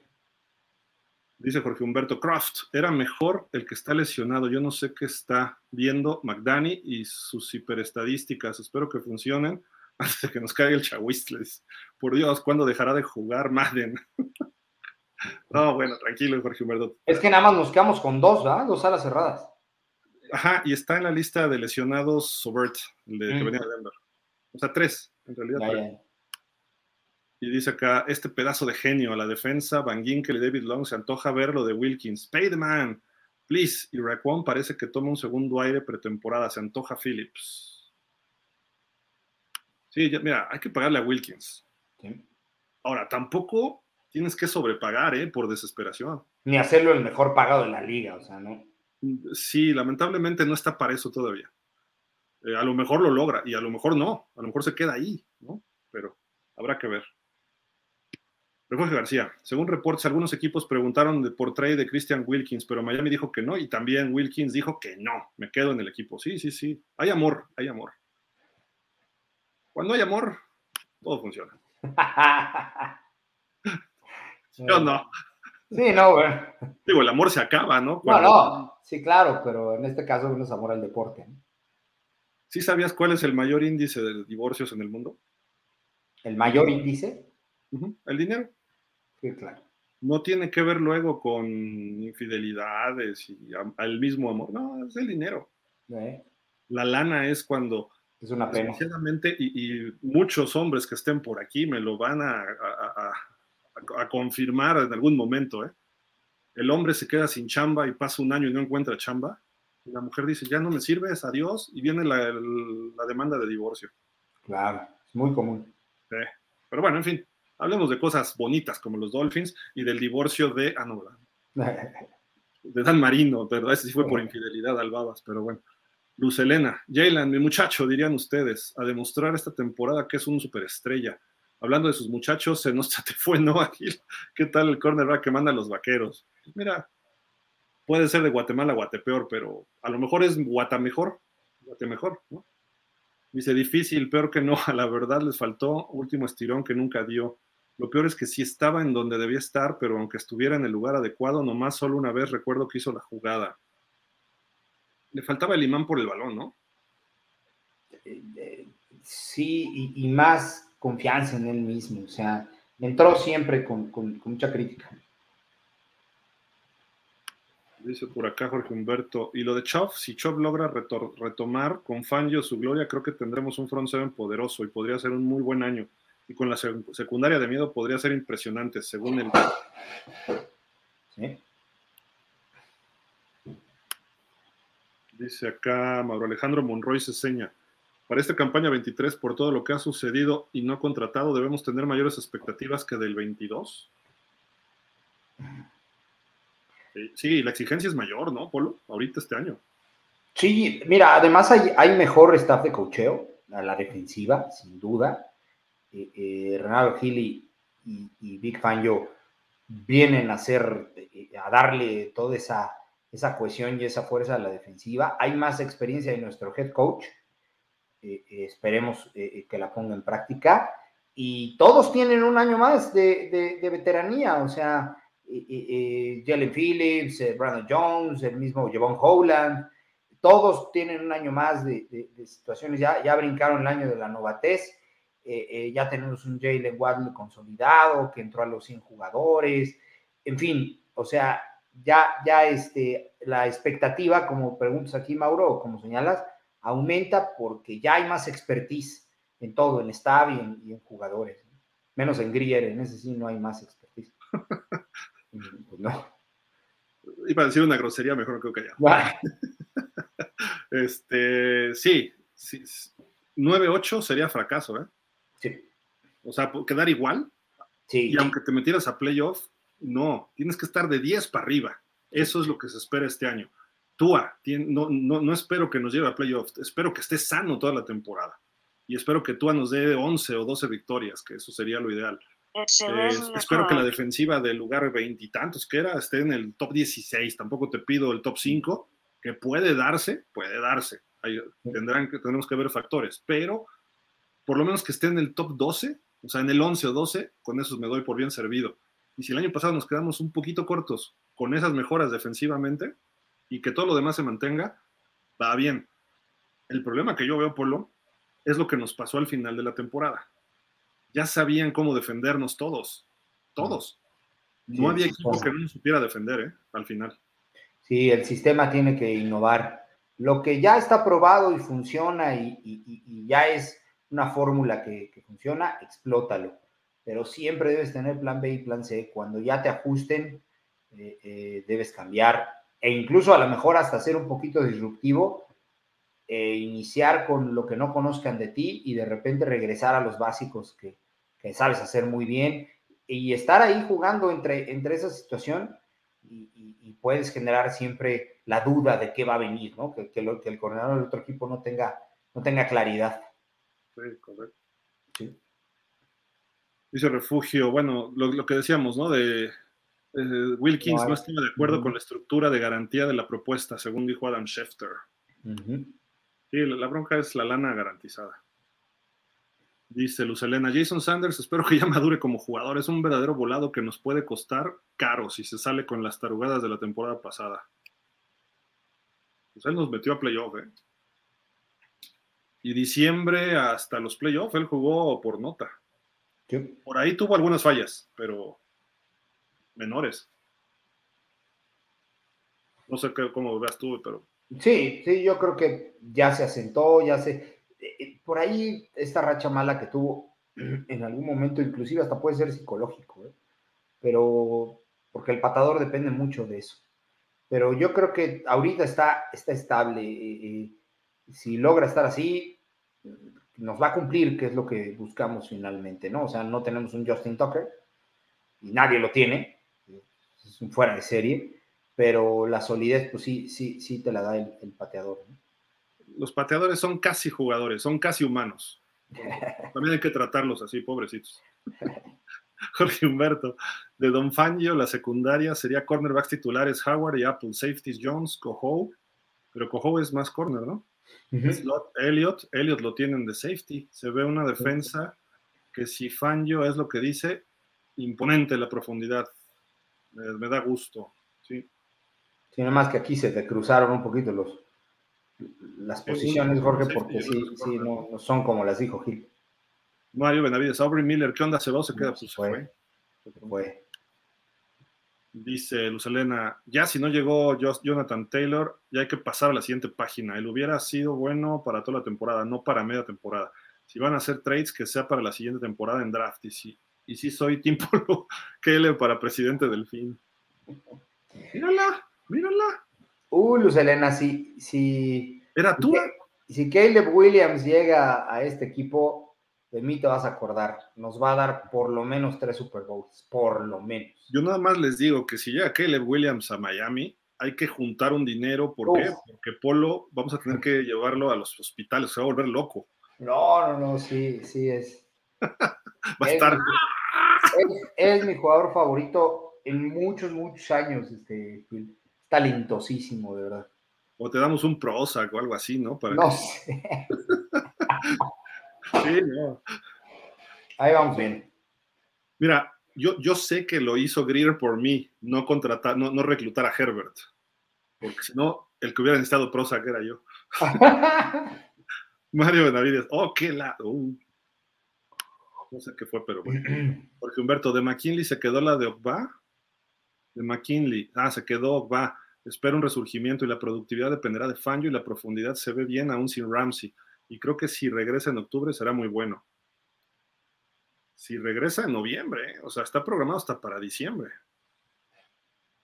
Dice Jorge Humberto Croft, era mejor el que está lesionado. Yo no sé qué está viendo McDani y sus hiperestadísticas. Espero que funcionen antes de que nos caiga el chawistles. Por Dios, ¿cuándo dejará de jugar Madden? no, bueno, tranquilo, Jorge Humberto. Es que nada más nos quedamos con dos, ¿verdad? Dos alas cerradas. Ajá, y está en la lista de lesionados Sobert, el de, que mm. venía de Denver. O sea, tres, en realidad. tres. Y dice acá, este pedazo de genio a la defensa, Van Ginkel y David Long, se antoja ver lo de Wilkins. Pay the man, please. Y Raquan parece que toma un segundo aire pretemporada, se antoja Phillips. Sí, mira, hay que pagarle a Wilkins. Ahora, tampoco tienes que sobrepagar, ¿eh? Por desesperación. Ni hacerlo el mejor pagado de la liga, o sea, ¿no? Sí, lamentablemente no está para eso todavía. Eh, a lo mejor lo logra y a lo mejor no, a lo mejor se queda ahí, ¿no? Pero habrá que ver. Refugio García, según reportes, algunos equipos preguntaron de, por trade de Christian Wilkins, pero Miami dijo que no y también Wilkins dijo que no, me quedo en el equipo. Sí, sí, sí, hay amor, hay amor. Cuando hay amor, todo funciona. Yo no. Sí, no, güey. Digo, el amor se acaba, ¿no? No, no, sí, claro, pero en este caso no es amor al deporte. ¿Sí sabías cuál es el mayor índice de divorcios en el mundo? ¿El mayor índice? El dinero. Sí, claro. No tiene que ver luego con infidelidades y el mismo amor. No, es el dinero. La lana es cuando. Es una pena. Y, muchos hombres que estén por aquí me lo van a, a, confirmar en algún momento. ¿eh? El hombre se queda sin chamba y pasa un año y no encuentra chamba. Y la mujer dice, ya no me sirves, adiós. Y viene la, la demanda de divorcio. Claro, es muy común. Pero bueno, en fin. Hablemos de cosas bonitas como los Dolphins y del divorcio de. Ah, no, De Dan Marino, ¿verdad? Ese sí fue por infidelidad al Babas, pero bueno. Luz Elena, Jalen, mi muchacho, dirían ustedes, a demostrar esta temporada que es un superestrella. Hablando de sus muchachos, se nos te fue, ¿no, Agil? ¿Qué tal el cornerback que manda a los vaqueros? Mira, puede ser de Guatemala a Guatepeor, pero a lo mejor es Guatamejor, Guatemejor, ¿no? Dice, difícil, peor que no, a la verdad les faltó último estirón que nunca dio. Lo peor es que sí estaba en donde debía estar, pero aunque estuviera en el lugar adecuado, nomás solo una vez recuerdo que hizo la jugada. Le faltaba el imán por el balón, ¿no? Sí, y, más confianza en él mismo. O sea, entró siempre con, mucha crítica. Dice por acá Jorge Humberto. Y lo de Choff, si Choff logra retomar con Fangio su gloria, creo que tendremos un front seven poderoso y podría ser un muy buen año y con la secundaria de miedo podría ser impresionante, según el. Dice acá Mauro Alejandro Monroy seña Para esta campaña 23, por todo lo que ha sucedido y no contratado, debemos tener mayores expectativas que del 22. Sí, la exigencia es mayor, ¿no, Polo? Ahorita este año. Sí, mira, además hay, hay mejor staff de cocheo a la defensiva, sin duda. Eh, eh, Renato Gili y, Big Fangio vienen a hacer, eh, a darle toda esa, esa cohesión y esa fuerza a la defensiva. Hay más experiencia de nuestro head coach. esperemos que la ponga en práctica. Y todos tienen un año más de, veteranía, o sea, Jalen Phillips, Brandon Jones, el mismo Javon Howland todos tienen un año más de, situaciones, ya, ya brincaron el año de la novatez, eh, eh, ya tenemos un Jalen Waddle consolidado que entró a los 100 jugadores, en fin, o sea, ya, ya este, la expectativa, como preguntas aquí, Mauro, o como señalas, aumenta porque ya hay más expertise en todo, en staff y en, jugadores. Menos en Grier, en ese sí no hay más expertise. pues no. Iba a decir una grosería, mejor creo que ya. este, sí, sí 9-8 sería fracaso, ¿eh? O sea, quedar igual. Sí. Y aunque te metieras a playoff, no, tienes que estar de 10 para arriba. Eso es lo que se espera este año. Tua, no, no, no espero que nos lleve a playoff, espero que esté sano toda la temporada. Y espero que Tua nos dé 11 o 12 victorias, que eso sería lo ideal. espero que la defensiva del lugar veintitantos que era esté en el top 16. Tampoco te pido el top 5, que puede darse, puede darse. tendrán que, tenemos que ver factores, pero por lo menos que esté en el top 12, o sea, en el 11 o 12, con eso me doy por bien servido. Y si el año pasado nos quedamos un poquito cortos con esas mejoras defensivamente y que todo lo demás se mantenga, va bien. El problema que yo veo, Polo, es lo que nos pasó al final de la temporada. Ya sabían cómo defendernos todos, todos. No había equipo que no supiera defender, ¿eh? Al final. Sí, el sistema tiene que innovar. Lo que ya está probado y funciona y, ya es una fórmula que, funciona, explótalo. Pero siempre debes tener plan B y plan C. Cuando ya te ajusten, eh, eh, debes cambiar e incluso a lo mejor hasta ser un poquito disruptivo e iniciar con lo que no conozcan de ti y de repente regresar a los básicos que, sabes hacer muy bien y estar ahí jugando entre, entre esa situación y, puedes generar siempre la duda de qué va a venir, ¿no? Que, que, el coordinador del otro equipo no tenga, no tenga claridad. Sí, correcto. Dice Refugio, bueno, lo, que decíamos, ¿no? De Wilkins no, no de acuerdo con la estructura de garantía de la propuesta, según dijo Adam Schefter. Sí, la bronca es la lana garantizada. Dice Lucelena, Jason Sanders, espero que ya madure como jugador. Es un verdadero volado que nos puede costar caro si se sale con las tarugadas de la temporada pasada. Pues él nos metió a playoff, ¿eh? Y diciembre hasta los playoffs, él jugó por nota. Por ahí tuvo algunas fallas, pero menores. No sé cómo lo veas tú, pero. Sí, sí, yo creo que ya se asentó, ya se eh, por ahí esta racha mala que tuvo en algún momento, inclusive hasta puede ser psicológico, ¿eh? pero porque el patador depende mucho de eso. Pero yo creo que ahorita está, está estable. Eh, si logra estar así, nos va a cumplir, que es lo que buscamos finalmente, ¿no? O sea, no tenemos un Justin Tucker y nadie lo tiene, es un fuera de serie, pero la solidez, pues sí, sí, sí te la da el, el pateador. ¿no? los pateadores son casi jugadores, son casi humanos. También hay que tratarlos así, pobrecitos. Jorge Humberto, de Don Fangio, la secundaria sería cornerbacks titulares Howard y Apple, safeties Jones, Coho, pero Coho es más corner, ¿no? Elliot, Elliot lo tienen de safety. Se ve una defensa que si Fangio es lo que dice, imponente la profundidad. Me, da gusto, sí. Sí, nada más que aquí se te cruzaron un poquito los, las posiciones, Jorge, porque sí, sí, no, son como las dijo Gil. Mario Benavides, Aubrey Miller, ¿qué onda? ¿Se va o se queda? Pues fue. fue. Dice Lucelena, ya si no llegó Jonathan Taylor, ya hay que pasar a la siguiente página. Él hubiera sido bueno para toda la temporada, no para media temporada. Si van a hacer trades, que sea para la siguiente temporada en draft. Y si, y si soy Tim Polo, que para presidente del fin. Mírala, mírala. Uh, Luz Elena, sí, sí. ¿Era tú? si Caleb Williams llega a este equipo, de mí te vas a acordar. Nos va a dar por lo menos tres Super Bowls, por lo menos. Yo nada más les digo que si llega Caleb Williams a Miami, hay que juntar un dinero. ¿Por qué? Porque Polo vamos a tener que llevarlo a los hospitales, se va a volver loco. No, no, no, sí, sí es. va a estar. Es, mi jugador favorito en muchos, muchos años. Este, talentosísimo, de verdad. O te damos un Prozac o algo así, ¿no? Para no sé. sí, no. Ahí vamos bien. Mira, yo, yo sé que lo hizo Greer por mí, no contratar, no, no reclutar a Herbert. Porque si no, el que hubiera necesitado Prozac era yo. Mario Benavides, oh, qué lado. Uh. No sé qué fue, pero bueno. Porque Humberto, ¿de McKinley se quedó la de Ogba? De McKinley. Ah, se quedó Ogba. Espera un resurgimiento y la productividad dependerá de Fangio y la profundidad se ve bien aún sin Ramsey. Y creo que si regresa en octubre será muy bueno. Si regresa en noviembre, ¿eh? o sea, está programado hasta para diciembre.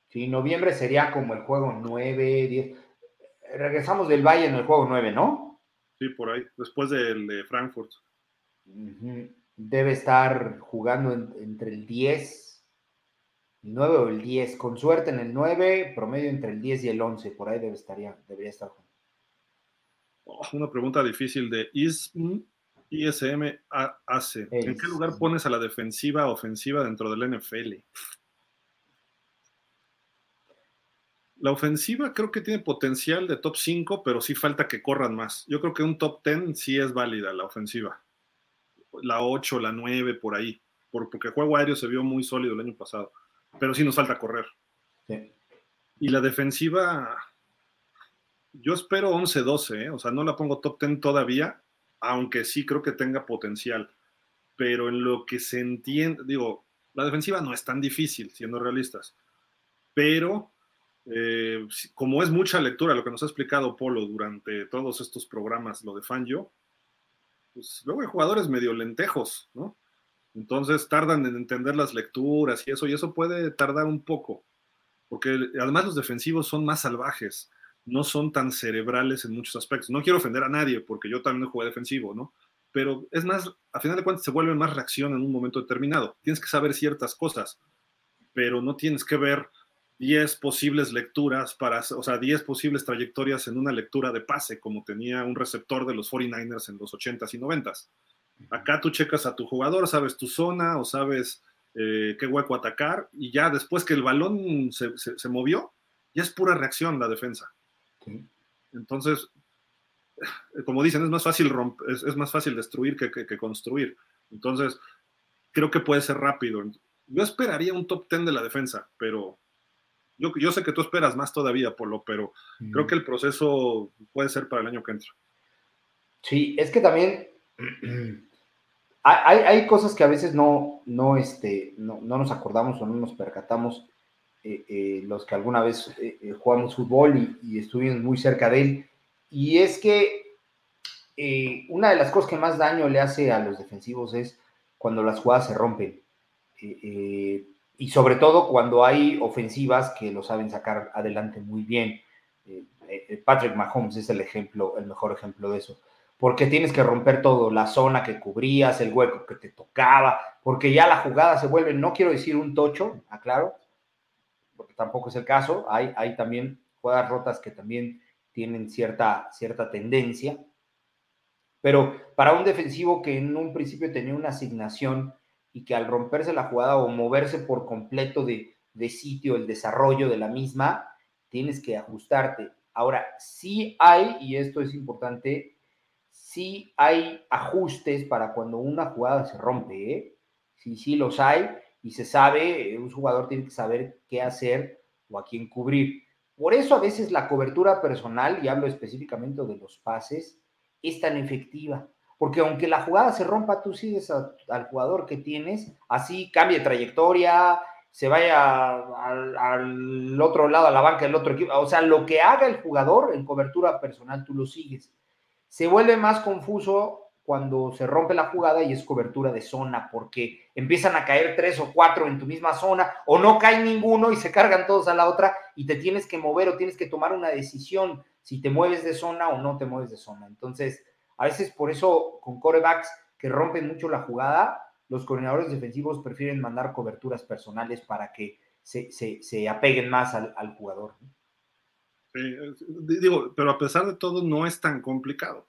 Sí, noviembre sería como el juego 9, 10. Regresamos del Valle en el juego 9, ¿no? Sí, por ahí, después del de Frankfurt. Debe estar jugando entre el 10 el 9 o el 10, con suerte en el 9, promedio entre el 10 y el 11, por ahí debe estaría, debería estar. Oh, una pregunta difícil de ISM, ISM hace. ¿En qué lugar pones a la defensiva ofensiva dentro del NFL? La ofensiva creo que tiene potencial de top 5, pero sí falta que corran más. Yo creo que un top 10 sí es válida la ofensiva. La 8, la 9, por ahí. Porque el juego aéreo se vio muy sólido el año pasado pero sí nos falta correr. Y la defensiva, yo espero 11-12, ¿eh? o sea, no la pongo top 10 todavía, aunque sí creo que tenga potencial. Pero en lo que se entiende, digo, la defensiva no es tan difícil, siendo realistas. Pero eh, como es mucha lectura lo que nos ha explicado Polo durante todos estos programas, lo de Fangio, pues luego hay jugadores medio lentejos, ¿no? Entonces tardan en entender las lecturas y eso, y eso puede tardar un poco, porque además los defensivos son más salvajes, no son tan cerebrales en muchos aspectos. No quiero ofender a nadie, porque yo también jugué defensivo, ¿no? Pero es más, a final de cuentas se vuelve más reacción en un momento determinado. Tienes que saber ciertas cosas, pero no tienes que ver 10 posibles lecturas para, o sea, 10 posibles trayectorias en una lectura de pase, como tenía un receptor de los 49ers en los 80s y 90s. Acá tú checas a tu jugador, sabes tu zona o sabes eh, qué hueco atacar y ya después que el balón se, movió, ya es pura reacción la defensa. Entonces, como dicen, es más fácil, es, más fácil destruir que, construir. Entonces, creo que puede ser rápido. Yo esperaría un top 10 de la defensa, pero yo, yo sé que tú esperas más todavía, Polo, pero creo que el proceso puede ser para el año que entra. Sí, es que también hay, cosas que a veces no, no, este, no, nos acordamos o no nos percatamos eh, eh, los que alguna vez eh, jugamos fútbol y, y, estuvimos muy cerca de él. Y es que una de las cosas que más daño le hace a los defensivos es cuando las jugadas se rompen. y sobre todo cuando hay ofensivas que lo saben sacar adelante muy bien. Patrick Mahomes es el ejemplo, el mejor ejemplo de eso porque tienes que romper todo, la zona que cubrías, el hueco que te tocaba, porque ya la jugada se vuelve, no quiero decir un tocho, aclaro, porque tampoco es el caso, hay, hay también jugadas rotas que también tienen cierta, cierta tendencia, pero para un defensivo que en un principio tenía una asignación y que al romperse la jugada o moverse por completo de, de sitio, el desarrollo de la misma, tienes que ajustarte. Ahora, sí hay, y esto es importante, sí hay ajustes para cuando una jugada se rompe, ¿eh? Sí, sí los hay y se sabe, un jugador tiene que saber qué hacer o a quién cubrir. Por eso a veces la cobertura personal, y hablo específicamente de los pases, es tan efectiva. Porque aunque la jugada se rompa, tú sigues al jugador que tienes, así cambie trayectoria, se vaya al, al, otro lado, a la banca del otro equipo. O sea, lo que haga el jugador en cobertura personal, tú lo sigues. Se vuelve más confuso cuando se rompe la jugada y es cobertura de zona, porque empiezan a caer tres o cuatro en tu misma zona, o no cae ninguno y se cargan todos a la otra y te tienes que mover o tienes que tomar una decisión si te mueves de zona o no te mueves de zona. Entonces, a veces por eso con corebacks que rompen mucho la jugada, los coordinadores defensivos prefieren mandar coberturas personales para que se, apeguen más al, jugador. digo, pero a pesar de todo no es tan complicado.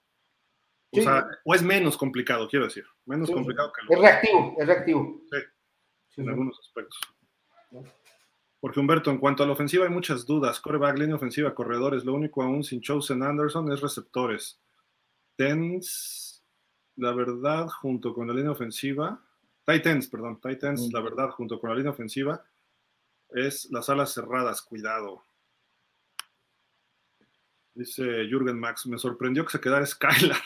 O sea, o es menos complicado, quiero decir. Menos complicado que lo Es reactivo, es reactivo. Sí, en algunos aspectos. Porque Humberto, en cuanto a la ofensiva hay muchas dudas. Coreback, línea ofensiva, corredores. Lo único aún sin Chosen Anderson es receptores. Tens, la verdad, junto con la línea ofensiva. Titans, perdón, Titans, mm. la verdad, junto con la línea ofensiva, es las alas cerradas, cuidado. Dice Jürgen Max, me sorprendió que se quedara Skylar.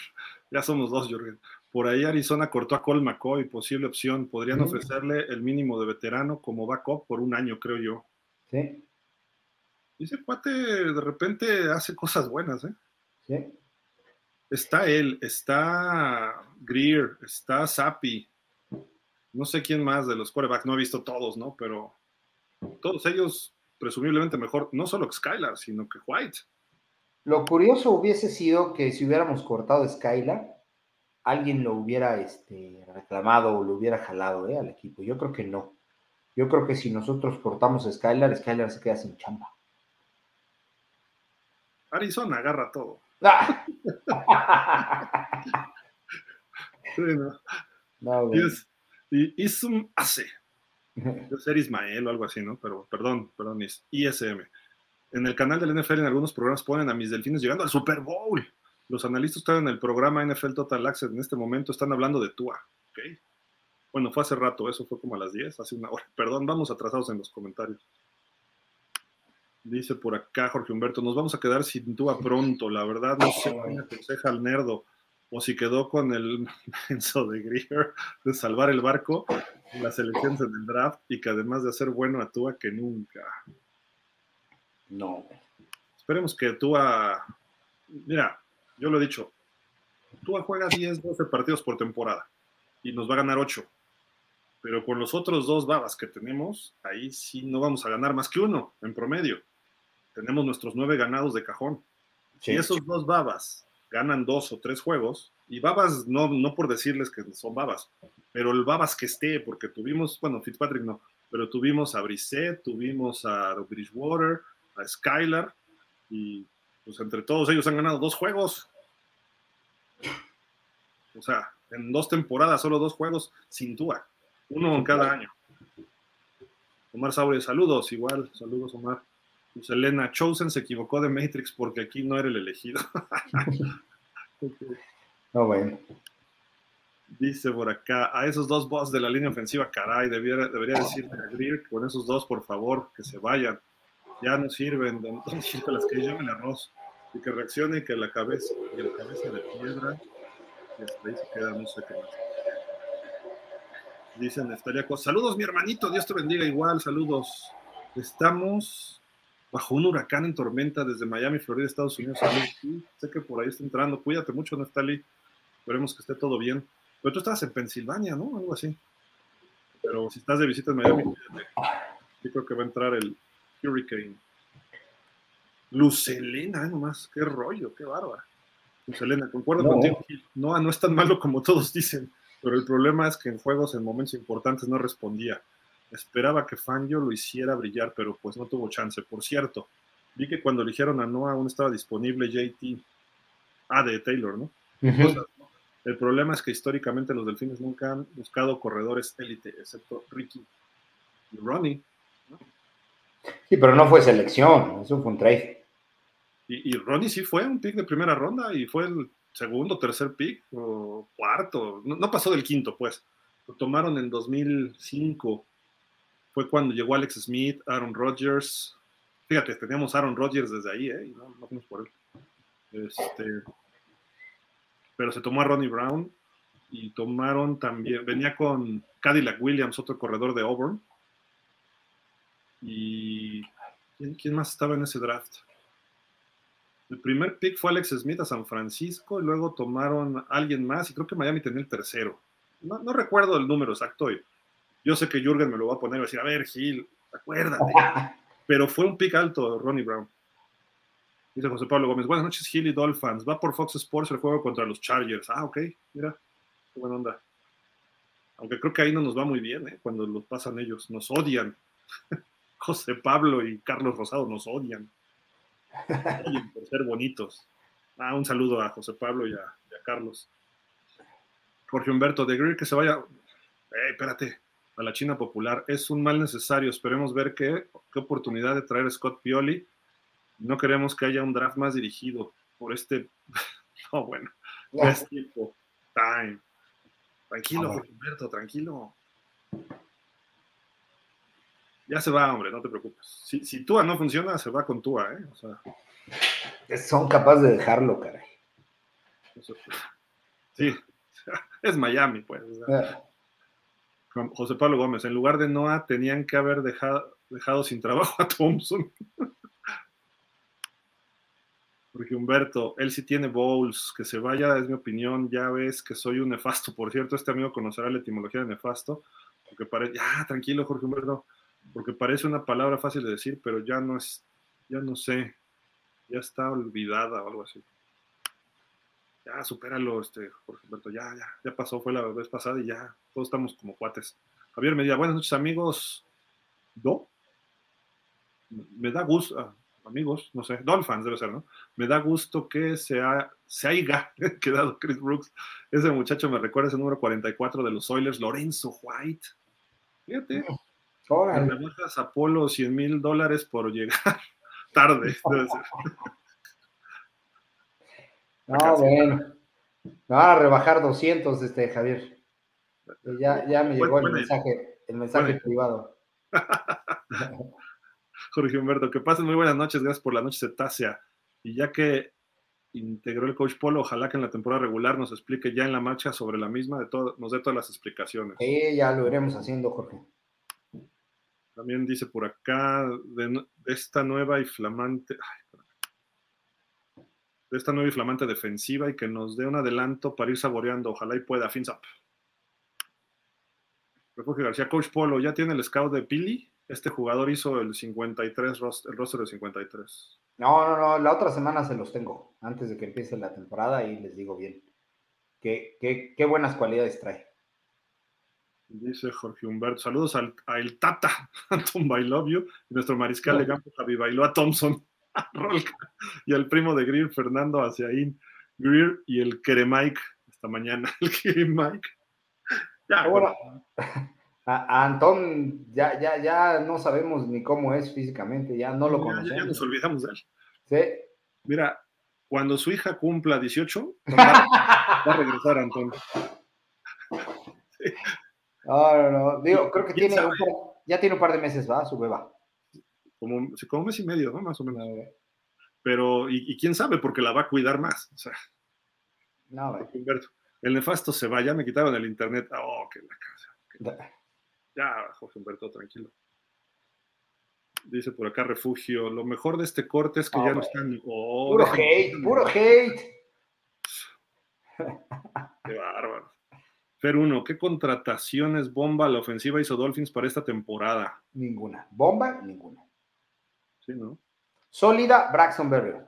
Ya somos dos, Jürgen. Por ahí Arizona cortó a Cole McCoy, posible opción. Podrían ofrecerle el mínimo de veterano como backup por un año, creo yo. Sí. Dice cuate de repente hace cosas buenas, ¿eh? Sí. Está él, está Greer, está Sapi. No sé quién más de los quarterbacks, no he visto todos, ¿no? Pero todos ellos presumiblemente mejor, no solo Skylar, sino que White. Lo curioso hubiese sido que si hubiéramos cortado Skylar, alguien lo hubiera este, reclamado o lo hubiera jalado ¿eh? al equipo. Yo creo que no. Yo creo que si nosotros cortamos a Skylar, Skylar se queda sin chamba. Arizona agarra todo. ¡Ah! no. y Isum hace. Debe ser Ismael o algo así, ¿no? Pero perdón, perdón, es ISM. En el canal del NFL, en algunos programas ponen a mis delfines llegando al Super Bowl. Los analistas están en el programa NFL Total Access en este momento, están hablando de Tua. ¿okay? Bueno, fue hace rato, eso fue como a las 10, hace una hora. Perdón, vamos atrasados en los comentarios. Dice por acá Jorge Humberto, nos vamos a quedar sin Tua pronto, la verdad no sé qué aconseja al nerdo, o si quedó con el menso de Greer de salvar el barco en las elecciones en el draft y que además de hacer bueno a Tua que nunca. No. Esperemos que Tua, mira, yo lo he dicho, Tua juega 10, 12 partidos por temporada y nos va a ganar 8. Pero con los otros dos babas que tenemos, ahí sí no vamos a ganar más que uno en promedio. Tenemos nuestros nueve ganados de cajón. Si esos dos babas ganan dos o tres juegos, y babas no, no por decirles que son babas, pero el babas que esté, porque tuvimos, bueno, Fitzpatrick no, pero tuvimos a Brissett, tuvimos a Bridgewater, a Skylar, y pues entre todos ellos han ganado dos juegos. O sea, en dos temporadas, solo dos juegos sin Tua, uno en cada año. Omar Saure, saludos, igual, saludos Omar. Pues Elena, Chosen se equivocó de Matrix porque aquí no era el elegido. No, bueno. Dice por acá, a esos dos boss de la línea ofensiva, caray, debería, debería decirle a Greer con esos dos, por favor, que se vayan. Ya no sirven, don, las que llamen arroz y que reaccione que la cabeza y la cabeza de piedra y hasta ahí se queda no sé qué más. Dicen Neftalíaco saludos mi hermanito Dios te bendiga igual saludos. Estamos bajo un huracán en tormenta desde Miami Florida Estados Unidos sé que por ahí está entrando cuídate mucho Neftali esperemos que esté todo bien. Pero tú estás en Pensilvania ¿no? algo así. Pero si estás de visita en Miami yo creo que va a entrar el Hurricane Lucelena, nomás, qué rollo, qué bárbara. Lucelena, concuerdo contigo. No, no es tan malo como todos dicen, pero el problema es que en juegos, en momentos importantes, no respondía. Esperaba que Fangio lo hiciera brillar, pero pues no tuvo chance. Por cierto, vi que cuando eligieron a Noah aún estaba disponible JT. Ah, de Taylor, ¿no? El problema es que históricamente los delfines nunca han buscado corredores élite, excepto Ricky y Ronnie. Sí, pero no fue selección, eso fue un trade. Y, Ronnie sí fue un pick de primera ronda y fue el segundo, tercer pick o cuarto. No, pasó del quinto, pues. Lo tomaron en 2005. Fue cuando llegó Alex Smith, Aaron Rodgers. Fíjate, teníamos Aaron Rodgers desde ahí, ¿eh? no, no por él. Este, pero se tomó a Ronnie Brown y tomaron también, venía con Cadillac Williams, otro corredor de Auburn. Y ¿quién más estaba en ese draft? El primer pick fue Alex Smith a San Francisco y luego tomaron a alguien más y creo que Miami tenía el tercero. No, recuerdo el número exacto. yo sé que Jürgen me lo va a poner y va a decir, a ver, Gil, acuérdate. Pero fue un pick alto, Ronnie Brown. Dice José Pablo Gómez, buenas noches, Gil y Dolphins. Va por Fox Sports el juego contra los Chargers. Ah, ok, mira, qué buena onda. Aunque creo que ahí no nos va muy bien, ¿eh? cuando los pasan ellos. Nos odian. José Pablo y Carlos Rosado nos odian. odian por ser bonitos. Ah, un saludo a José Pablo y a, y a Carlos. Jorge Humberto, de Greer que se vaya. Eh, espérate, a la China popular. Es un mal necesario. Esperemos ver qué, qué oportunidad de traer a Scott Pioli. No queremos que haya un draft más dirigido por este. no, bueno. Es tiempo. Time. Tranquilo, Jorge Humberto, tranquilo. Ya se va, hombre, no te preocupes. Si, si Tua no funciona, se va con Tua, ¿eh? O sea, Son capaces de dejarlo, caray. eso- sí, es Miami, pues. o sea. Eh, José Pablo Gómez, en lugar de Noah, tenían que haber dejado, dejado sin trabajo a Thompson. Porque Humberto, él sí tiene bowls, que se vaya, es mi opinión, ya ves que soy un nefasto. Por cierto, este amigo conocerá la etimología de nefasto, porque parece, ya, tranquilo, Jorge Humberto, porque parece una palabra fácil de decir, pero ya no es, ya no sé, ya está olvidada o algo así. Ya, supéralo, este, Jorge Humberto, ya, ya, ya pasó, fue la vez pasada y ya, todos estamos como cuates. Javier Medina, buenas noches, amigos. ¿Do? Me da gusto, ah, amigos, no sé, Dolphins debe ser, ¿no? Me da gusto que se, ha, se haya quedado Chris Brooks. Ese muchacho me recuerda ese número 44 de los Oilers, Lorenzo White. Fíjate, me bajas a Polo 100 mil dólares por llegar tarde. No, bueno. Me van a rebajar 200, este, Javier. Ya, ya me llegó el mensaje, el mensaje privado. Jorge Humberto, que pasen muy buenas noches, gracias por la noche cetácea. Y ya que integró el coach Polo, ojalá que en la temporada regular nos explique ya en la marcha sobre la misma, de todo, nos dé todas las explicaciones. Sí, ya lo iremos haciendo, Jorge. También dice por acá de, esta nueva y flamante, de esta nueva y flamante defensiva y que nos dé un adelanto para ir saboreando, ojalá y pueda, fins up. Refugio García, Coach Polo, ¿ya tiene el scout de Pili? Este jugador hizo el 53, roster, el roster de 53. No, no, no, la otra semana se los tengo, antes de que empiece la temporada y les digo bien. Qué, qué, qué buenas cualidades trae. Dice Jorge Humberto, saludos al, a el Tata, Anton Bailovio, nuestro mariscal de campo Javi bailó a Thompson, a Rolka, y al primo de Greer, Fernando Haciaín, Greer y el Keremike, esta mañana, el Keremike. Ya, Pero bueno, a, a Antón ya, ya, ya no sabemos ni cómo es físicamente, ya no lo ya- ya, conocemos. nos olvidamos de él. Sí. Mira, cuando su hija cumpla 18, va, va a regresar Antón. No, no, no. Digo, creo que ¿Quién tiene sabe? un par- ya tiene un par de meses, ¿va? Su beba. Como, como un mes y medio, ¿no? Más o menos. Pero, y, y quién sabe, porque la va a cuidar más. O sea, No. Humberto, el nefasto se va, ya me quitaron el internet. Oh, que la casa. Ya, Jorge Humberto, tranquilo. Dice por acá Refugio, lo mejor de este corte es que ya no están... Oh, Puro hate, puro hate. Qué bárbaro. Fer 1, ¿qué contrataciones bomba la ofensiva hizo Dolphins para esta temporada? Ninguna. Bomba, ninguna. Sí, ¿no? Sólida, Braxton Berrios.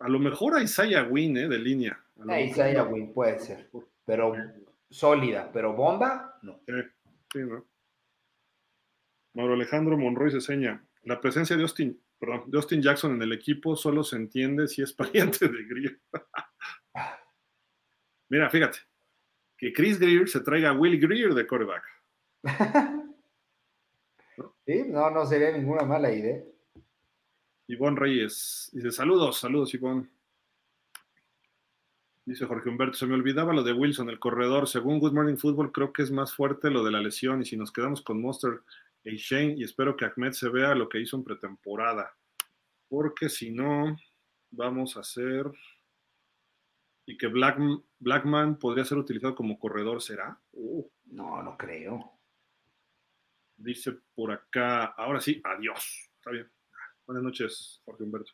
A lo mejor a Isaiah Wynn, ¿eh? De línea. A Ahí mejor. Isaiah Wynn, puede ser. Pero sólida, pero bomba, no. Sí, sí, ¿no? Mauro Alejandro Monroy se seña. La presencia de Austin, perdón, de Austin Jackson en el equipo solo se entiende si es pariente de Greer. Mira, fíjate. Que Chris Greer se traiga a Will Greer de quarterback. Sí, no, no sería ninguna mala idea. Ivonne Reyes. Dice, saludos, saludos, Ivonne. Dice Jorge Humberto, se me olvidaba lo de Wilson, el corredor. Según Good Morning Football, creo que es más fuerte lo de la lesión. Y si nos quedamos con Monster y Shane, y espero que Ahmed se vea lo que hizo en pretemporada. Porque si no, vamos a hacer. Y que Black, Blackman podría ser utilizado como corredor, ¿será? Uh, No, no creo. dice por acá, ahora sí, adiós. Está bien. Buenas noches, Jorge Humberto.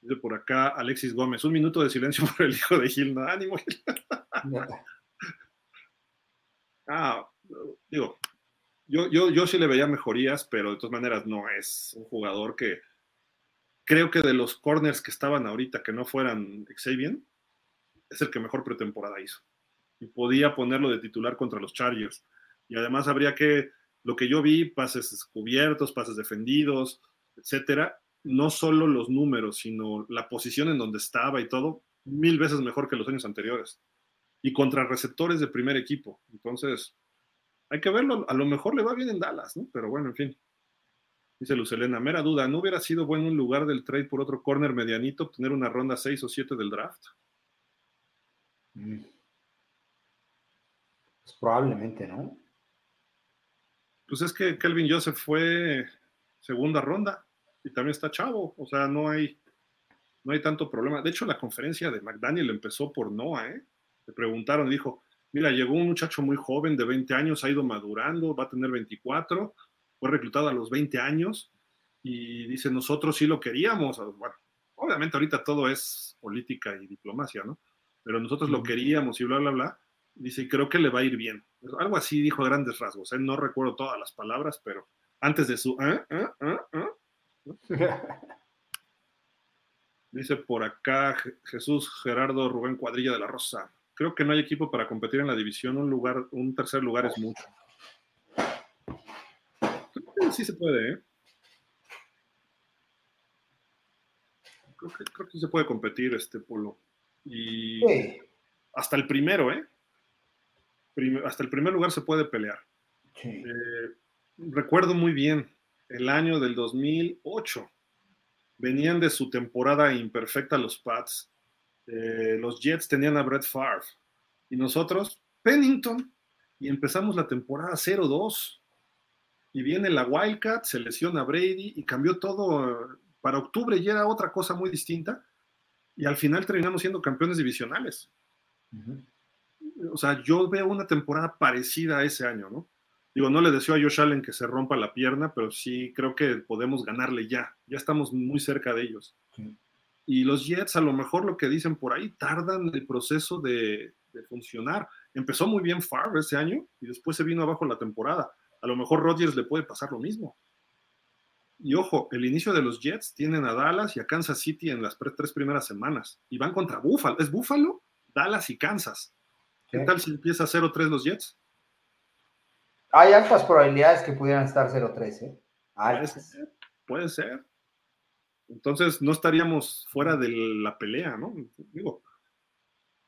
Dice por acá Alexis Gómez, un minuto de silencio por el hijo de Gil. No, ánimo, Gil. Ah, digo, Yo, yo, yo sí le veía mejorías, pero de todas maneras no es un jugador que creo que de los corners que estaban ahorita que no fueran Xavier, es el que mejor pretemporada hizo. Y podía ponerlo de titular contra los Chargers. Y además habría que, lo que yo vi, pases descubiertos, pases defendidos, etcétera, no solo los números, sino la posición en donde estaba y todo, mil veces mejor que los años anteriores. Y contra receptores de primer equipo. Entonces, hay que verlo. A lo mejor le va bien en Dallas, ¿no? Pero bueno, en fin. Dice Lucelena, mera duda, ¿no hubiera sido bueno en lugar del trade por otro corner medianito obtener una ronda 6 o 7 del draft? Mm. Pues probablemente, ¿no? Pues es que Kelvin Joseph fue segunda ronda y también está chavo, o sea, no hay, no hay tanto problema. De hecho, la conferencia de McDaniel empezó por Noah, ¿eh? Le preguntaron, dijo, mira, llegó un muchacho muy joven de 20 años, ha ido madurando, va a tener 24, fue reclutado a los 20 años y dice, nosotros sí lo queríamos. Bueno, obviamente ahorita todo es política y diplomacia, ¿no? Pero nosotros lo queríamos y bla, bla, bla. Dice, creo que le va a ir bien. Algo así dijo a grandes rasgos. ¿eh? No recuerdo todas las palabras, pero antes de su... ¿eh? ¿Eh? Dice por acá Jesús Gerardo Rubén Cuadrilla de la Rosa. Creo que no hay equipo para competir en la división. Un lugar, un tercer lugar es mucho. Sí se puede, ¿eh? Creo que, creo que se puede competir este polo. Y hasta el primero, ¿eh? hasta el primer lugar se puede pelear. Eh, recuerdo muy bien el año del 2008. Venían de su temporada imperfecta los Pats. Eh, los Jets tenían a Brett Favre. Y nosotros, Pennington. Y empezamos la temporada 0-2. Y viene la Wildcat, se lesiona Brady y cambió todo. Para octubre ya era otra cosa muy distinta. Y al final terminamos siendo campeones divisionales. O sea, yo veo una temporada parecida a ese año, ¿no? Digo, no le deseo a Josh Allen que se rompa la pierna, pero sí creo que podemos ganarle ya. Ya estamos muy cerca de ellos. Y los Jets, a lo mejor lo que dicen por ahí, tardan el proceso de, funcionar. Empezó muy bien Favre ese año y después se vino abajo la temporada. A lo mejor Rodgers le puede pasar lo mismo. Y ojo, el inicio de los Jets tienen a Dallas y a Kansas City en las tres primeras semanas. Y van contra Buffalo. Es Buffalo, Dallas y Kansas. ¿Qué tal si empieza 0-3 los Jets? Hay altas probabilidades que pudieran estar 0-3, ¿eh? Puede ser, puede ser. Entonces no estaríamos fuera de la pelea, ¿no? Digo.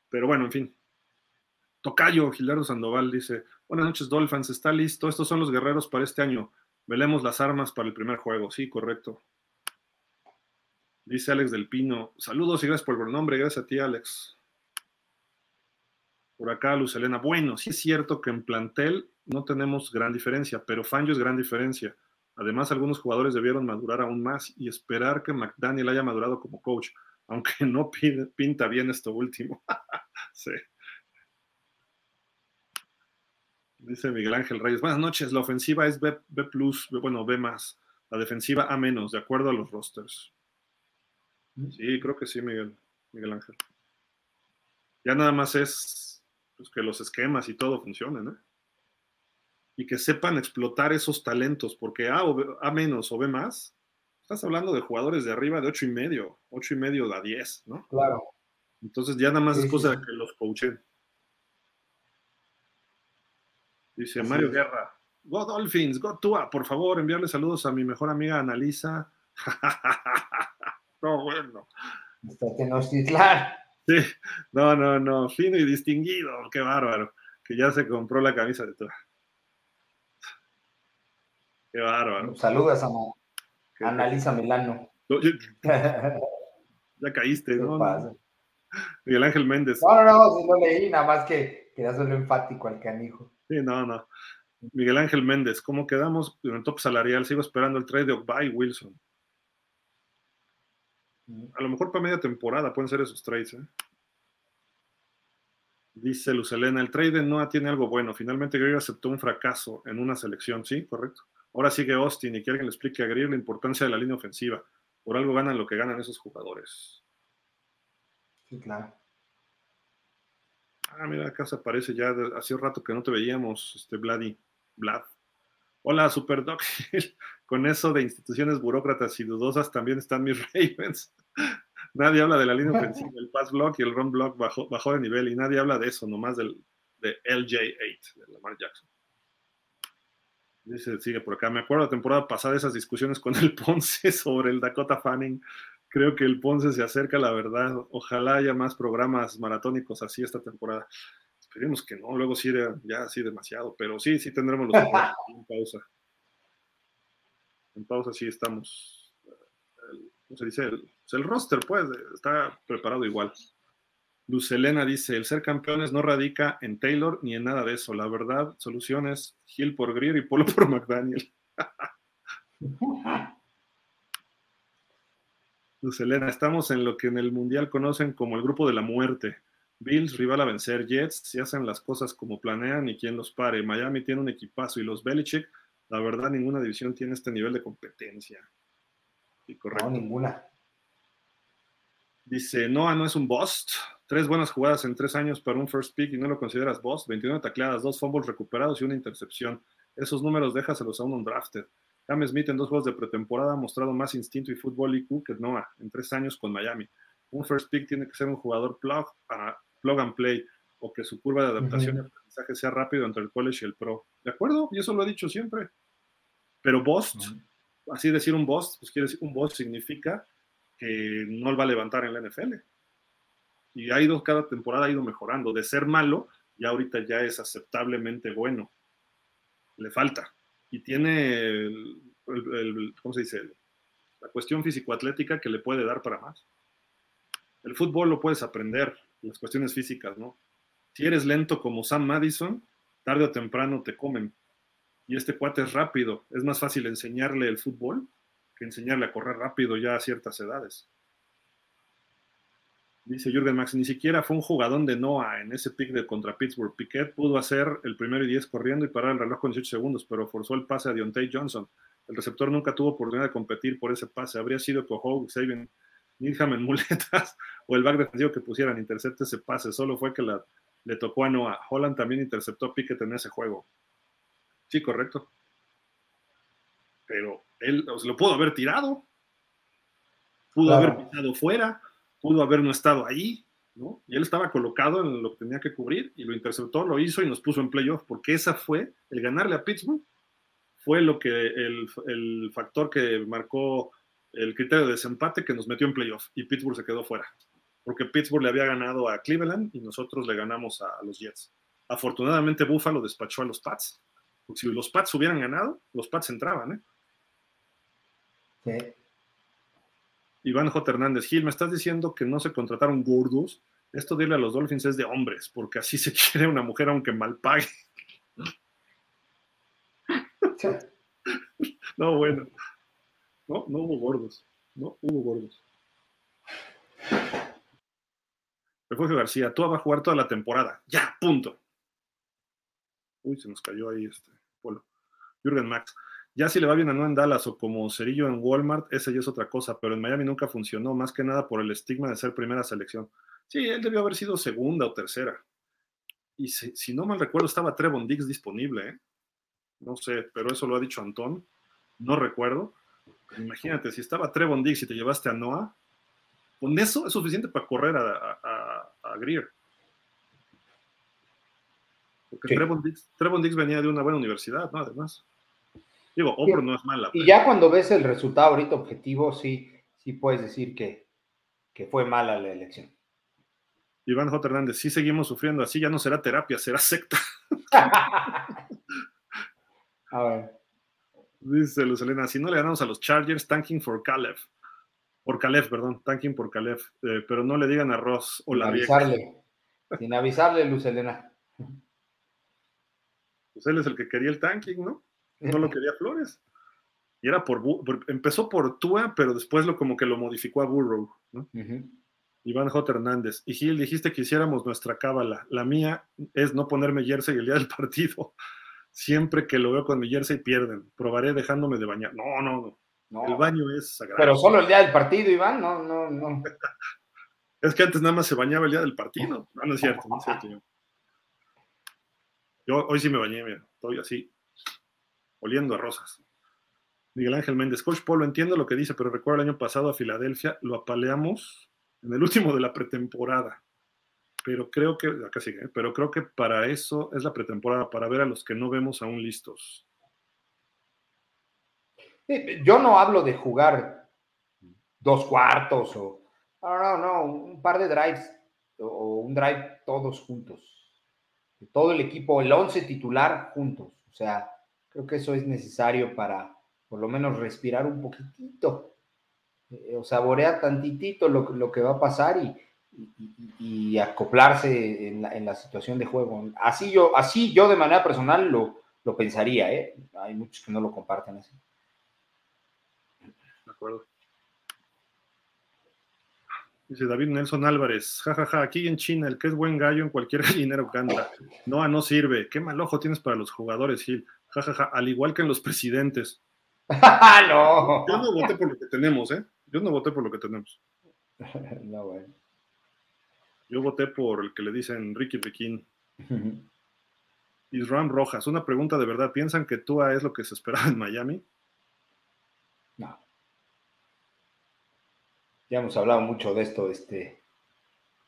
Pero bueno, en fin. Tocayo, Gilardo Sandoval dice: Buenas noches, Dolphins, está listo. Estos son los guerreros para este año. Velemos las armas para el primer juego. Sí, correcto. Dice Alex del Pino: Saludos y gracias por el nombre. Gracias a ti, Alex. Por acá, Luz Elena. Bueno, sí es cierto que en plantel no tenemos gran diferencia, pero Fangio es gran diferencia. Además, algunos jugadores debieron madurar aún más y esperar que McDaniel haya madurado como coach, aunque no pinta bien esto último. sí. Dice Miguel Ángel Reyes. Buenas noches. La ofensiva es B, B bueno, B más. La defensiva A menos, de acuerdo a los rosters. Sí, creo que sí, Miguel, Miguel Ángel. Ya nada más es pues, que los esquemas y todo funcionen, ¿eh? y que sepan explotar esos talentos, porque A, o a menos o B más, estás hablando de jugadores de arriba de 8 y medio, 8 y medio a 10, ¿no? Claro. Entonces ya nada más es cosa de que los coachen. Dice Mario Guerra, Go Dolphins, Go Tua, por favor, enviarle saludos a mi mejor amiga Analisa. no, bueno. Está Sí, no, no, no, fino y distinguido, qué bárbaro, que ya se compró la camisa de Tua. Qué bárbaro. Saludos a Analisa Milano. ya caíste, ¿no? Miguel Ángel Méndez. No, no, no, si no leí, nada más que quería hacerlo enfático al canijo. Sí, no, no. Miguel Ángel Méndez, ¿cómo quedamos en el top salarial? Sigo esperando el trade de Ogba Wilson. A lo mejor para media temporada pueden ser esos trades, ¿eh? Dice Lucelena, el trade de Noah tiene algo bueno. Finalmente Greer aceptó un fracaso en una selección, ¿sí? Correcto. Ahora sigue Austin y que alguien le explique a Greer la importancia de la línea ofensiva. Por algo ganan lo que ganan esos jugadores. Sí, claro. Ah, mira, acá se aparece ya hace un rato que no te veíamos, este Vladi, Vlad. Hola, Super Doc. Con eso de instituciones burócratas y dudosas también están mis Ravens. Nadie habla de la línea ofensiva, el pass block y el run block bajó, bajó de nivel y nadie habla de eso, nomás del, de LJ8, de Lamar Jackson. Dice, sigue por acá. Me acuerdo la temporada pasada esas discusiones con el Ponce sobre el Dakota Fanning. Creo que el Ponce se acerca a la verdad. Ojalá haya más programas maratónicos así esta temporada. Esperemos que no, luego sí ya así demasiado, pero sí, sí tendremos los en pausa. En pausa sí estamos. ¿Cómo se dice? El, el roster, pues, está preparado igual. Luz Elena dice, el ser campeones no radica en Taylor ni en nada de eso. La verdad, soluciones Hill por Greer y Polo por McDaniel. Luz Elena, estamos en lo que en el Mundial conocen como el grupo de la muerte. Bills, rival a vencer. Jets, si hacen las cosas como planean y quien los pare. Miami tiene un equipazo y los Belichick, la verdad, ninguna división tiene este nivel de competencia. Y correcto. No, ninguna. Dice, Noah no es un bust. Tres buenas jugadas en tres años para un first pick y no lo consideras boss. 21 tacleadas, dos fumbles recuperados y una intercepción. Esos números déjaselos a un undrafted. Cam Smith en dos juegos de pretemporada ha mostrado más instinto y fútbol IQ que Noah en tres años con Miami. Un first pick tiene que ser un jugador plug, plug and play o que su curva de adaptación y aprendizaje sea rápido entre el college y el pro. ¿De acuerdo? Y eso lo he dicho siempre. Pero bust, así decir un bust, pues quiere decir un boss significa que no va a levantar en la NFL. Y ha ido, cada temporada ha ido mejorando. De ser malo, ya ahorita ya es aceptablemente bueno. Le falta. Y tiene, ¿cómo se dice? La cuestión físico-atlética que le puede dar para más. El fútbol lo puedes aprender, las cuestiones físicas, ¿no? Si eres lento como Sam Madison, tarde o temprano te comen. Y este cuate es rápido. Es más fácil enseñarle el fútbol que enseñarle a correr rápido ya a ciertas edades. Dice Jürgen Max, ni siquiera fue un jugadón de Noah en ese pick de contra Pittsburgh. Piquet pudo hacer el primero y 10 corriendo y parar el reloj con 18 segundos, pero forzó el pase a Deontay Johnson. El receptor nunca tuvo oportunidad de competir por ese pase. Habría sido Cojo, Sabian, Needham en muletas o el back defensivo que pusieran intercepte ese pase. Solo fue que le tocó a Noah. Holland también interceptó a Piquet en ese juego. Sí, correcto. Pero él se lo pudo haber tirado, pudo haber pisado fuera, pudo haber no estado ahí, ¿no? Y él estaba colocado en lo que tenía que cubrir y lo interceptó, lo hizo y nos puso en playoff, porque esa fue, el ganarle a Pittsburgh, fue lo que el, el factor que marcó el criterio de desempate que nos metió en playoff y Pittsburgh se quedó fuera. Porque Pittsburgh le había ganado a Cleveland y nosotros le ganamos a, los Jets. Afortunadamente Buffalo despachó a los Pats. Porque si los Pats hubieran ganado, los Pats entraban, ¿eh? Iván J. Hernández Gil, me estás diciendo que no se contrataron gordos. Esto dile a los Dolphins es de hombres, porque así se quiere una mujer aunque mal pague. No, bueno. No, no hubo gordos. No hubo gordos. Refugio García, tú vas a jugar toda la temporada. Ya, punto. Uy, se nos cayó ahí este polo. Jürgen Max. Ya si le va bien a no en Dallas o como Cerillo en Walmart, esa ya es otra cosa, pero en Miami nunca funcionó, más que nada por el estigma de ser primera selección. Sí, él debió haber sido segunda o tercera. Y si, no mal recuerdo, estaba Trevon Diggs disponible, ¿eh? No sé, pero eso lo ha dicho Antón. No recuerdo. Imagínate, si estaba Trevon Diggs y te llevaste a Noah, con eso es suficiente para correr a, Greer. Porque Trevon, Diggs, Trevon Diggs venía de una buena universidad, ¿no? Además. Digo, Auburn no es mala. Y ya cuando ves el resultado ahorita objetivo, sí, sí puedes decir que, fue mala la elección. Iván J. Hernández, sí seguimos sufriendo, así ya no será terapia, será secta. a ver. Dice Luz Elena, si no le ganamos a los Chargers, tanking for Caleb. Por Caleb, perdón, tanking por Caleb. Eh, pero no le digan a Ross o la avisarle. Sin avisarle, Luz Elena. Pues él es el que quería el tanking, ¿no? No lo quería Flores. Y era por, empezó por Tua, pero después lo como que lo modificó a Burrow, Iván J. Hernández. Y Gil, dijiste que hiciéramos nuestra cábala. La mía es no ponerme jersey el día del partido. Siempre que lo veo con mi jersey pierden. Probaré dejándome de bañar. No, no, no. El baño es sagrado. Pero solo el día del partido, Iván. No, no, no. es que antes nada más se bañaba el día del partido. No, no es cierto, no es cierto. Yo, hoy sí me bañé, mira. Estoy así oliendo a rosas. Miguel Ángel Méndez, Coach Polo, entiendo lo que dice, pero recuerdo el año pasado a Filadelfia, lo apaleamos en el último de la pretemporada. Pero creo que, acá sigue, ¿eh? pero creo que para eso es la pretemporada, para ver a los que no vemos aún listos. Yo no hablo de jugar dos cuartos o, no, no, no, un par de drives o un drive todos juntos. Todo el equipo, el once titular juntos. O sea, creo que eso es necesario para por lo menos respirar un poquitito, eh, o saborear tantitito lo, lo, que va a pasar y, acoplarse en la, situación de juego. Así yo, así yo de manera personal lo, lo pensaría, ¿eh? Hay muchos que no lo comparten así. De acuerdo. Dice David Nelson Álvarez, jajaja, ja, ja, aquí en China el que es buen gallo en cualquier dinero canta. No, no sirve. Qué mal ojo tienes para los jugadores, Gil. Jajaja, ja, al igual que en los presidentes. no. Yo no voté por lo que tenemos, ¿eh? Yo no voté por lo que tenemos. no, güey. Yo voté por el que le dicen Ricky Riquín. Isram Rojas, una pregunta de verdad. ¿Piensan que Tua es lo que se esperaba en Miami? No. Ya hemos hablado mucho de esto, este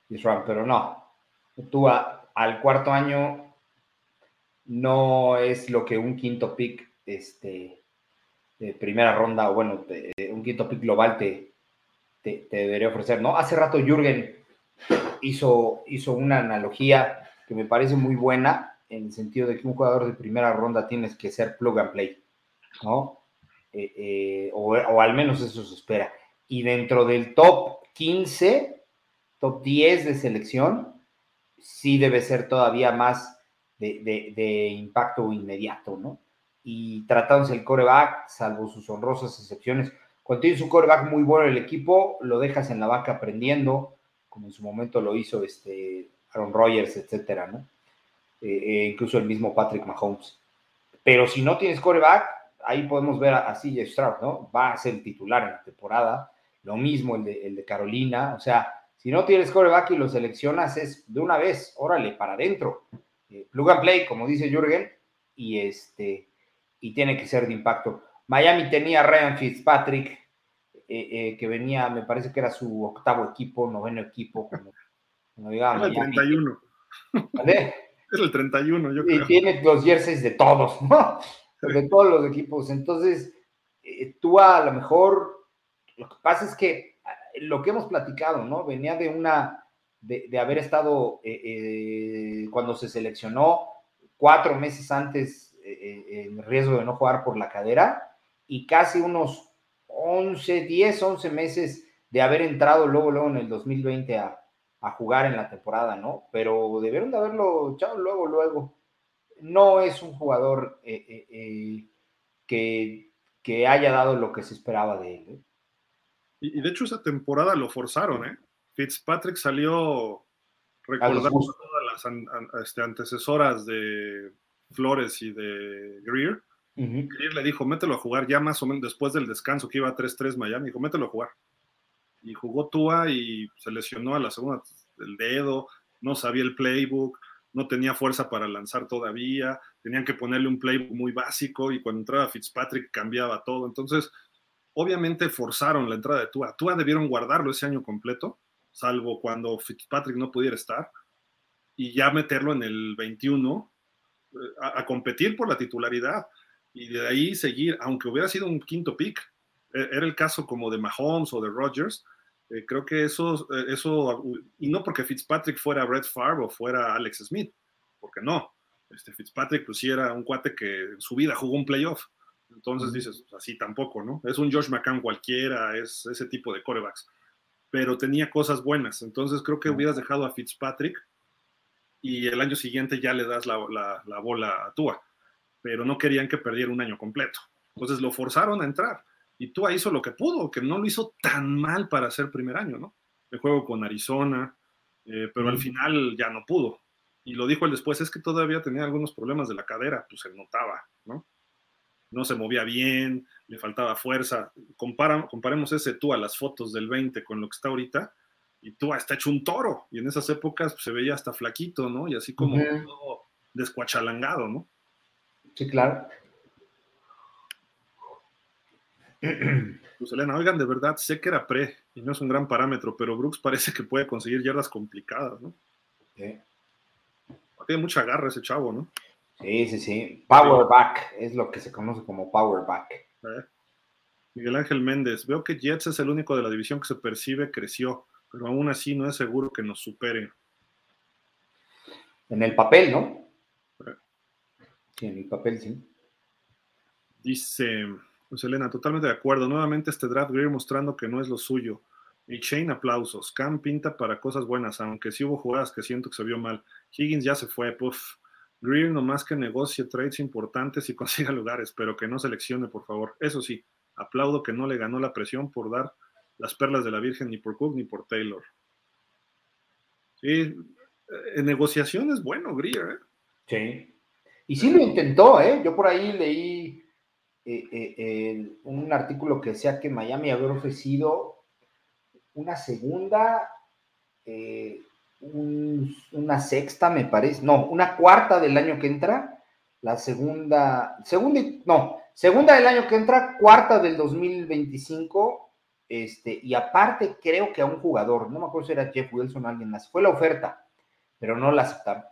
Isram, pero no. Tua al cuarto año no es lo que un quinto pick este, de primera ronda, o bueno, un quinto pick global te, te, debería ofrecer, ¿no? Hace rato Jürgen hizo, hizo una analogía que me parece muy buena, en el sentido de que un jugador de primera ronda tienes que ser plug and play, ¿no? Eh, eh, o, o, al menos eso se espera. Y dentro del top 15, top 10 de selección, sí debe ser todavía más de, impacto inmediato, ¿no? y tratándose el coreback, salvo sus honrosas excepciones, cuando tienes un coreback muy bueno en el equipo, lo dejas en la vaca aprendiendo, como en su momento lo hizo este Aaron Rodgers, etcétera, ¿no? Eh, eh, incluso el mismo Patrick Mahomes. Pero si no tienes coreback, ahí podemos ver a, CJ Stroud, ¿no? Va a ser titular en la temporada. Lo mismo el de, el de Carolina. O sea, si no tienes coreback y lo seleccionas, es de una vez, órale, para adentro. Eh, plug and play, como dice Jürgen, y este y tiene que ser de impacto. Miami tenía a Ryan Fitzpatrick, eh, eh, que venía, me parece que era su octavo equipo, noveno equipo. Como, como el 31. ¿Vale? Es el 31, yo creo. Y tiene los jerseys de todos, ¿no? De todos los equipos. Entonces, tú a lo mejor, lo que pasa es que lo que hemos platicado, ¿no? Venía de una, de, haber estado, cuando se seleccionó, cuatro meses antes eh, en riesgo de no jugar por la cadera y casi unos 11, 10, 11 meses de haber entrado luego, luego en el 2020 a, a jugar en la temporada, ¿no? Pero debieron de haberlo echado luego, luego. No es un jugador eh, eh, que, que, haya dado lo que se esperaba de él. Y, de hecho esa temporada lo forzaron, ¿eh? Fitzpatrick salió recordando todas las este, antecesoras de Flores y de Greer, Greer le dijo, mételo a jugar ya más o menos después del descanso que iba 3-3 Miami, dijo, mételo a jugar. Y jugó Tua y se lesionó a la segunda el dedo, no sabía el playbook, no tenía fuerza para lanzar todavía, tenían que ponerle un playbook muy básico y cuando entraba Fitzpatrick cambiaba todo. Entonces, obviamente forzaron la entrada de Tua. Tua debieron guardarlo ese año completo, salvo cuando Fitzpatrick no pudiera estar, y ya meterlo en el 21 a, competir por la titularidad y de ahí seguir, aunque hubiera sido un quinto pick, e, era el caso como de Mahomes o de Rodgers, eh, creo que eso, eh, eso, y no porque Fitzpatrick fuera Brett Favre o fuera Alex Smith, porque no, este Fitzpatrick pues sí era un cuate que en su vida jugó un playoff, entonces dices, así tampoco, ¿no? Es un Josh McCann cualquiera, es ese tipo de corebacks, pero tenía cosas buenas, entonces creo que hubieras dejado a Fitzpatrick y el año siguiente ya le das la, bola a Tua, pero no querían que perdiera un año completo. Entonces lo forzaron a entrar y Tua hizo lo que pudo, que no lo hizo tan mal para ser primer año, ¿no? El juego con Arizona, eh, pero al final ya no pudo. Y lo dijo él después, es que todavía tenía algunos problemas de la cadera, pues se notaba, ¿no? Se movía bien, le faltaba fuerza. comparemos ese Tua, las fotos del 20 con lo que está ahorita, y tú está hecho un toro, y en esas épocas se veía hasta flaquito, ¿no? Y así como todo descuachalangado, ¿no? Sí, claro. Pues Elena, oigan, de verdad, sé que era pre y no es un gran parámetro, pero Brooks parece que puede conseguir yardas complicadas, ¿no? Sí. Tiene mucha garra ese chavo, ¿no? Sí, sí, sí. Power back es lo que se conoce como power back. Eh. Miguel Ángel Méndez, veo que Jets es el único de la división que se percibe creció, pero aún así no es seguro que nos supere. En el papel, ¿no? Eh. Sí, en el papel, sí. Dice, pues Elena, totalmente de acuerdo. Nuevamente este draft Greer mostrando que no es lo suyo. Y Shane, aplausos. Cam pinta para cosas buenas, aunque sí hubo jugadas que siento que se vio mal. Higgins ya se fue, puff. Greer nomás que negocie trades importantes y consiga lugares, pero que no seleccione, por favor. Eso sí, aplaudo que no le ganó la presión por dar las perlas de la Virgen ni por Cook ni por Taylor. Sí, en negociación es bueno, Greer, ¿eh? Sí. Y sí lo intentó, ¿eh? Yo por ahí leí eh, eh, un artículo que decía que Miami había ofrecido una segunda, eh, una sexta, me parece, no, una cuarta del año que entra, la segunda, segunda, no, segunda del año que entra, cuarta del 2025, este, y aparte creo que a un jugador, no me acuerdo si era Jeff Wilson o alguien más, fue la oferta, pero no la aceptaron.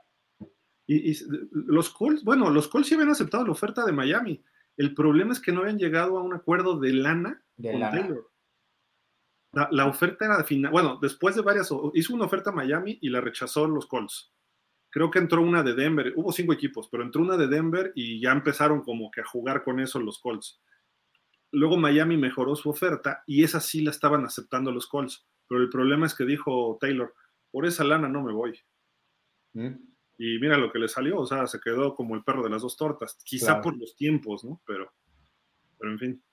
Y, y los Colts, bueno, los Colts sí habían aceptado la oferta de Miami el problema es que no habían llegado a un acuerdo de lana con Taylor. La, oferta era de final. Bueno, después de varias, hizo una oferta a Miami y la rechazó los Colts. Creo que entró una de Denver. Hubo cinco equipos, pero entró una de Denver y ya empezaron como que a jugar con eso los Colts. Luego Miami mejoró su oferta y esa sí la estaban aceptando los Colts. Pero el problema es que dijo Taylor, por esa lana no me voy. Mm. Y mira lo que le salió, o sea, se quedó como el perro de las dos tortas, quizá por los tiempos, ¿no? Pero, pero en fin.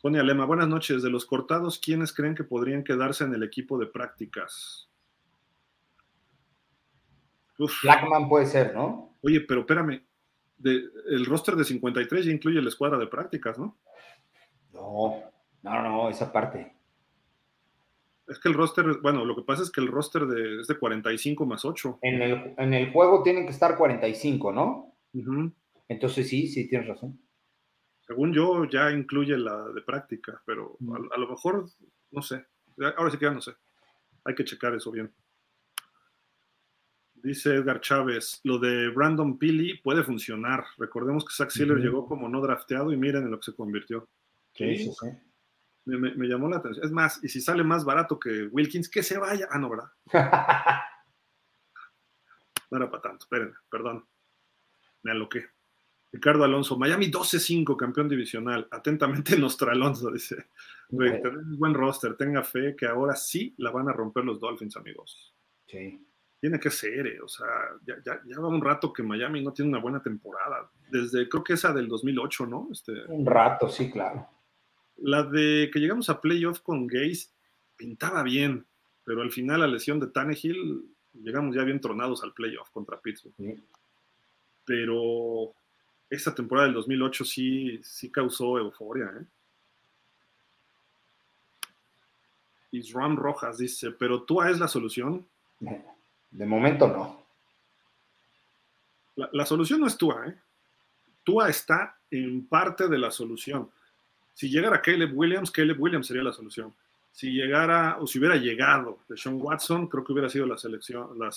Sonia Lema, buenas noches. De los cortados, ¿quiénes creen que podrían quedarse en el equipo de prácticas? Blackman puede ser, ¿no? Oye, pero espérame, el roster de 53 ya incluye la escuadra de prácticas, ¿no? No, no, no, esa parte. Es que el roster, bueno, lo que pasa es que el roster de, es de 45 más 8. En el, en el juego tienen que estar 45, ¿no? Entonces sí, sí, tienes razón. Según yo, ya incluye la de práctica, pero a, lo mejor, no sé. Ahora sí que ya no sé. Hay que checar eso bien. Dice Edgar Chávez, lo de Brandon Pili puede funcionar. Recordemos que Zach Sealer llegó como no drafteado y miren en lo que se convirtió. Sí, sí, sí me, llamó la atención. Es más, y si sale más barato que Wilkins, que se vaya. Ah, no, ¿verdad? no era para tanto, espérenme, perdón. Me aloqué. Ricardo Alonso, Miami 12-5, campeón divisional. Atentamente, nuestro Alonso, dice. buen roster, tenga fe que ahora sí la van a romper los Dolphins, amigos. Sí. Tiene que ser, eh, o sea, ya, ya, va un rato que Miami no tiene una buena temporada. Desde, creo que esa del 2008, ¿no? Este, un rato, sí, claro. La de que llegamos a playoff con Gaze pintaba bien, pero al final la lesión de Tannehill llegamos ya bien tronados al playoff contra Pittsburgh. Pero esa temporada del 2008 sí, sí causó euforia. ¿eh? Isram Rojas dice, pero Tua es la solución. De momento no. La, la solución no es Tua, ¿eh? Tua está en parte de la solución. Si llegara Caleb Williams, Caleb Williams sería la solución. Si llegara, o si hubiera llegado de Sean Watson, creo que hubiera sido la selección, la,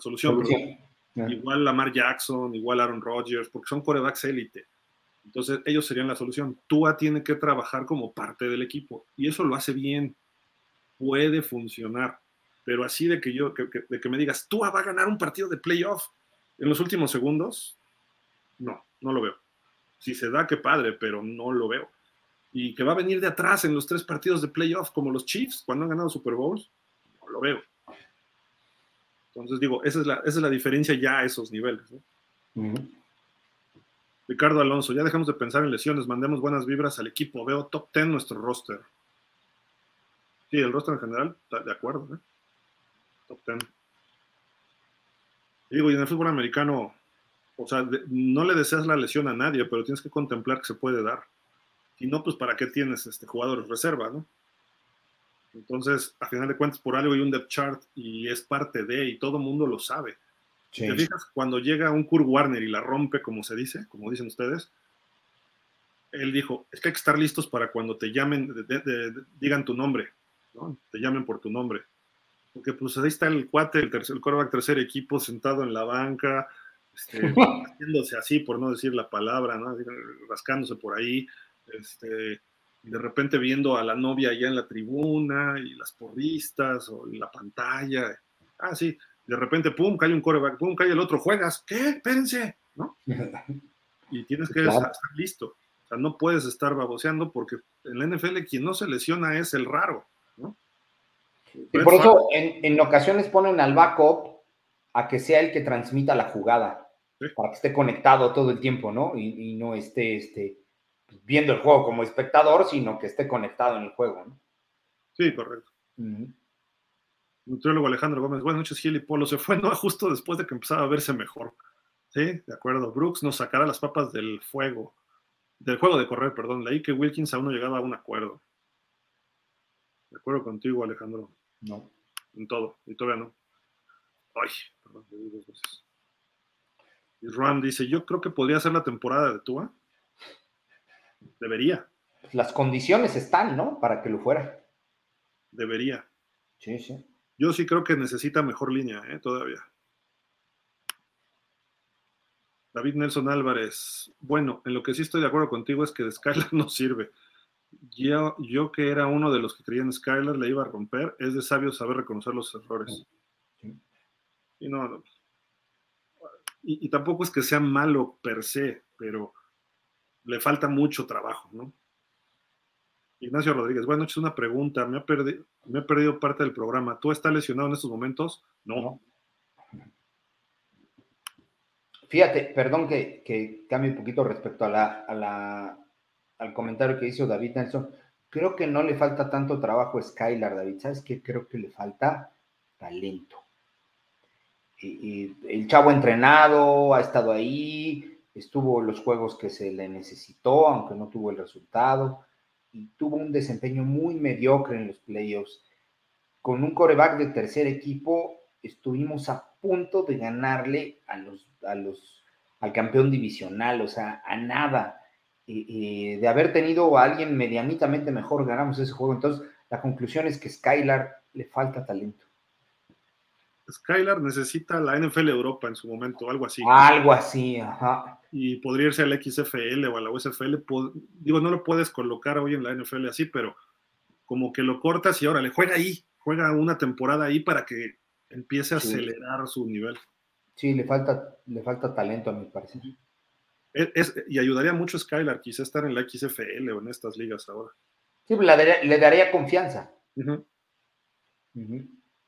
solución. Igual Lamar Jackson, igual Aaron Rodgers, porque son corebacks élite. Entonces, ellos serían la solución. Tua tiene que trabajar como parte del equipo y eso lo hace bien. Puede funcionar. Pero así de que yo, de que me digas, Tua va a ganar un partido de playoff en los últimos segundos, no, no lo veo. Si se da, qué padre, pero no lo veo. Y que va a venir de atrás en los tres partidos de playoff, como los Chiefs, cuando han ganado Super Bowls, no lo veo. Entonces digo, esa es la, esa es la diferencia ya a esos niveles. Ricardo Alonso, ya dejamos de pensar en lesiones, mandemos buenas vibras al equipo, veo top 10 nuestro roster. Sí, el roster en general, de acuerdo. ¿eh? Top 10. digo, y en el fútbol americano, o sea, no le deseas la lesión a nadie, pero tienes que contemplar que se puede dar. Si no, pues ¿para qué tienes este jugador reserva, no? Entonces, a final de cuentas, por algo hay un depth chart y es parte de, y todo el mundo lo sabe. ¿Te fijas? Cuando llega un Kurt Warner y la rompe, como se dice, como dicen ustedes, él dijo, es que hay que estar listos para cuando te llamen, digan tu nombre, ¿no? Te llamen por tu nombre. Porque pues ahí está el cuate, el, tercer, el tercer equipo sentado en la banca, este, haciéndose así, por no decir la palabra, ¿no? rascándose por ahí, este, de repente viendo a la novia allá en la tribuna y las porristas o en la pantalla. Ah, sí, de repente, pum, cae un coreback, pum, cae el otro, juegas, ¿qué? Espérense, ¿no? Y tienes que estar listo. O sea, no puedes estar baboseando porque en la NFL quien no se lesiona es el raro, ¿no? Y por eso en, ocasiones ponen al backup a que sea el que transmita la jugada, para que esté conectado todo el tiempo, ¿no? Y, no esté este, viendo el juego como espectador, sino que esté conectado en el juego, ¿no? Sí, correcto. Nutriólogo Alejandro Gómez, buenas noches, Gil y Polo. Se fue, ¿no? Justo después de que empezaba a verse mejor. Sí, de acuerdo. Brooks nos sacará las papas del fuego. Del juego de correr, perdón. Leí que Wilkins aún no llegaba a un acuerdo. De acuerdo contigo, Alejandro. No. En todo. Y todavía no. Ay, perdón, le dos veces. Y Ram dice: Yo creo que podría ser la temporada de Tua. Debería. Las condiciones están, ¿no? Para que lo fuera. Debería. Sí, sí. Yo sí creo que necesita mejor línea, ¿eh? Todavía. David Nelson Álvarez. Bueno, en lo que sí estoy de acuerdo contigo es que Skylar no sirve. Yo, yo que era uno de los que creía en Skylar, le iba a romper. Es de sabio saber reconocer los errores. Y no, y, tampoco es que sea malo per se, pero le falta mucho trabajo, ¿no? Ignacio Rodríguez, buenas noches, una pregunta. Me, me he perdido parte del programa. ¿Tú estás lesionado en estos momentos? No. Fíjate, perdón que, que, cambie un poquito respecto a la, al comentario que hizo David Nelson. Creo que no le falta tanto trabajo a Skylar, David. ¿Sabes qué? Creo que le falta talento. Y, el chavo entrenado, ha estado ahí, estuvo los juegos que se le necesitó, aunque no tuvo el resultado, y tuvo un desempeño muy mediocre en los playoffs. Con un coreback de tercer equipo, estuvimos a punto de ganarle a los, a los, al campeón divisional, o sea, a nada. de haber tenido a alguien medianitamente mejor, ganamos ese juego. Entonces, la conclusión es que Skylar le falta talento. Skylar necesita la NFL Europa en su momento, algo así. Algo así, ajá. Y podría irse al XFL o a la USFL. Digo, no lo puedes colocar hoy en la NFL así, pero como que lo cortas y ahora le juega ahí, juega una temporada ahí para que empiece a acelerar su nivel. Sí, le falta, le falta talento a mi parecer. y ayudaría mucho a Skylar, quizá estar en la XFL o en estas ligas ahora. Sí, le, daría, confianza.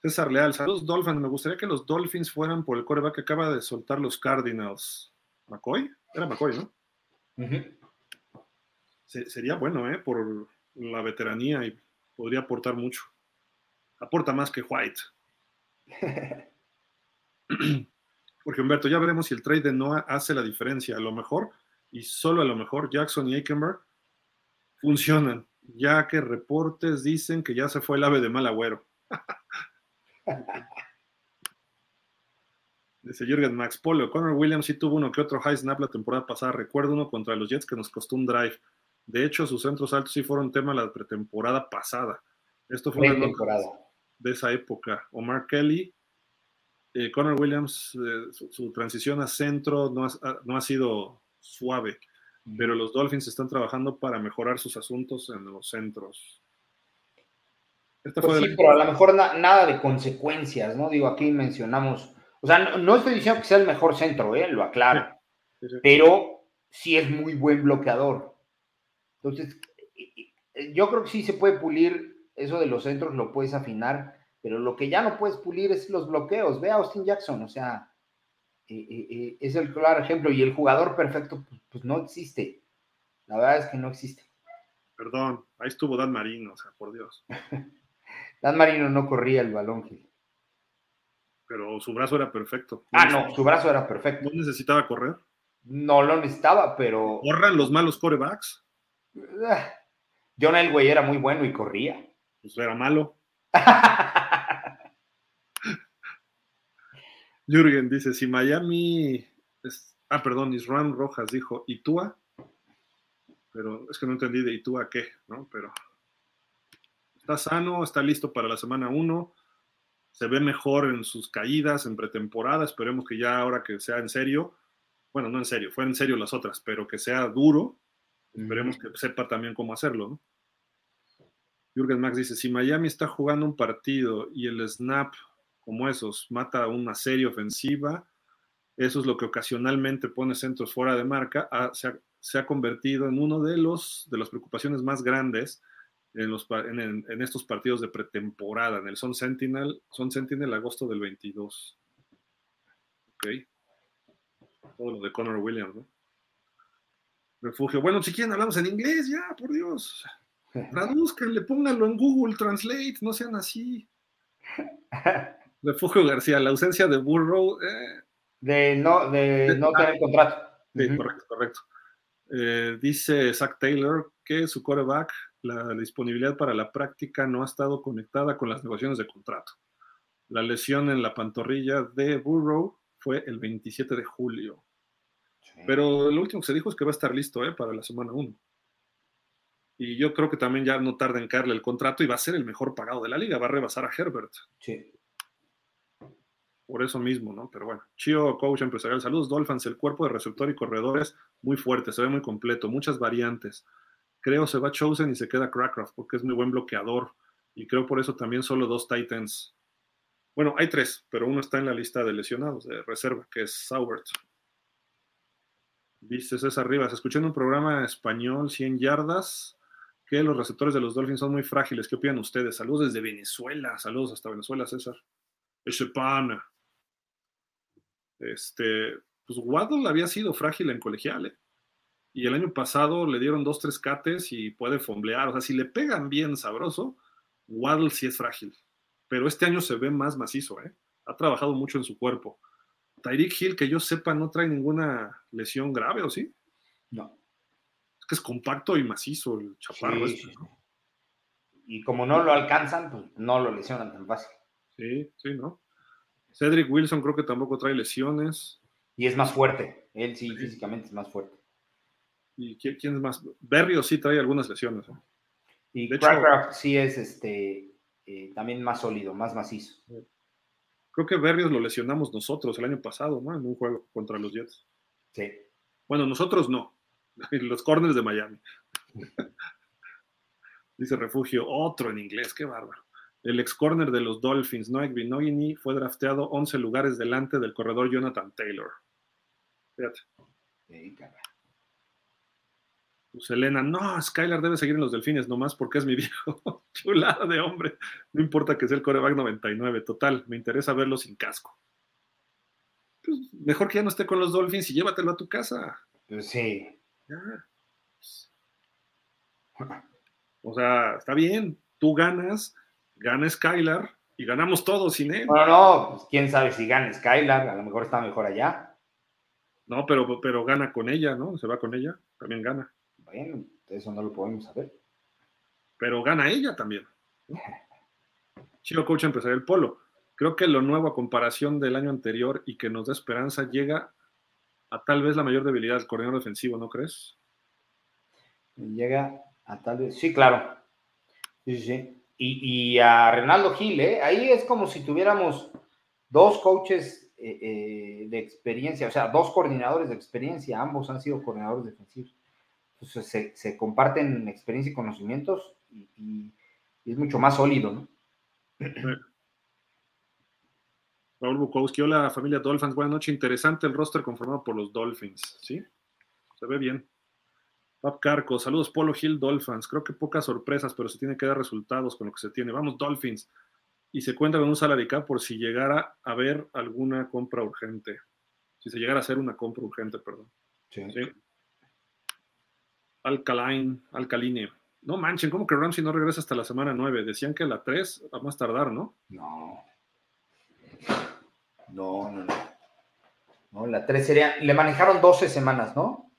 César Leal, saludos Dolphins. Me gustaría que los Dolphins fueran por el coreback que acaba de soltar los Cardinals. ¿McCoy? Era McCoy, ¿no? sería bueno, ¿eh? Por la veteranía y podría aportar mucho. Aporta más que White. Porque Humberto, ya veremos si el trade de Noah hace la diferencia. A lo mejor, y solo a lo mejor, Jackson y Aikenberg funcionan, ya que reportes dicen que ya se fue el ave de mal agüero. Dice Jürgen Max Polo, Connor Williams sí tuvo uno que otro high snap la temporada pasada. Recuerdo uno contra los Jets que nos costó un drive. De hecho, sus centros altos sí fueron tema la pretemporada pasada. Esto fue una de esa época. Omar Kelly, eh, Connor Williams, eh, su, transición a centro no ha, no ha sido suave, pero los Dolphins están trabajando para mejorar sus asuntos en los centros. Pues sí, pero a lo mejor nada de consecuencias, ¿no? Digo, aquí mencionamos, o sea, no, estoy diciendo que sea el mejor centro, ¿eh? Lo aclaro, pero sí es muy buen bloqueador. Entonces, yo creo que sí se puede pulir, eso de los centros lo puedes afinar, pero lo que ya no puedes pulir es los bloqueos. Ve a Austin Jackson, o sea, eh, eh, eh, es el claro ejemplo y el jugador perfecto, pues, pues, no existe. La verdad es que no existe. Perdón, ahí estuvo Dan Marino, o sea, por Dios. Dan Marino no corría el balón, Gil. Pero su brazo era perfecto. ah, no, su brazo era perfecto. ¿No necesitaba correr? No lo necesitaba, pero. ¿Corran los malos corebacks? Ah, John Elway era muy bueno y corría. Pues era malo. Jürgen dice: si Miami. Ah, perdón, Isran Rojas dijo, ¿y Tua? Pero es que no entendí de y tú a qué, ¿no? Pero está sano, está listo para la semana 1, se ve mejor en sus caídas, en pretemporada, esperemos que ya ahora que sea en serio, bueno, no en serio, fue en serio las otras, pero que sea duro, esperemos que sepa también cómo hacerlo, ¿no? Jürgen Max dice, si Miami está jugando un partido y el snap como esos mata una serie ofensiva, eso es lo que ocasionalmente pone centros fuera de marca, se, ha, convertido en uno de los de las preocupaciones más grandes en, los, en, estos partidos de pretemporada, en el Sun Sentinel, Sun Sentinel agosto del 22. Ok. Todo lo de Connor Williams, ¿no? Refugio. Bueno, si quieren hablamos en inglés, ya, por Dios. Traduzcanle, pónganlo en Google Translate, no sean así. Refugio García, la ausencia de Burrow. Eh, de no, de, no tener contrato. Sí, correcto, correcto. Eh, dice Zach Taylor que su coreback, la disponibilidad para la práctica no ha estado conectada con las negociaciones de contrato. La lesión en la pantorrilla de Burrow fue el 27 de julio. Pero lo último que se dijo es que va a estar listo eh, para la semana 1. Y yo creo que también ya no tarda en caerle el contrato y va a ser el mejor pagado de la liga, va a rebasar a Herbert. Sí. Por eso mismo, ¿no? Pero bueno, Chio, coach empresarial, saludos, Dolphins, el cuerpo de receptor y corredores muy fuerte, se ve muy completo, muchas variantes. Creo se va Chosen y se queda Crackcraft porque es muy buen bloqueador y creo por eso también solo dos Titans. Bueno, hay tres, pero uno está en la lista de lesionados de reserva, que es Saubert. Dice César Rivas, escuché en un programa español 100 yardas que los receptores de los Dolphins son muy frágiles. ¿Qué opinan ustedes? Saludos desde Venezuela. Saludos hasta Venezuela, César. Ese pana. Este, pues Waddle había sido frágil en colegial, ¿eh? Y el año pasado le dieron dos, tres cates y puede fomblear. O sea, si le pegan bien sabroso, Waddle sí es frágil. Pero este año se ve más macizo, ¿eh? Ha trabajado mucho en su cuerpo. Tyreek Hill, que yo sepa, no trae ninguna lesión grave, ¿o sí? No que es compacto y macizo el chaparro. Este, y como no lo alcanzan, pues no lo lesionan tan fácil. Sí, sí, ¿no? Cedric Wilson creo que tampoco trae lesiones. Y es más fuerte. Él sí, físicamente es más fuerte. ¿Y quién, es más? Berrios sí trae algunas lesiones. Y Crackcraft sí es este eh, también más sólido, más macizo. Creo que Berrios lo lesionamos nosotros el año pasado, ¿no? En un juego contra los Jets. Sí. Bueno, nosotros no. Los corners de Miami. Dice Refugio, otro en inglés, qué bárbaro. El ex corner de los Dolphins, Noek Binogini, fue drafteado 11 lugares delante del corredor Jonathan Taylor. Fíjate. Pues Elena, no, Skylar debe seguir en los Delfines nomás porque es mi viejo. Chulada de hombre. No importa que sea el coreback 99. Total, me interesa verlo sin casco. Pues mejor que ya no esté con los Dolphins y llévatelo a tu casa. Pues sí. O sea, está bien, tú ganas, gana Skylar y ganamos todos sin él. No, no, pues quién sabe si gana Skylar, a lo mejor está mejor allá. No, pero, pero gana con ella, ¿no? Se va con ella, también gana. Eso no lo podemos saber. Pero gana ella también. Chico Coach el Polo. Creo que lo nuevo a comparación del año anterior y que nos da esperanza llega a tal vez la mayor debilidad del coordinador defensivo, ¿no crees? Llega a tal vez, sí, claro. Sí, sí. Y, a Renaldo Gil, ¿eh? ahí es como si tuviéramos dos coaches eh, eh, de experiencia, o sea, dos coordinadores de experiencia, ambos han sido coordinadores defensivos. Se, comparten experiencia y conocimientos y, y, es mucho más sólido, ¿no? Raúl Bukowski, hola familia Dolphins, buenas noches. Interesante el roster conformado por los Dolphins, ¿sí? Se ve bien. Pap Carco, saludos Polo Hill Dolphins. Creo que pocas sorpresas, pero se tiene que dar resultados con lo que se tiene. Vamos Dolphins. Y se cuenta con un salary cap por si llegara a haber alguna compra urgente. Si se llegara a hacer una compra urgente, perdón. Sí. Alcaline, Alcaline. No manchen, ¿cómo que Ramsey no regresa hasta la semana 9? Decían que la 3 va a más tardar, ¿no? No. No, no, no. la 3 sería. Le manejaron 12 semanas, ¿no?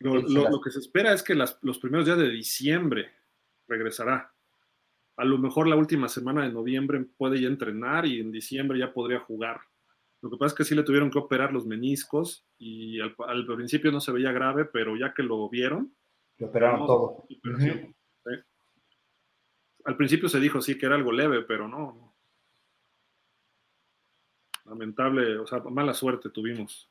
Lo, que se espera es que los primeros días de diciembre regresará. A lo mejor la última semana de noviembre puede ya entrenar y en diciembre ya podría jugar. Lo que pasa es que sí le tuvieron que operar los meniscos y al, principio no se veía grave, pero ya que lo vieron. Le operaron todo. Al principio se dijo sí que era algo leve, pero no. Lamentable, o sea, mala suerte tuvimos.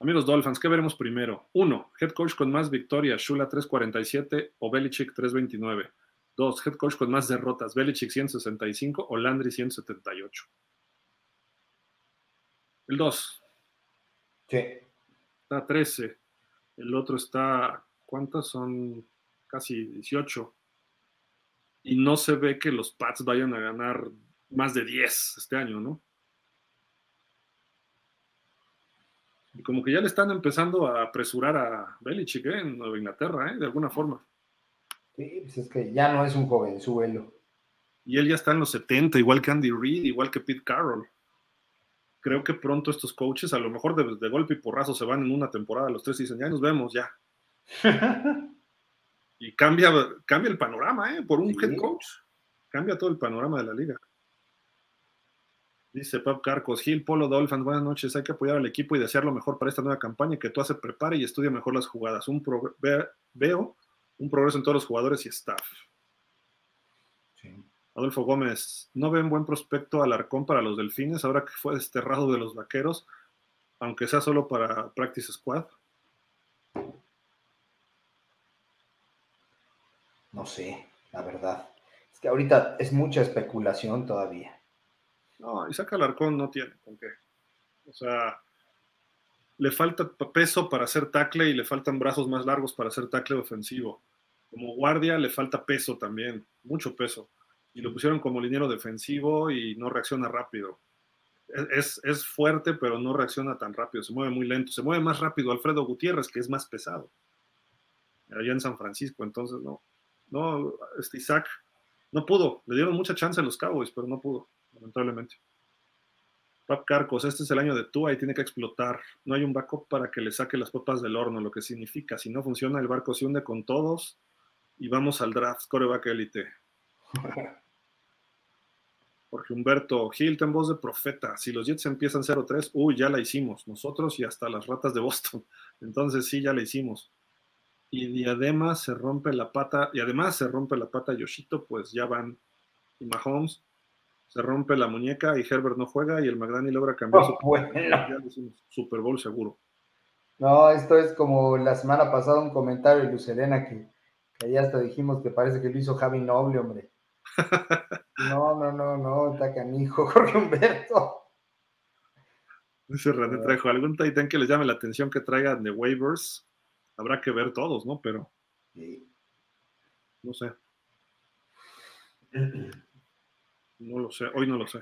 Amigos Dolphins, ¿qué veremos primero? Uno, head coach con más victorias, Shula 347 o Belichick 329. Dos, head coach con más derrotas, Belichick 165 o Landry 178. El 2. Sí. Está 13. El otro está, ¿cuántas son? Casi 18. Y no se ve que los Pats vayan a ganar más de 10 este año, ¿no? Y como que ya le están empezando a apresurar a Belichick ¿eh? en Nueva Inglaterra, ¿eh? de alguna forma. Sí, pues es que ya no es un jovenzuelo. Y él ya está en los 70, igual que Andy Reid, igual que Pete Carroll creo que pronto estos coaches, a lo mejor de, golpe y porrazo, se van en una temporada, los tres dicen, ya nos vemos, ya. y cambia, cambia el panorama, ¿eh? Por un head coach. Cambia todo el panorama de la liga. Dice Pap Carcos, Gil, Polo, Dolphins, buenas noches. Hay que apoyar al equipo y desear lo mejor para esta nueva campaña, que tú se prepare y estudie mejor las jugadas. Un veo un progreso en todos los jugadores y staff. Adolfo Gómez, ¿no ven buen prospecto Alarcón para los delfines ahora que fue desterrado de los vaqueros, aunque sea solo para Practice Squad? No sé, la verdad. Es que ahorita es mucha especulación todavía. No, Isaac Alarcón no tiene con qué. O sea, le falta peso para hacer tackle y le faltan brazos más largos para hacer tackle ofensivo. Como guardia le falta peso también, mucho peso y lo pusieron como liniero defensivo y no reacciona rápido. Es, es, fuerte, pero no reacciona tan rápido, se mueve muy lento. Se mueve más rápido Alfredo Gutiérrez, que es más pesado. Allá en San Francisco, entonces no. No, este Isaac no pudo. Le dieron mucha chance a los Cowboys, pero no pudo, lamentablemente. Pap Carcos, este es el año de Tua y tiene que explotar. No hay un backup para que le saque las papas del horno, lo que significa, si no funciona, el barco se hunde con todos y vamos al draft, coreback élite. Jorge Humberto, Hilton, voz de profeta. Si los Jets empiezan 0-3, uy, ya la hicimos. Nosotros y hasta las ratas de Boston. Entonces sí, ya la hicimos. Y Diadema se rompe la pata, y además se rompe la pata Yoshito, pues ya van. Y Mahomes se rompe la muñeca y Herbert no juega y el McDaniel logra cambiar su. Bueno. Ya lo hicimos. Super Bowl seguro. No, esto es como la semana pasada un comentario de Luz Elena que, que ya hasta dijimos que parece que lo hizo Javi Noble, hombre. No, no, no, no, está canijo, Jorge Humberto. Dice René Trejo, ¿algún Titan que les llame la atención que traigan de waivers? Habrá que ver todos, ¿no? Pero. No sé. No lo sé, hoy no lo sé.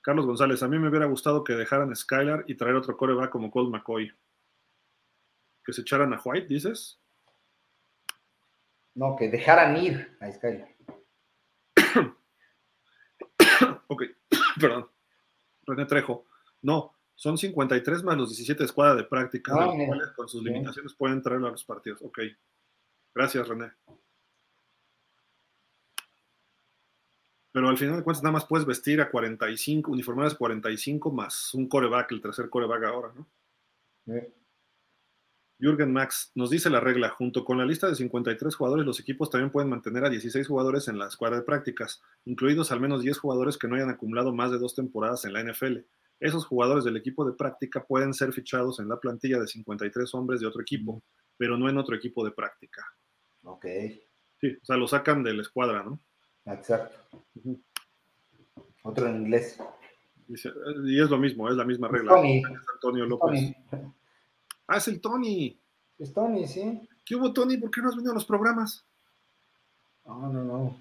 Carlos González, a mí me hubiera gustado que dejaran Skylar y traer otro coreback como Colt McCoy. ¿Que se echaran a White, dices? No, que dejaran ir a Skylar. ok, perdón. René Trejo. No, son 53 más los 17 de escuadra de práctica, ah, con sus limitaciones pueden traerlo a los partidos. Ok. Gracias, René. Pero al final de cuentas nada más puedes vestir a 45, uniformadas 45 más un coreback, el tercer coreback ahora, ¿no? Jürgen Max nos dice la regla, junto con la lista de 53 jugadores, los equipos también pueden mantener a 16 jugadores en la escuadra de prácticas, incluidos al menos 10 jugadores que no hayan acumulado más de dos temporadas en la NFL. Esos jugadores del equipo de práctica pueden ser fichados en la plantilla de 53 hombres de otro equipo, pero no en otro equipo de práctica. Ok. Sí, o sea, lo sacan de la escuadra, ¿no? Exacto. Otro en inglés. y es lo mismo, es la misma regla. Antonio López. Ah, es el Tony. Es Tony, sí. ¿Qué hubo, Tony? ¿Por qué no has venido a los programas? No, no, no.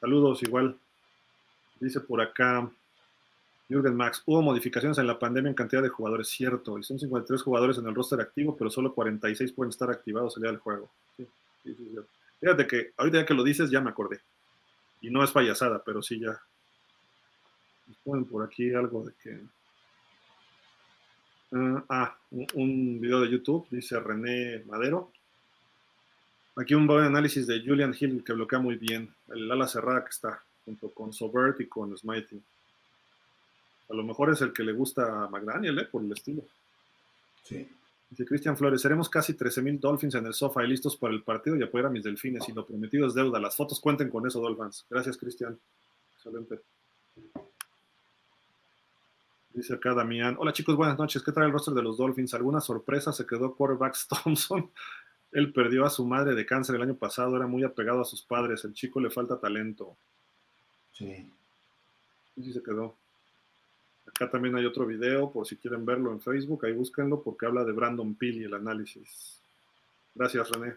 Saludos, igual. Dice por acá Jürgen Max. Hubo modificaciones en la pandemia en cantidad de jugadores, cierto. Y son 53 jugadores en el roster activo, pero solo 46 pueden estar activados el día del juego. Sí, sí, sí, Fíjate que ahorita ya que lo dices, ya me acordé. Y no es payasada, pero sí ya. Nos ponen por aquí algo de que ah, ah un, video de YouTube, dice René Madero. Aquí un buen análisis de Julian Hill que bloquea muy bien. El ala cerrada que está junto con Sobert y con Smitey. lo mejor es el que le gusta a McDaniel, ¿eh? Por el estilo. Sí. Dice Cristian Flores, seremos casi 13 mil Dolphins en el sofá y listos para el partido y apoyar a mis delfines y lo prometido es deuda. Las fotos cuenten con eso, Dolphins. Gracias, Cristian. Excelente. Dice acá Damián. Hola chicos, buenas noches. ¿Qué trae el roster de los Dolphins? ¿Alguna sorpresa? Se quedó quarterback Thompson. Él perdió a su madre de cáncer el año pasado, era muy apegado a sus padres. El chico le falta talento. Sí. Sí, se quedó. Acá también hay otro video, por si quieren verlo en Facebook, ahí búsquenlo, porque habla de Brandon Peel y el análisis. Gracias, René.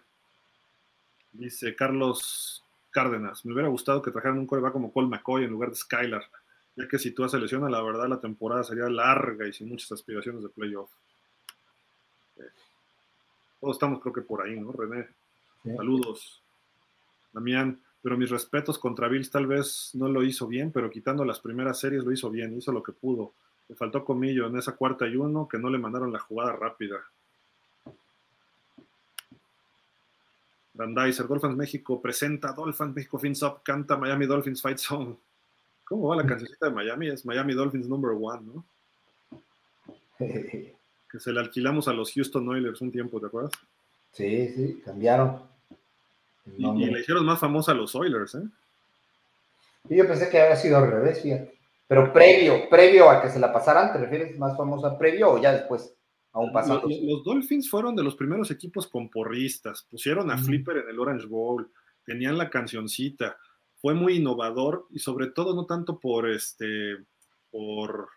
Dice Carlos Cárdenas, me hubiera gustado que trajeran un coreback como Cole McCoy en lugar de Skylar, ya que si tú se lesiona, la verdad la temporada sería larga y sin muchas aspiraciones de playoff. Eh, todos estamos creo que por ahí, ¿no, René? Sí. Saludos. Damián, pero mis respetos contra Bills tal vez no lo hizo bien, pero quitando las primeras series lo hizo bien, hizo lo que pudo. Le faltó comillo en esa cuarta y uno que no le mandaron la jugada rápida. Brandizer, Dolphins México presenta Dolphins México Fins Up, canta Miami Dolphins Fight Song. ¿Cómo va la cancioncita de Miami? Es Miami Dolphins number one, ¿no? Que se le alquilamos a los Houston Oilers un tiempo, ¿te acuerdas? Sí, sí, cambiaron. Y, le hicieron más famosa a los Oilers, ¿eh? Y yo pensé que había sido al revés, fíjate. Pero previo, previo a que se la pasaran, ¿te refieres más famosa previo o ya después? Aún pasando. Los, los Dolphins fueron de los primeros equipos con porristas, pusieron a. Flipper en el Orange Bowl, tenían la cancioncita, fue muy innovador y sobre todo no tanto por este, por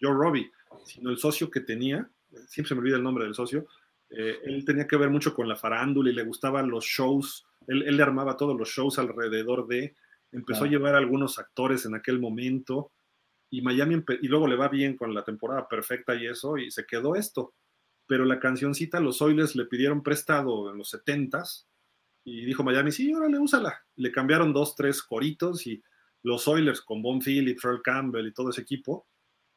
Joe Robbie, sino el socio que tenía, siempre se me olvida el nombre del socio, eh, él tenía que ver mucho con la farándula y le gustaban los shows, él, él le armaba todos los shows alrededor de, empezó a llevar a algunos actores en aquel momento y Miami y luego le va bien con la temporada perfecta y eso y se quedó esto. Pero la cancioncita los Oilers le pidieron prestado en los 70s y dijo Miami, sí, órale, úsala. Le cambiaron dos, tres coritos y los Oilers con Von Phillips, Earl Campbell y todo ese equipo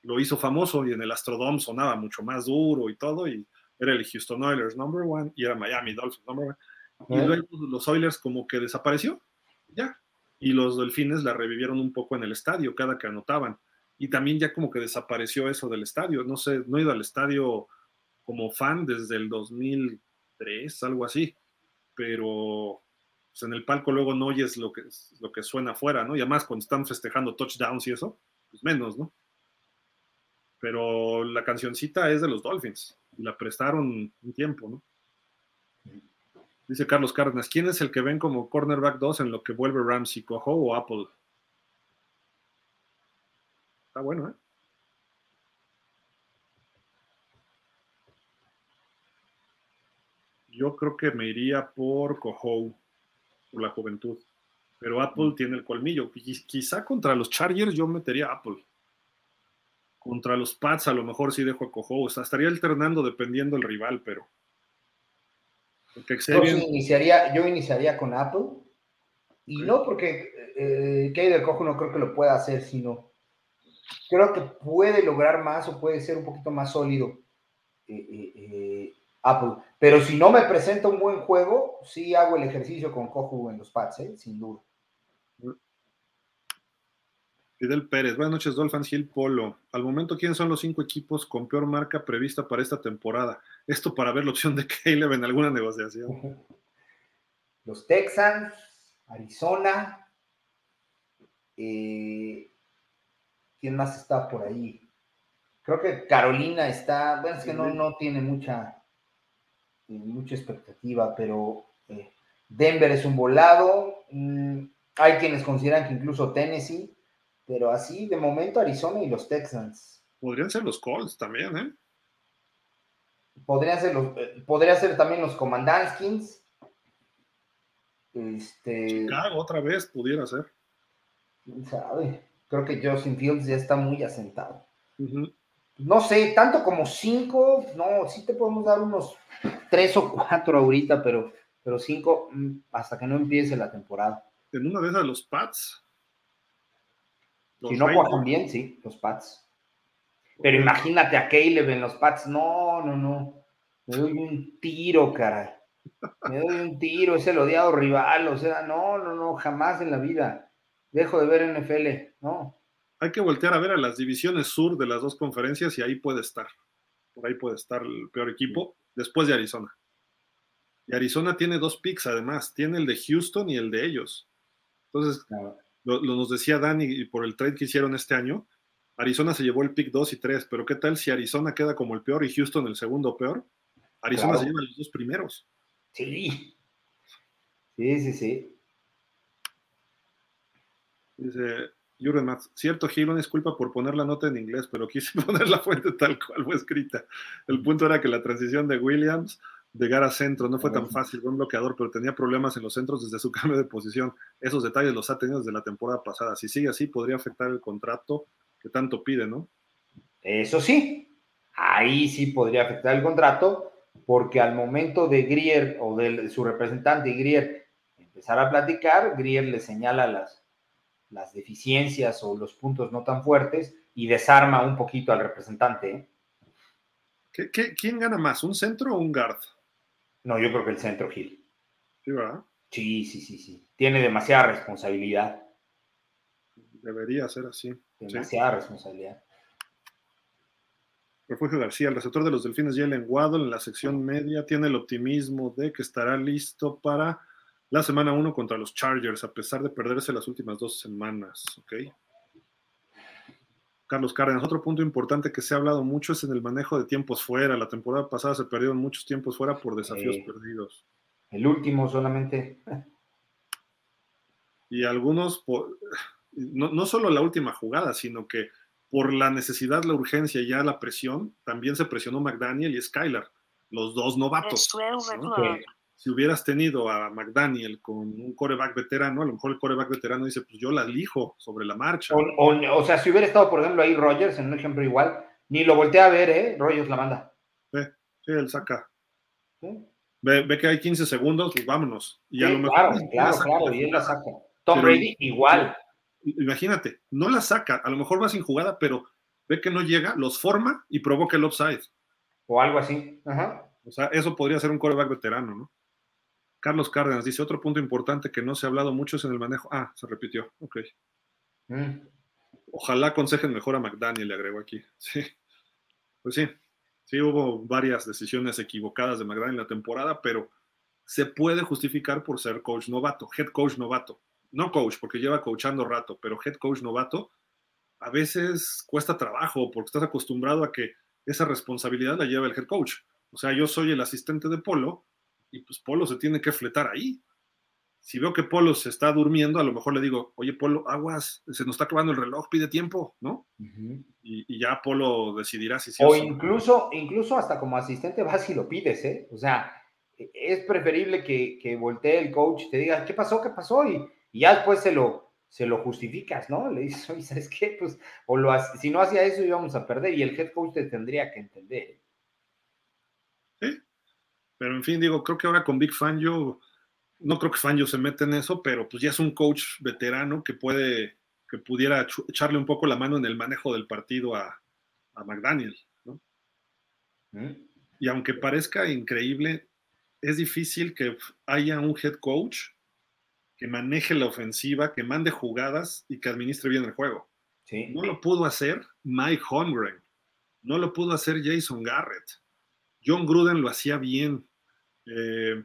lo hizo famoso y en el Astrodome sonaba mucho más duro y todo y era el Houston Oilers number one y era Miami Dolphins number one. Y ¿Eh? luego los Oilers como que desapareció, ya. Y los Delfines la revivieron un poco en el estadio cada que anotaban. Y también ya como que desapareció eso del estadio. No sé, no he ido al estadio como fan desde el 2003, algo así. Pero pues, en el palco luego no oyes lo que, lo que suena afuera, ¿no? Y además cuando están festejando touchdowns y eso, pues menos, ¿no? Pero la cancioncita es de los Dolphins. Y la prestaron un tiempo, ¿no? Dice Carlos Cárdenas, ¿quién es el que ven como cornerback 2 en lo que vuelve Ramsey, Cojo o Apple? Está bueno, ¿eh? Yo creo que me iría por Cojo, por la juventud. Pero Apple tiene el colmillo. Qui- Quizá contra los Chargers yo metería a Apple. Contra los Pats a lo mejor sí dejo a Cojo. O sea, estaría alternando dependiendo el rival, pero... Porque Yo, sí iniciaría, yo iniciaría con Apple. Y no porque eh, Kay del Cojo no creo que lo pueda hacer, sino creo que puede lograr más o puede ser un poquito más sólido eh, eh, eh, Apple. Pero si no me presenta un buen juego, sí hago el ejercicio con Cojo en los pads, ¿eh? sin duda. Fidel Pérez, buenas noches, Dolphins Hill Polo. Al momento, ¿quiénes son los cinco equipos con peor marca prevista para esta temporada? Esto para ver la opción de Caleb en alguna negociación. Los Texans, Arizona, eh, ¿quién más está por ahí? Creo que Carolina está, bueno, es que no, no tiene mucha, mucha expectativa, pero eh, Denver es un volado. mm, hay quienes consideran que incluso Tennessee, pero así de momento Arizona y los Texans. Podrían ser los Colts también, ¿eh? Podrían ser los, eh, podría ser también los Commandantskins. Este, Chicago otra vez pudiera ser. quién sabe. Creo que Justin Fields ya está muy asentado. No sé, tanto como cinco, no, sí te podemos dar unos tres o cuatro ahorita, pero, pero cinco mm, hasta que no empiece la temporada. En una de esas, los Pats. Los si no cuajan bien, sí, los Pats. Pero imagínate a Caleb en los Pats, no, no, no. Me doy un tiro, caray. Me doy un tiro, es el odiado rival, o sea, no, no, no, jamás en la vida. Dejo de ver NFL, no. Hay que voltear a ver a las divisiones sur de las dos conferencias y ahí puede estar. Por ahí puede estar el peor equipo después de Arizona. Y Arizona tiene dos picks además, tiene el de Houston y el de ellos. Entonces, lo, nos decía Dani por el trade que hicieron este año, Arizona se llevó el pick 2 y 3, pero ¿qué tal si Arizona queda como el peor y Houston el segundo peor? Arizona se lleva los dos primeros. Sí. Sí, sí, sí. Dice Jurgen Max, cierto, Gil, disculpa por poner la nota en inglés, pero quise poner la fuente tal cual fue escrita. El punto era que la transición de Williams llegar a centro. No fue tan fácil, fue un bloqueador, pero tenía problemas en los centros desde su cambio de posición. Esos detalles los ha tenido desde la temporada pasada. Si sigue así, podría afectar el contrato que tanto pide, ¿no? Eso sí, ahí sí podría afectar el contrato, porque al momento de Grier o de su representante Grier empezar a platicar, Grier le señala las, las deficiencias o los puntos no tan fuertes y desarma un poquito al representante. ¿eh? quién gana más, un centro o un guard? No, yo creo que el centro, Gil. Sí, ¿verdad? Sí, sí, sí, sí. Tiene demasiada responsabilidad. Debería ser así. Demasiada responsabilidad. Refugio García, el receptor de los Delfines, Jalen Waddle, en la sección media, tiene el optimismo de que estará listo para la semana 1 contra los Chargers, a pesar de perderse las últimas dos semanas. ¿Ok? Carlos Cárdenas. Otro punto importante que se ha hablado mucho es en el manejo de tiempos fuera. La temporada pasada se perdieron muchos tiempos fuera por desafíos perdidos. El último solamente. Y algunos, no, no, solo la última jugada, sino que por la necesidad, la urgencia y ya la presión, también se presionó McDaniel y Skylar, los dos novatos si hubieras tenido a McDaniel con un coreback veterano, a lo mejor el coreback veterano dice, pues yo la elijo sobre la marcha. O, sea, si hubiera estado, por ejemplo, ahí Rogers, en un ejemplo igual, ni lo voltea a ver, ¿eh? Rogers la manda. Sí, sí él saca. Ve, que hay 15 segundos, pues vámonos. Y a lo mejor, claro, claro, claro, y él la saca. Tom Brady igual. Imagínate, no la saca, a lo mejor va sin jugada, pero ve que no llega, los forma y provoca el offside. O algo así. Ajá. O sea, eso podría ser un coreback veterano, ¿no? Carlos Cárdenas dice, otro punto importante que no se ha hablado mucho es en el manejo. Ah, se repitió, ok. Mm. Ojalá aconsejen mejor a McDaniel, le agrego aquí. Sí, pues sí, sí hubo varias decisiones equivocadas de McDaniel en la temporada, pero se puede justificar por ser coach novato, head coach novato. No coach, porque lleva coachando rato, pero head coach novato a veces cuesta trabajo porque estás acostumbrado a que esa responsabilidad la lleva el head coach. O sea, yo soy el asistente de Polo y pues Polo se tiene que fletar ahí. Si veo que Polo se está durmiendo, a lo mejor le digo, oye Polo, aguas, se nos está acabando el reloj, pide tiempo, ¿no? y, ya Polo decidirá si sí o, o incluso, incluso hasta como asistente vas y lo pides, ¿eh? O sea, es preferible que, que voltee el coach y te diga, ¿qué pasó? ¿Qué pasó? Y, ya después se lo, se lo justificas, ¿no? Le dices, oye, ¿sabes qué? Pues, o lo, si no hacía eso íbamos a perder y el head coach te tendría que entender. Sí, pero en fin, digo, creo que ahora con Big Fan yo no creo que Fangio se meta en eso, pero pues ya es un coach veterano que puede, que pudiera echarle un poco la mano en el manejo del partido a, a McDaniel, ¿no? Mm. Y aunque parezca increíble, es difícil que haya un head coach que maneje la ofensiva, que mande jugadas y que administre bien el juego. Sí. No lo pudo hacer Mike Holmgren, no lo pudo hacer Jason Garrett. John Gruden lo hacía bien. Eh,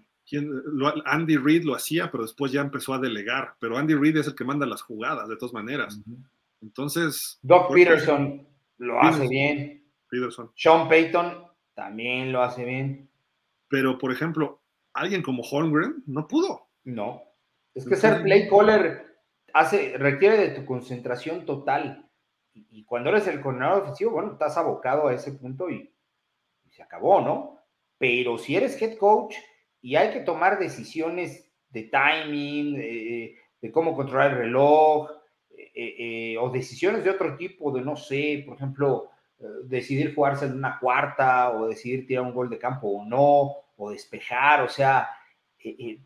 Andy Reid lo hacía, pero después ya empezó a delegar. Pero Andy Reid es el que manda las jugadas, de todas maneras. Entonces. Doc Peterson lo hace bien. Peterson. Sean Payton también lo hace bien. Pero, por ejemplo, alguien como Holmgren no pudo. No. Es que ser play caller hace, requiere de tu concentración total. Y, cuando eres el coordinador ofensivo, bueno, estás abocado a ese punto y acabó, ¿no? Pero si eres head coach y hay que tomar decisiones de timing, de, cómo controlar el reloj, eh, eh, eh, o decisiones de otro tipo, de no sé, por ejemplo, decidir jugarse en una cuarta, o decidir tirar un gol de campo o no, o despejar, o sea, el,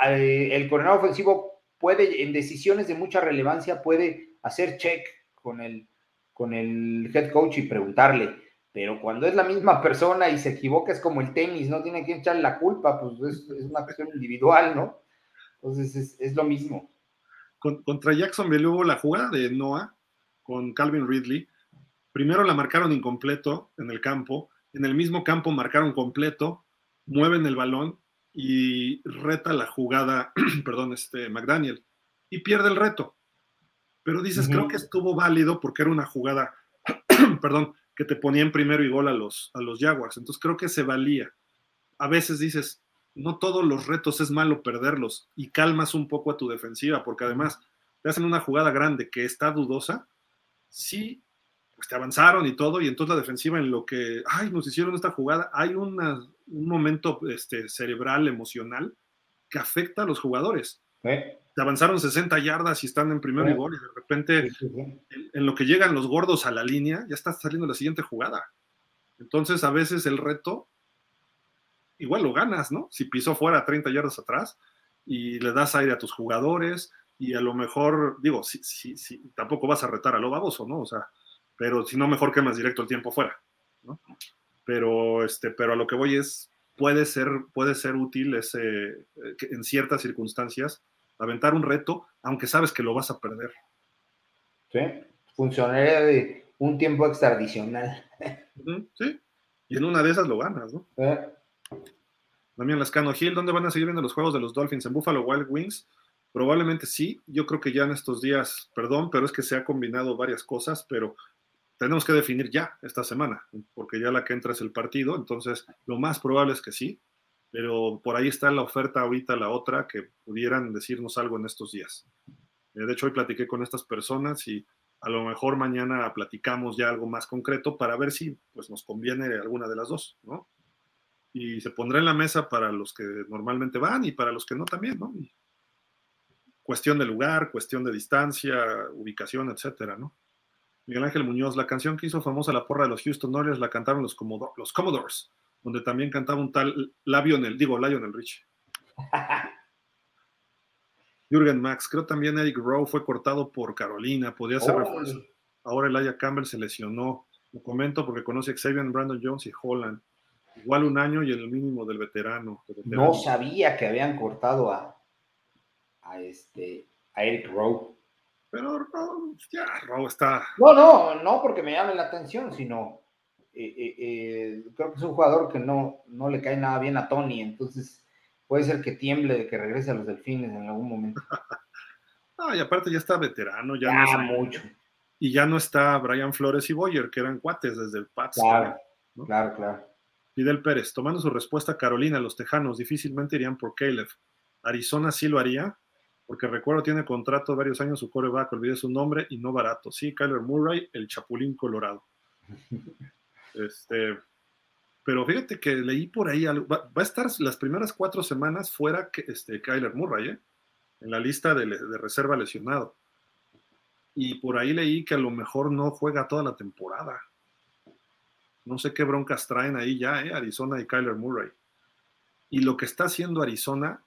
el coordinador ofensivo puede, en decisiones de mucha relevancia, puede hacer check con el, con el head coach y preguntarle, pero cuando es la misma persona y se equivoca es como el tenis, no tiene que echarle la culpa, pues es, una cuestión individual, ¿no? Entonces es, lo mismo. contra Jacksonville hubo la jugada de Noah, con Calvin Ridley. Primero la marcaron incompleto en el campo, en el mismo campo marcaron completo, mueven el balón y reta la jugada, perdón, este McDaniel, y pierde el reto. Pero dices, creo que estuvo válido porque era una jugada, perdón, que te ponía en primero y gol a los, a los Jaguars. Entonces creo que se valía. A veces dices, no todos los retos es malo perderlos y calmas un poco a tu defensiva, porque además te hacen una jugada grande que está dudosa, sí, pues te avanzaron y todo, y entonces la defensiva en lo que, ay, nos hicieron esta jugada, hay un momento este, cerebral, emocional, que afecta a los jugadores. Te avanzaron 60 yardas y están en primer gol y de repente en, lo que llegan los gordos a la línea, ya está saliendo la siguiente jugada. Entonces a veces el reto igual lo ganas, ¿no? Si pisó fuera 30 yardas atrás y le das aire a tus jugadores y a lo mejor, digo, si, si, si, tampoco vas a retar a lo baboso, ¿no? O sea, pero si no, mejor quemas directo el tiempo fuera, ¿no? Pero, este, pero a lo que voy es, puede ser, puede ser útil ese, eh, en ciertas circunstancias, aventar un reto, aunque sabes que lo vas a perder. Sí, funcionaría de un tiempo extradicional. Sí, y en una de esas lo ganas, ¿no? Damián Lascano Gil, ¿dónde van a seguir viendo los juegos de los Dolphins? ¿En Buffalo Wild Wings? Probablemente sí. Yo creo que ya en estos días, perdón, pero es que se ha combinado varias cosas, pero tenemos que definir ya esta semana, porque ya la que entra es el partido, entonces lo más probable es que sí, pero por ahí está la oferta ahorita, la otra, que pudieran decirnos algo en estos días. Eh, de hecho, hoy platiqué con estas personas y a lo mejor mañana platicamos ya algo más concreto para ver si pues, nos conviene alguna de las dos, ¿no? y se pondrá en la mesa para los que normalmente van y para los que no también, ¿no? cuestión de lugar, cuestión de distancia, ubicación, etcétera, ¿no? Miguel Ángel Muñoz, la canción que hizo famosa la porra de los Houston Oilers la cantaron los, los Commodores, donde también cantaba un tal Lionel, digo Lionel Rich. Jürgen Max, creo también Eric Rowe fue cortado por Carolina, podía ser refuerzo. Ahora Elijah Campbell se lesionó. Lo comento porque conoce a Xavier, Brandon Jones y Holland. Igual un año y el mínimo del veterano, No sabía que habían cortado a, a, este, a Eric Rowe. Pero ya, Rowe está. No, no, no porque me llame la atención, sino eh, eh, eh, creo que es un jugador que no, no le cae nada bien a Tony, entonces puede ser que tiemble de que regrese a los delfines en algún momento. ah, y aparte ya está veterano, ya, no mucho. Y ya no está Brian Flores y Boyer, que eran cuates desde el Pats. Claro, claro, claro. Fidel Pérez, tomando su respuesta, Carolina, los Tejanos difícilmente irían por Caleb. Arizona sí lo haría, porque recuerdo tiene contrato varios años su coreback, olvidé su nombre y no barato. Sí, Kyler Murray, el Chapulín Colorado. Este, pero fíjate que leí por ahí, va, a estar las primeras cuatro semanas fuera que, este, Kyler Murray, ¿eh? en la lista de, de reserva lesionado. Y por ahí leí que a lo mejor no juega toda la temporada. No sé qué broncas traen ahí ya, ¿eh? Arizona y Kyler Murray. Y lo que está haciendo Arizona,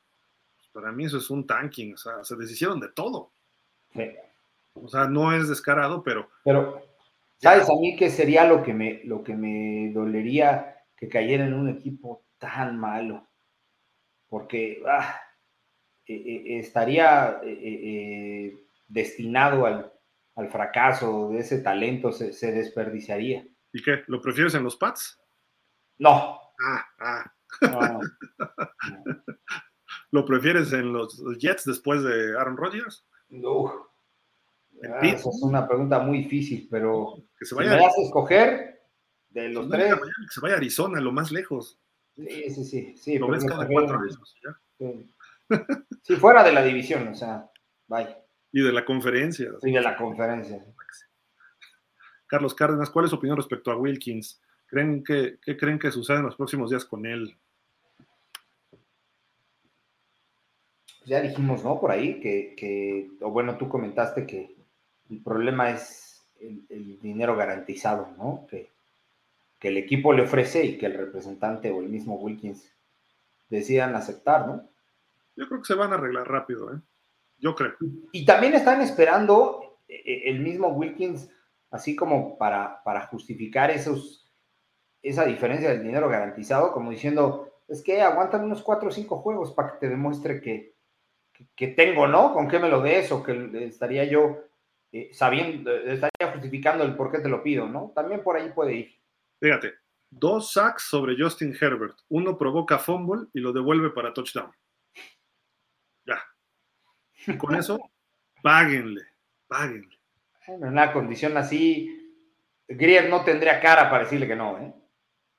para mí eso es un tanking, o sea, se deshicieron de todo. O sea, no es descarado, pero... Pero, ¿sabes a mí qué sería lo que me, lo que me dolería que cayera en un equipo tan malo? Porque ah, eh, eh, estaría eh, destinado al, fracaso de ese talento, se desperdiciaría. ¿Y qué? ¿Lo prefieres en los Pats? No. Ah, ah. ¿Lo prefieres en los Jets después de Aaron Rodgers? No. Ah, esa es una pregunta muy difícil, pero que se vaya si me a escoger de los tres. Que se vaya a Arizona, lo más lejos. Sí, sí, sí. sí lo ves cada cuatro años. Sí. fuera de la división, o sea, vaya. Y de la conferencia. Sí, de la conferencia. Carlos Cárdenas, ¿cuál es su opinión respecto a Wilkins? ¿Creen que, ¿Qué creen que sucede en los próximos días con él? Ya dijimos, ¿no? Por ahí que, o bueno, tú comentaste que el problema es el, dinero garantizado, ¿no? Que, que, el equipo le ofrece y que el representante o el mismo Wilkins decidan aceptar, ¿no? Yo creo que se van a arreglar rápido, ¿eh? Yo creo. Y también están esperando eh, eh, el mismo Wilkins así como para, para justificar esos, esa diferencia del dinero garantizado, como diciendo, es que aguantan unos cuatro o cinco juegos para que te demuestre que, que, tengo, ¿no? ¿Con qué me lo des? O que estaría yo eh, sabiendo, estaría justificando el por qué te lo pido, ¿no? También por ahí puede ir. Fíjate, dos sacks sobre Justin Herbert. Uno provoca fumble y lo devuelve para touchdown. Ya. Y con eso, páguenle, páguenle. En una condición así, Grier no tendría cara para decirle que no, ¿eh?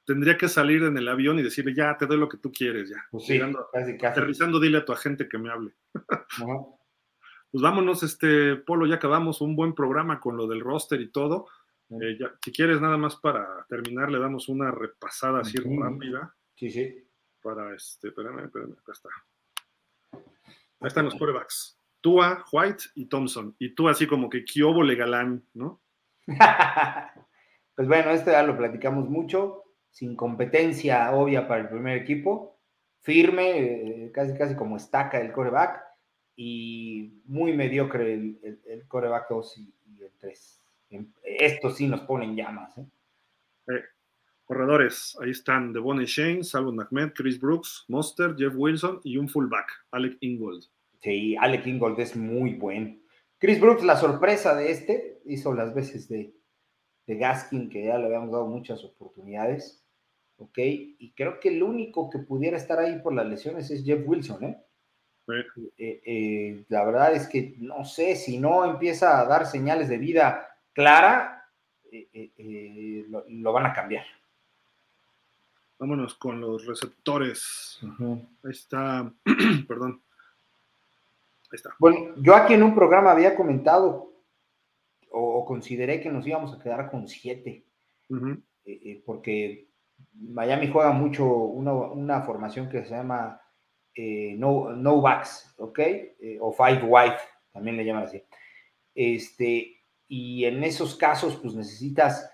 Tendría que salir en el avión y decirle, ya, te doy lo que tú quieres, ya. Pues sí, casi, casi. Aterrizando, dile a tu agente que me hable. Pues vámonos, este, Polo, ya acabamos un buen programa con lo del roster y todo. Eh, si quieres, nada más para terminar, le damos una repasada así rápida. Sí, sí. Para este, espérame, espérame, acá está. Ahí están los corebacks. Tua, White y Thompson. Y tú así como que Kiobo Legalán, ¿no? pues bueno, esto ya lo platicamos mucho, sin competencia obvia para el primer equipo, firme, eh, casi casi como estaca el coreback, y muy mediocre el, coreback 2 y, el 3. Esto sí nos ponen llamas. ¿eh? Eh, corredores, ahí están Devon Shane, Salvo Ahmed, Chris Brooks, Monster, Jeff Wilson y un fullback, Alec Ingold. Sí, Alec Ingold es muy bueno. Chris Brooks, la sorpresa de este, hizo las veces de, de Gaskin, que ya le habíamos dado muchas oportunidades. ¿Ok? Y creo que el único que pudiera estar ahí por las lesiones es Jeff Wilson, ¿eh? Eh, eh, la verdad es que no sé, si no empieza a dar señales de vida clara, lo, van a cambiar. Vámonos con los receptores. Ahí está, perdón. Bueno, yo aquí en un programa había comentado o, consideré que nos íbamos a quedar con siete, eh, eh, porque Miami juega mucho una, formación que se llama eh, no, no backs, ¿ok? o five wide, también le llaman así. Este, y en esos casos, pues necesitas,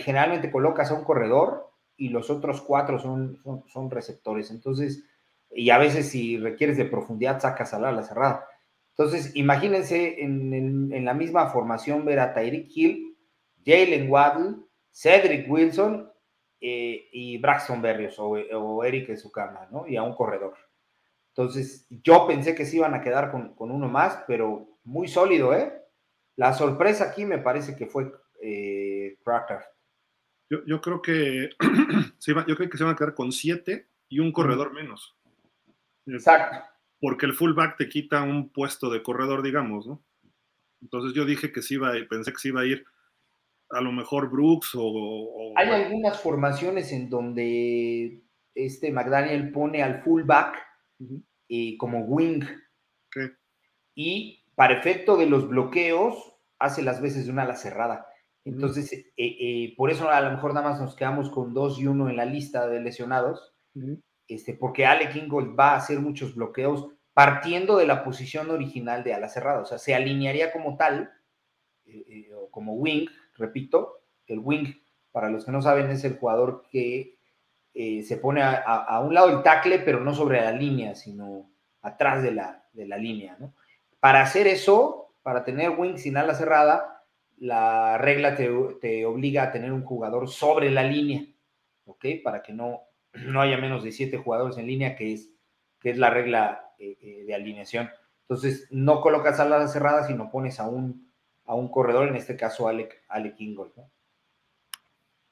generalmente colocas a un corredor y los otros cuatro son, son, receptores. Entonces, y a veces si requieres de profundidad sacas a la cerrada. Entonces, imagínense en, la misma formación ver a Tyreek Hill, Jalen Waddle, Cedric Wilson eh, y Braxton Berrios o, o Eric cama, ¿no? Y a un corredor. Entonces, yo pensé que se iban a quedar con, uno más, pero muy sólido, ¿eh? La sorpresa aquí me parece que fue eh, Cracker. Yo, creo que yo creo que se van a quedar con siete y un corredor menos. Exacto. Porque el fullback te quita un puesto de corredor, digamos, ¿no? Entonces yo dije que sí iba, pensé que sí iba a ir a lo mejor Brooks o... Hay algunas formaciones en donde este McDaniel pone al fullback como wing. Y para efecto de los bloqueos, hace las veces de una ala cerrada. Entonces, eh, eh, por eso a lo mejor nada más nos quedamos con dos y uno en la lista de lesionados este, porque Alec Ingold va a hacer muchos bloqueos partiendo de la posición original de ala cerrada, o sea, se alinearía como tal, eh, o como wing, repito, el wing, para los que no saben, es el jugador que eh, se pone a, un lado del tackle, pero no sobre la línea, sino atrás de la, de la línea, ¿no? Para hacer eso, para tener wing sin ala cerrada, la regla te, te obliga a tener un jugador sobre la línea, ¿ok? Para que no no haya menos de siete jugadores en línea, que es, que es la regla eh, eh, de alineación. Entonces, no colocas a las cerradas, sino pones a un, a un corredor, en este caso Alec, Alec Ingold.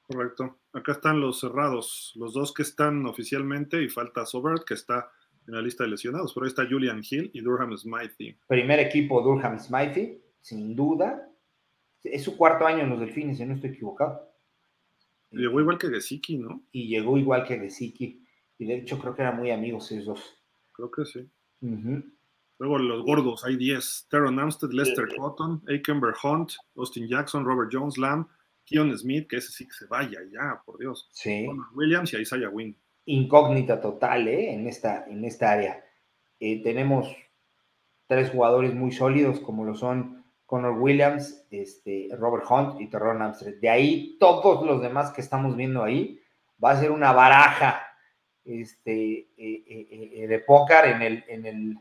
Correcto. Acá están los cerrados, los dos que están oficialmente y falta Sobert, que está en la lista de lesionados, pero ahí está Julian Hill y Durham Smythe. Primer equipo Durham Smythe, sin duda. Es su cuarto año en los Delfines, si no estoy equivocado. Llegó igual que Gesicki, ¿no? Y llegó igual que Gesicki. Y de hecho creo que eran muy amigos esos dos. Creo que sí. Luego los gordos, hay 10. Teron Amstead, Lester Cotton, Aikenberg Hunt, Austin Jackson, Robert Jones, Lamb, Keon Smith, que ese sí que se vaya ya, por Dios. Sí. Williams y Isaiah Wynn. Incógnita total, ¿eh? En esta, en esta área. Eh, tenemos tres jugadores muy sólidos, como lo son Connor Williams, este, Robert Hunt y Terron Amsterdam. De ahí, todos los demás que estamos viendo ahí, va a ser una baraja este, eh, eh, de póker en, el, en, el,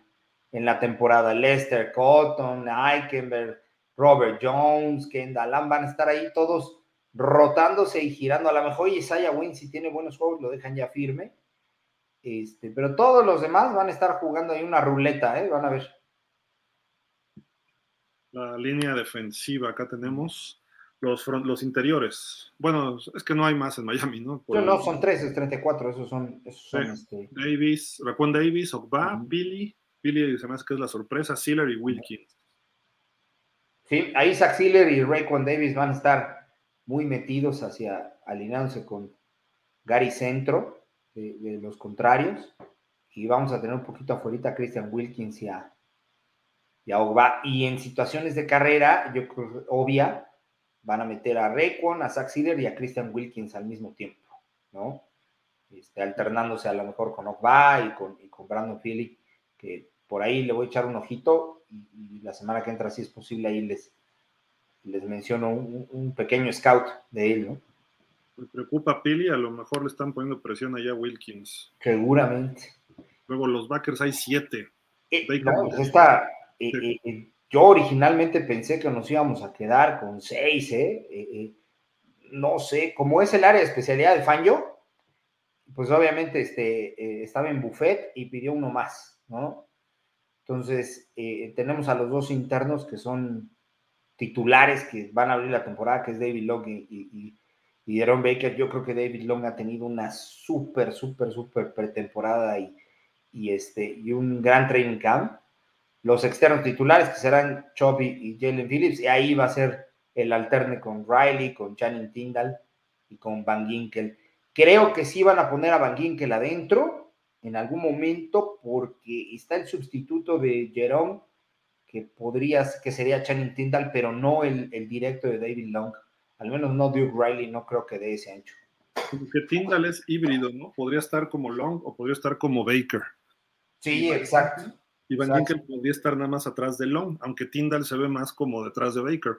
en la temporada. Lester Cotton, Eichenberg, Robert Jones, Kendall Lamb, van a estar ahí todos rotándose y girando. A lo mejor Isaiah Wynn, si tiene buenos juegos, lo dejan ya firme. Este, pero todos los demás van a estar jugando ahí una ruleta, ¿eh? van a ver. La línea defensiva, acá tenemos los, los interiores. Bueno, es que no hay más en Miami, ¿no? no, no, son tres, es 34, esos son. Esos son este... Davis, Raquan Davis, Ogba, Billy, Billy se me hace que es la sorpresa, Sealer y Wilkins. Sí, ahí Zach Sealer y Raquan Davis van a estar muy metidos hacia, alineándose con Gary Centro, de, los contrarios, y vamos a tener un poquito afuera a Christian Wilkins y a, y Ogba. Y en situaciones de carrera, yo creo obvia, van a meter a Raekwon, a Zach Sealer y a Christian Wilkins al mismo tiempo, ¿no? Este, alternándose a lo mejor con Ogba y con, y con Brandon Philly, que por ahí le voy a echar un ojito y, la semana que entra, si es posible, ahí les, les menciono un, pequeño scout de él, ¿no? Me preocupa Philly, a lo mejor le están poniendo presión allá a Wilkins. Seguramente. Luego los backers hay siete. Eh, no, pues esta, eh, eh, yo originalmente pensé que nos íbamos a quedar con seis, ¿eh? eh, eh no sé, como es el área de especialidad de Fanjo, pues obviamente este, eh, estaba en buffet y pidió uno más, ¿no? Entonces, tenemos a los dos internos que son titulares que van a abrir la temporada, que es David Long y, y, Baker. Yo creo que David Long ha tenido una súper, súper, súper pretemporada y, este, y un gran training camp los externos titulares, que serán Chubby y Jalen Phillips, y ahí va a ser el alterne con Riley, con Channing Tyndall y con Van Ginkel. Creo que sí van a poner a Van Ginkel adentro en algún momento porque está el sustituto de Jerome, que podría, que sería Channing Tyndall, pero no el, directo de David Long. Al menos no Duke Riley, no creo que dé ese ancho. que Tyndall es híbrido, ¿no? Podría estar como Long o podría estar como Baker. Sí, exacto. Y Van Ginkel podría estar nada más atrás de Long, aunque Tyndall se ve más como detrás de Baker.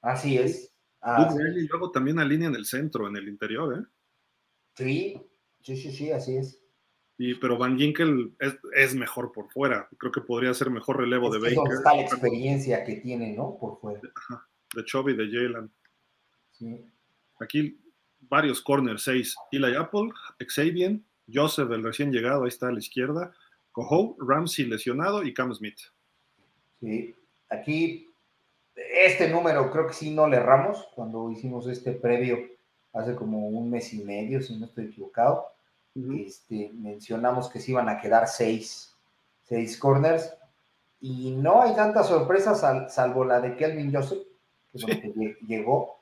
Así es. y luego también alinea en el centro, en el interior, ¿eh? Sí, sí, sí, sí, así es. Y, pero Van Ginkel es, mejor por fuera. Creo que podría ser mejor relevo de Baker. está la experiencia que tiene, ¿no? Por fuera. Ajá, de Chovy, de Jalen. Sí. Aquí varios corners, seis. Eli Apple, Xavier, Joseph, el recién llegado, ahí está a la izquierda. Coho, Ramsey lesionado y Cam Smith. Sí, aquí este número creo que sí no le erramos cuando hicimos este previo hace como un mes y medio, si no estoy equivocado. Este, mencionamos que se iban a quedar seis, seis corners y no hay tantas sorpresas salvo la de Kelvin Joseph, que, llegó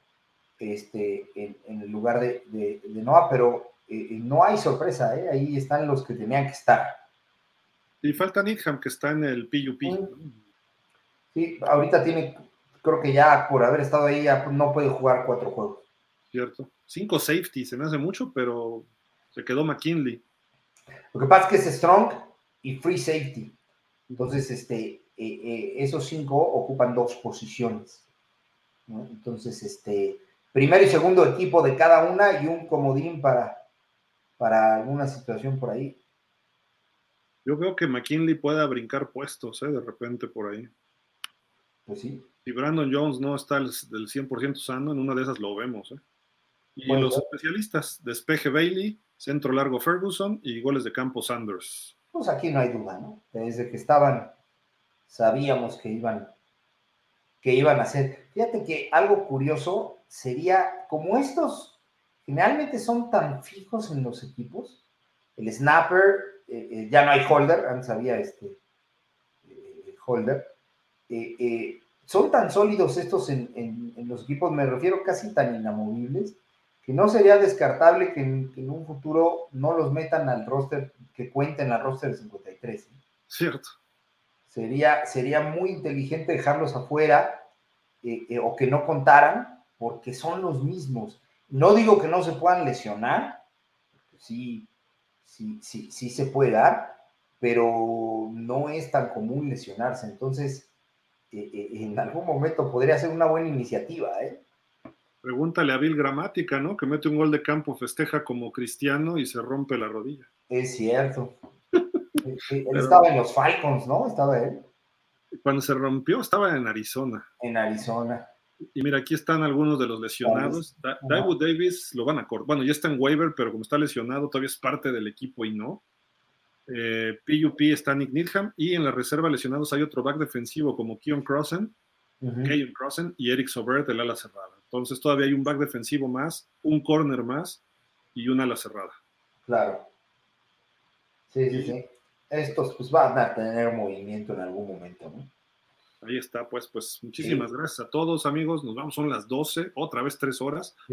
este, en, el lugar de, de, Noah, pero eh, no hay sorpresa, ¿eh? ahí están los que tenían que estar. Y falta Needham, que está en el PUP. Sí, ahorita tiene, creo que ya por haber estado ahí, ya no puede jugar cuatro juegos. Cierto. Cinco safety, se me hace mucho, pero se quedó McKinley. Lo que pasa es que es strong y free safety. Entonces, este, eh, eh, esos cinco ocupan dos posiciones. Entonces, este, primero y segundo equipo de cada una y un comodín para, para alguna situación por ahí. Yo veo que McKinley pueda brincar puestos, ¿eh? De repente por ahí. Pues sí. Si Brandon Jones no está del 100% sano, en una de esas lo vemos, ¿eh? Y los especialistas, despeje Bailey, centro largo Ferguson y goles de campo Sanders. Pues aquí no hay duda, ¿no? Desde que estaban, sabíamos que iban, que iban a hacer. Fíjate que algo curioso sería, como estos generalmente son tan fijos en los equipos, el snapper, eh, eh, ya no hay holder, antes había este eh, holder. son tan sólidos estos en, los equipos, me refiero casi tan inamovibles, que no sería descartable que en, un futuro no los metan al roster, que cuenten al roster de 53. Cierto. Sería, sería muy inteligente dejarlos afuera o que no contaran, porque son los mismos. No digo que no se puedan lesionar, sí, sí, sí, sí se puede dar, pero no es tan común lesionarse. Entonces, eh, eh, en algún momento podría ser una buena iniciativa. ¿eh? Pregúntale a Bill Gramática, ¿no? Que mete un gol de campo, festeja como cristiano y se rompe la rodilla. Es cierto. él estaba en los Falcons, ¿no? Estaba él. Cuando se rompió, estaba en Arizona. En Arizona. Y mira, aquí están algunos de los lesionados. David Davis lo van a cortar. Bueno, ya está en waiver, pero como está lesionado, todavía es parte del equipo y no. Eh, PUP está Nick Needham. Y en la reserva lesionados hay otro back defensivo como Keon Crossen uh Rosen y Eric Sobert del ala cerrada. Entonces todavía hay un back defensivo más, un corner más y una ala cerrada. Claro. Sí, sí, sí. Estos pues van a tener movimiento en algún momento, ¿no? Ahí está, pues, pues muchísimas gracias a todos, amigos. Nos vamos, son las 12, otra vez tres horas.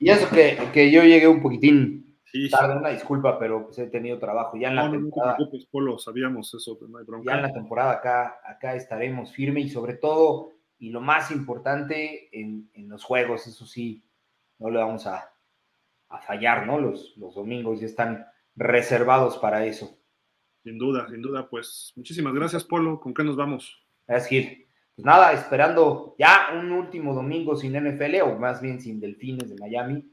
y eso que, que, yo llegué un poquitín tarde, una disculpa, pero pues he tenido trabajo. Ya en la temporada. No te Polo, sabíamos eso, no hay bronca. Ya en la temporada acá, acá estaremos firme y sobre todo, y lo más importante, en, en los juegos, eso sí, no le vamos a, a fallar, ¿no? Los, los domingos ya están reservados para eso. Sin duda, sin duda, pues muchísimas gracias, Polo. ¿Con qué nos vamos? Gracias, Gil. Pues nada, esperando ya un último domingo sin NFL, o más bien sin Delfines de Miami.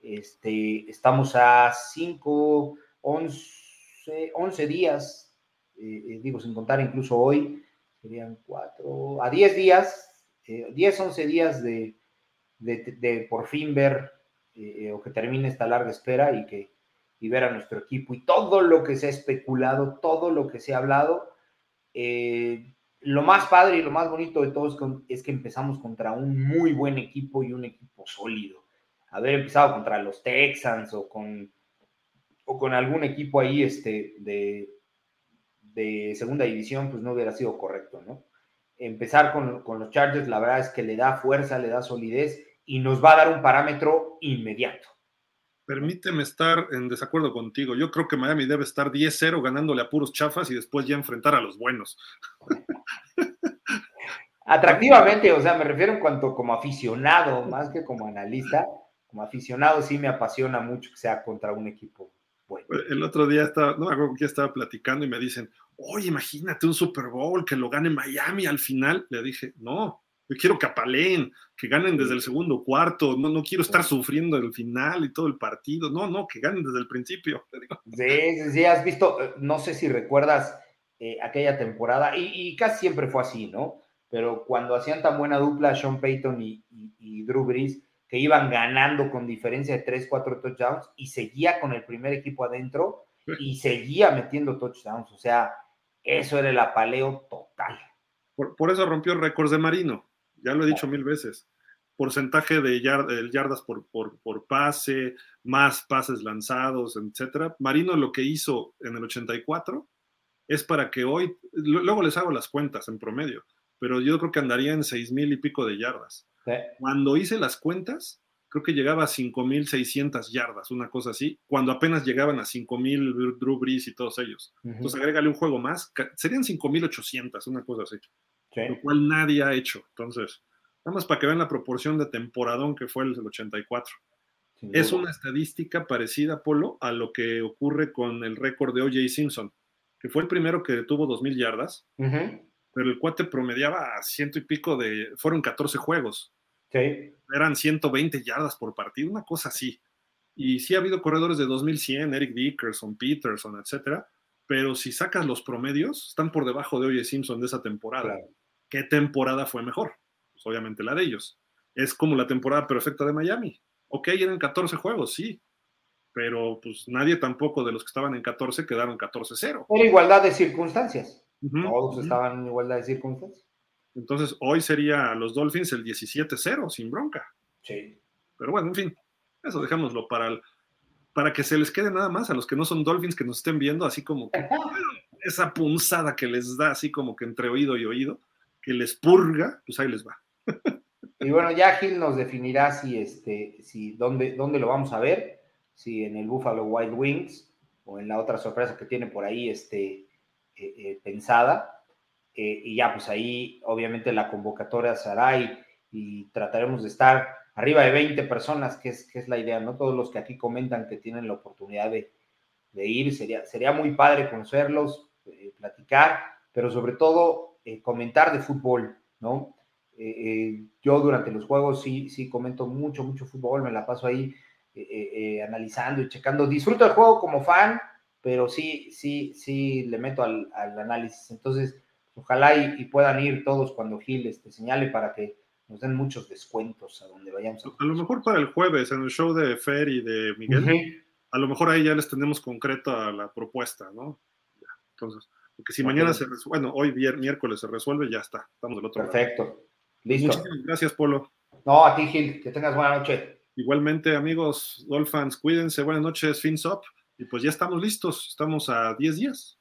Este, estamos a 5, 11, 11 días, eh, eh, digo, sin contar incluso hoy, serían 4, a 10 días, 10, eh, 11 días de, de, por fin ver o que termine esta larga espera y que y ver a nuestro equipo y todo lo que se ha especulado, todo lo que se ha hablado. Eh, lo más padre y lo más bonito de todo es que, empezamos contra un muy buen equipo y un equipo sólido. Haber empezado contra los Texans o con, o con algún equipo ahí este, de, de segunda división, pues no hubiera sido correcto, ¿no? Empezar con, con los Chargers, la verdad es que le da fuerza, le da solidez y nos va a dar un parámetro inmediato permíteme estar en desacuerdo contigo. Yo creo que Miami debe estar 10-0 ganándole a puros chafas y después ya enfrentar a los buenos. Atractivamente, o sea, me refiero en cuanto como aficionado, más que como analista, como aficionado sí me apasiona mucho que sea contra un equipo bueno. El otro día estaba, no me acuerdo que estaba platicando y me dicen, oye, imagínate un Super Bowl que lo gane Miami al final. Le dije, no, yo quiero que apaleen, que ganen desde el segundo cuarto. No, no quiero estar sufriendo el final y todo el partido. No, no, que ganen desde el principio. Sí, sí, has visto, eh, no sé si recuerdas eh, aquella temporada, y, casi siempre fue así, ¿no? Pero cuando hacían tan buena dupla Sean Payton y, y, Drew Brees, que iban ganando con diferencia de 3, 4 touchdowns y seguía con el primer equipo adentro y seguía metiendo touchdowns. O sea, eso era el apaleo total. Por, por eso rompió récords de Marino ya lo he dicho mil veces. Porcentaje de yardas por, por, pase, más pases lanzados, etcétera. Marino lo que hizo en el 84 es para que hoy, luego les hago las cuentas en promedio, pero yo creo que andaría en seis mil y pico de yardas. Cuando hice las cuentas, creo que llegaba a 5.600 yardas, una cosa así, cuando apenas llegaban a 5.000 Drew Brees y todos ellos. Entonces, agrégale un juego más, serían 5.800, una cosa así lo cual nadie ha hecho. Entonces, nada más para que vean la proporción de temporadón que fue el del 84. es una estadística parecida, Polo, a lo que ocurre con el récord de O.J. Simpson, que fue el primero que tuvo 2.000 yardas, pero el cuate promediaba a ciento y pico de, fueron 14 juegos. Eran 120 yardas por partido, una cosa así. Y sí ha habido corredores de 2100, Eric Dickerson, Peterson, etcétera, pero si sacas los promedios, están por debajo de O.J. Simpson de esa temporada. ¿Qué temporada fue mejor? Pues obviamente la de ellos. Es como la temporada perfecta de Miami. Ok, eran 14 juegos, sí, pero pues nadie tampoco de los que estaban en 14 quedaron 14-0. Era igualdad de circunstancias. Todos estaban en igualdad de circunstancias. Entonces, hoy sería a los Dolphins el 17-0, sin bronca. Sí. Pero bueno, en fin, eso dejémoslo para, para que se les quede nada más a los que no son Dolphins que nos estén viendo, así como que esa punzada que les da, así como que entre oído y oído que les purga, pues ahí les va. Y bueno, ya Gil nos definirá si este, si dónde, dónde lo vamos a ver, si en el Buffalo Wild Wings o en la otra sorpresa que tiene por ahí este, eh, eh, pensada. Eh, y ya, pues ahí obviamente la convocatoria se hará y, trataremos de estar arriba de 20 personas, que es, que es la idea, ¿no? Todos los que aquí comentan que tienen la oportunidad de, de ir, sería, sería muy padre conocerlos, platicar, pero sobre todo eh, comentar de fútbol, ¿no? Eh, eh, yo durante los juegos sí, sí comento mucho, mucho fútbol, me la paso ahí analizando y checando. Disfruto el juego como fan, pero sí, sí, sí le meto al, análisis. Entonces, ojalá y, puedan ir todos cuando Gil este, señale para que nos den muchos descuentos a donde vayamos. A, lo mejor para el jueves, en el show de Fer y de Miguel, a lo mejor ahí ya les tenemos concreto a la propuesta, ¿no? Entonces, Porque si mañana se resuelve, bueno, hoy miércoles se resuelve, ya está, estamos del otro Perfecto. lado. Perfecto. Listo. Muchísimas gracias, Polo. No, a ti, Gil, que tengas buena noche. Igualmente, amigos Dolphins, cuídense, buenas noches, FinSop. Y pues ya estamos listos, estamos a 10 días.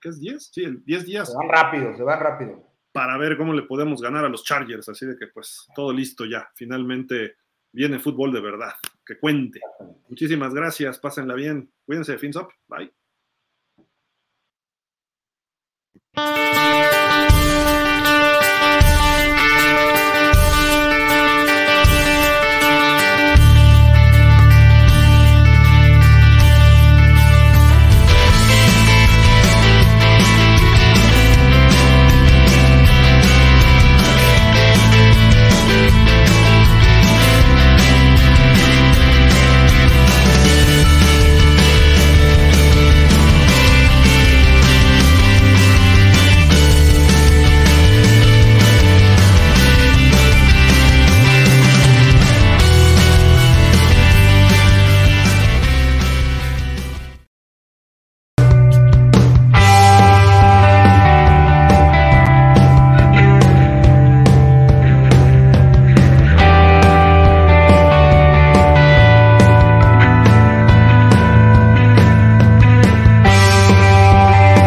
¿Qué es 10? Sí, 10 días. Se van rápido, se van rápido. Para ver cómo le podemos ganar a los Chargers, así de que pues todo listo ya. Finalmente viene fútbol de verdad, que cuente. Muchísimas gracias, pásenla bien. Cuídense, FinSop, bye.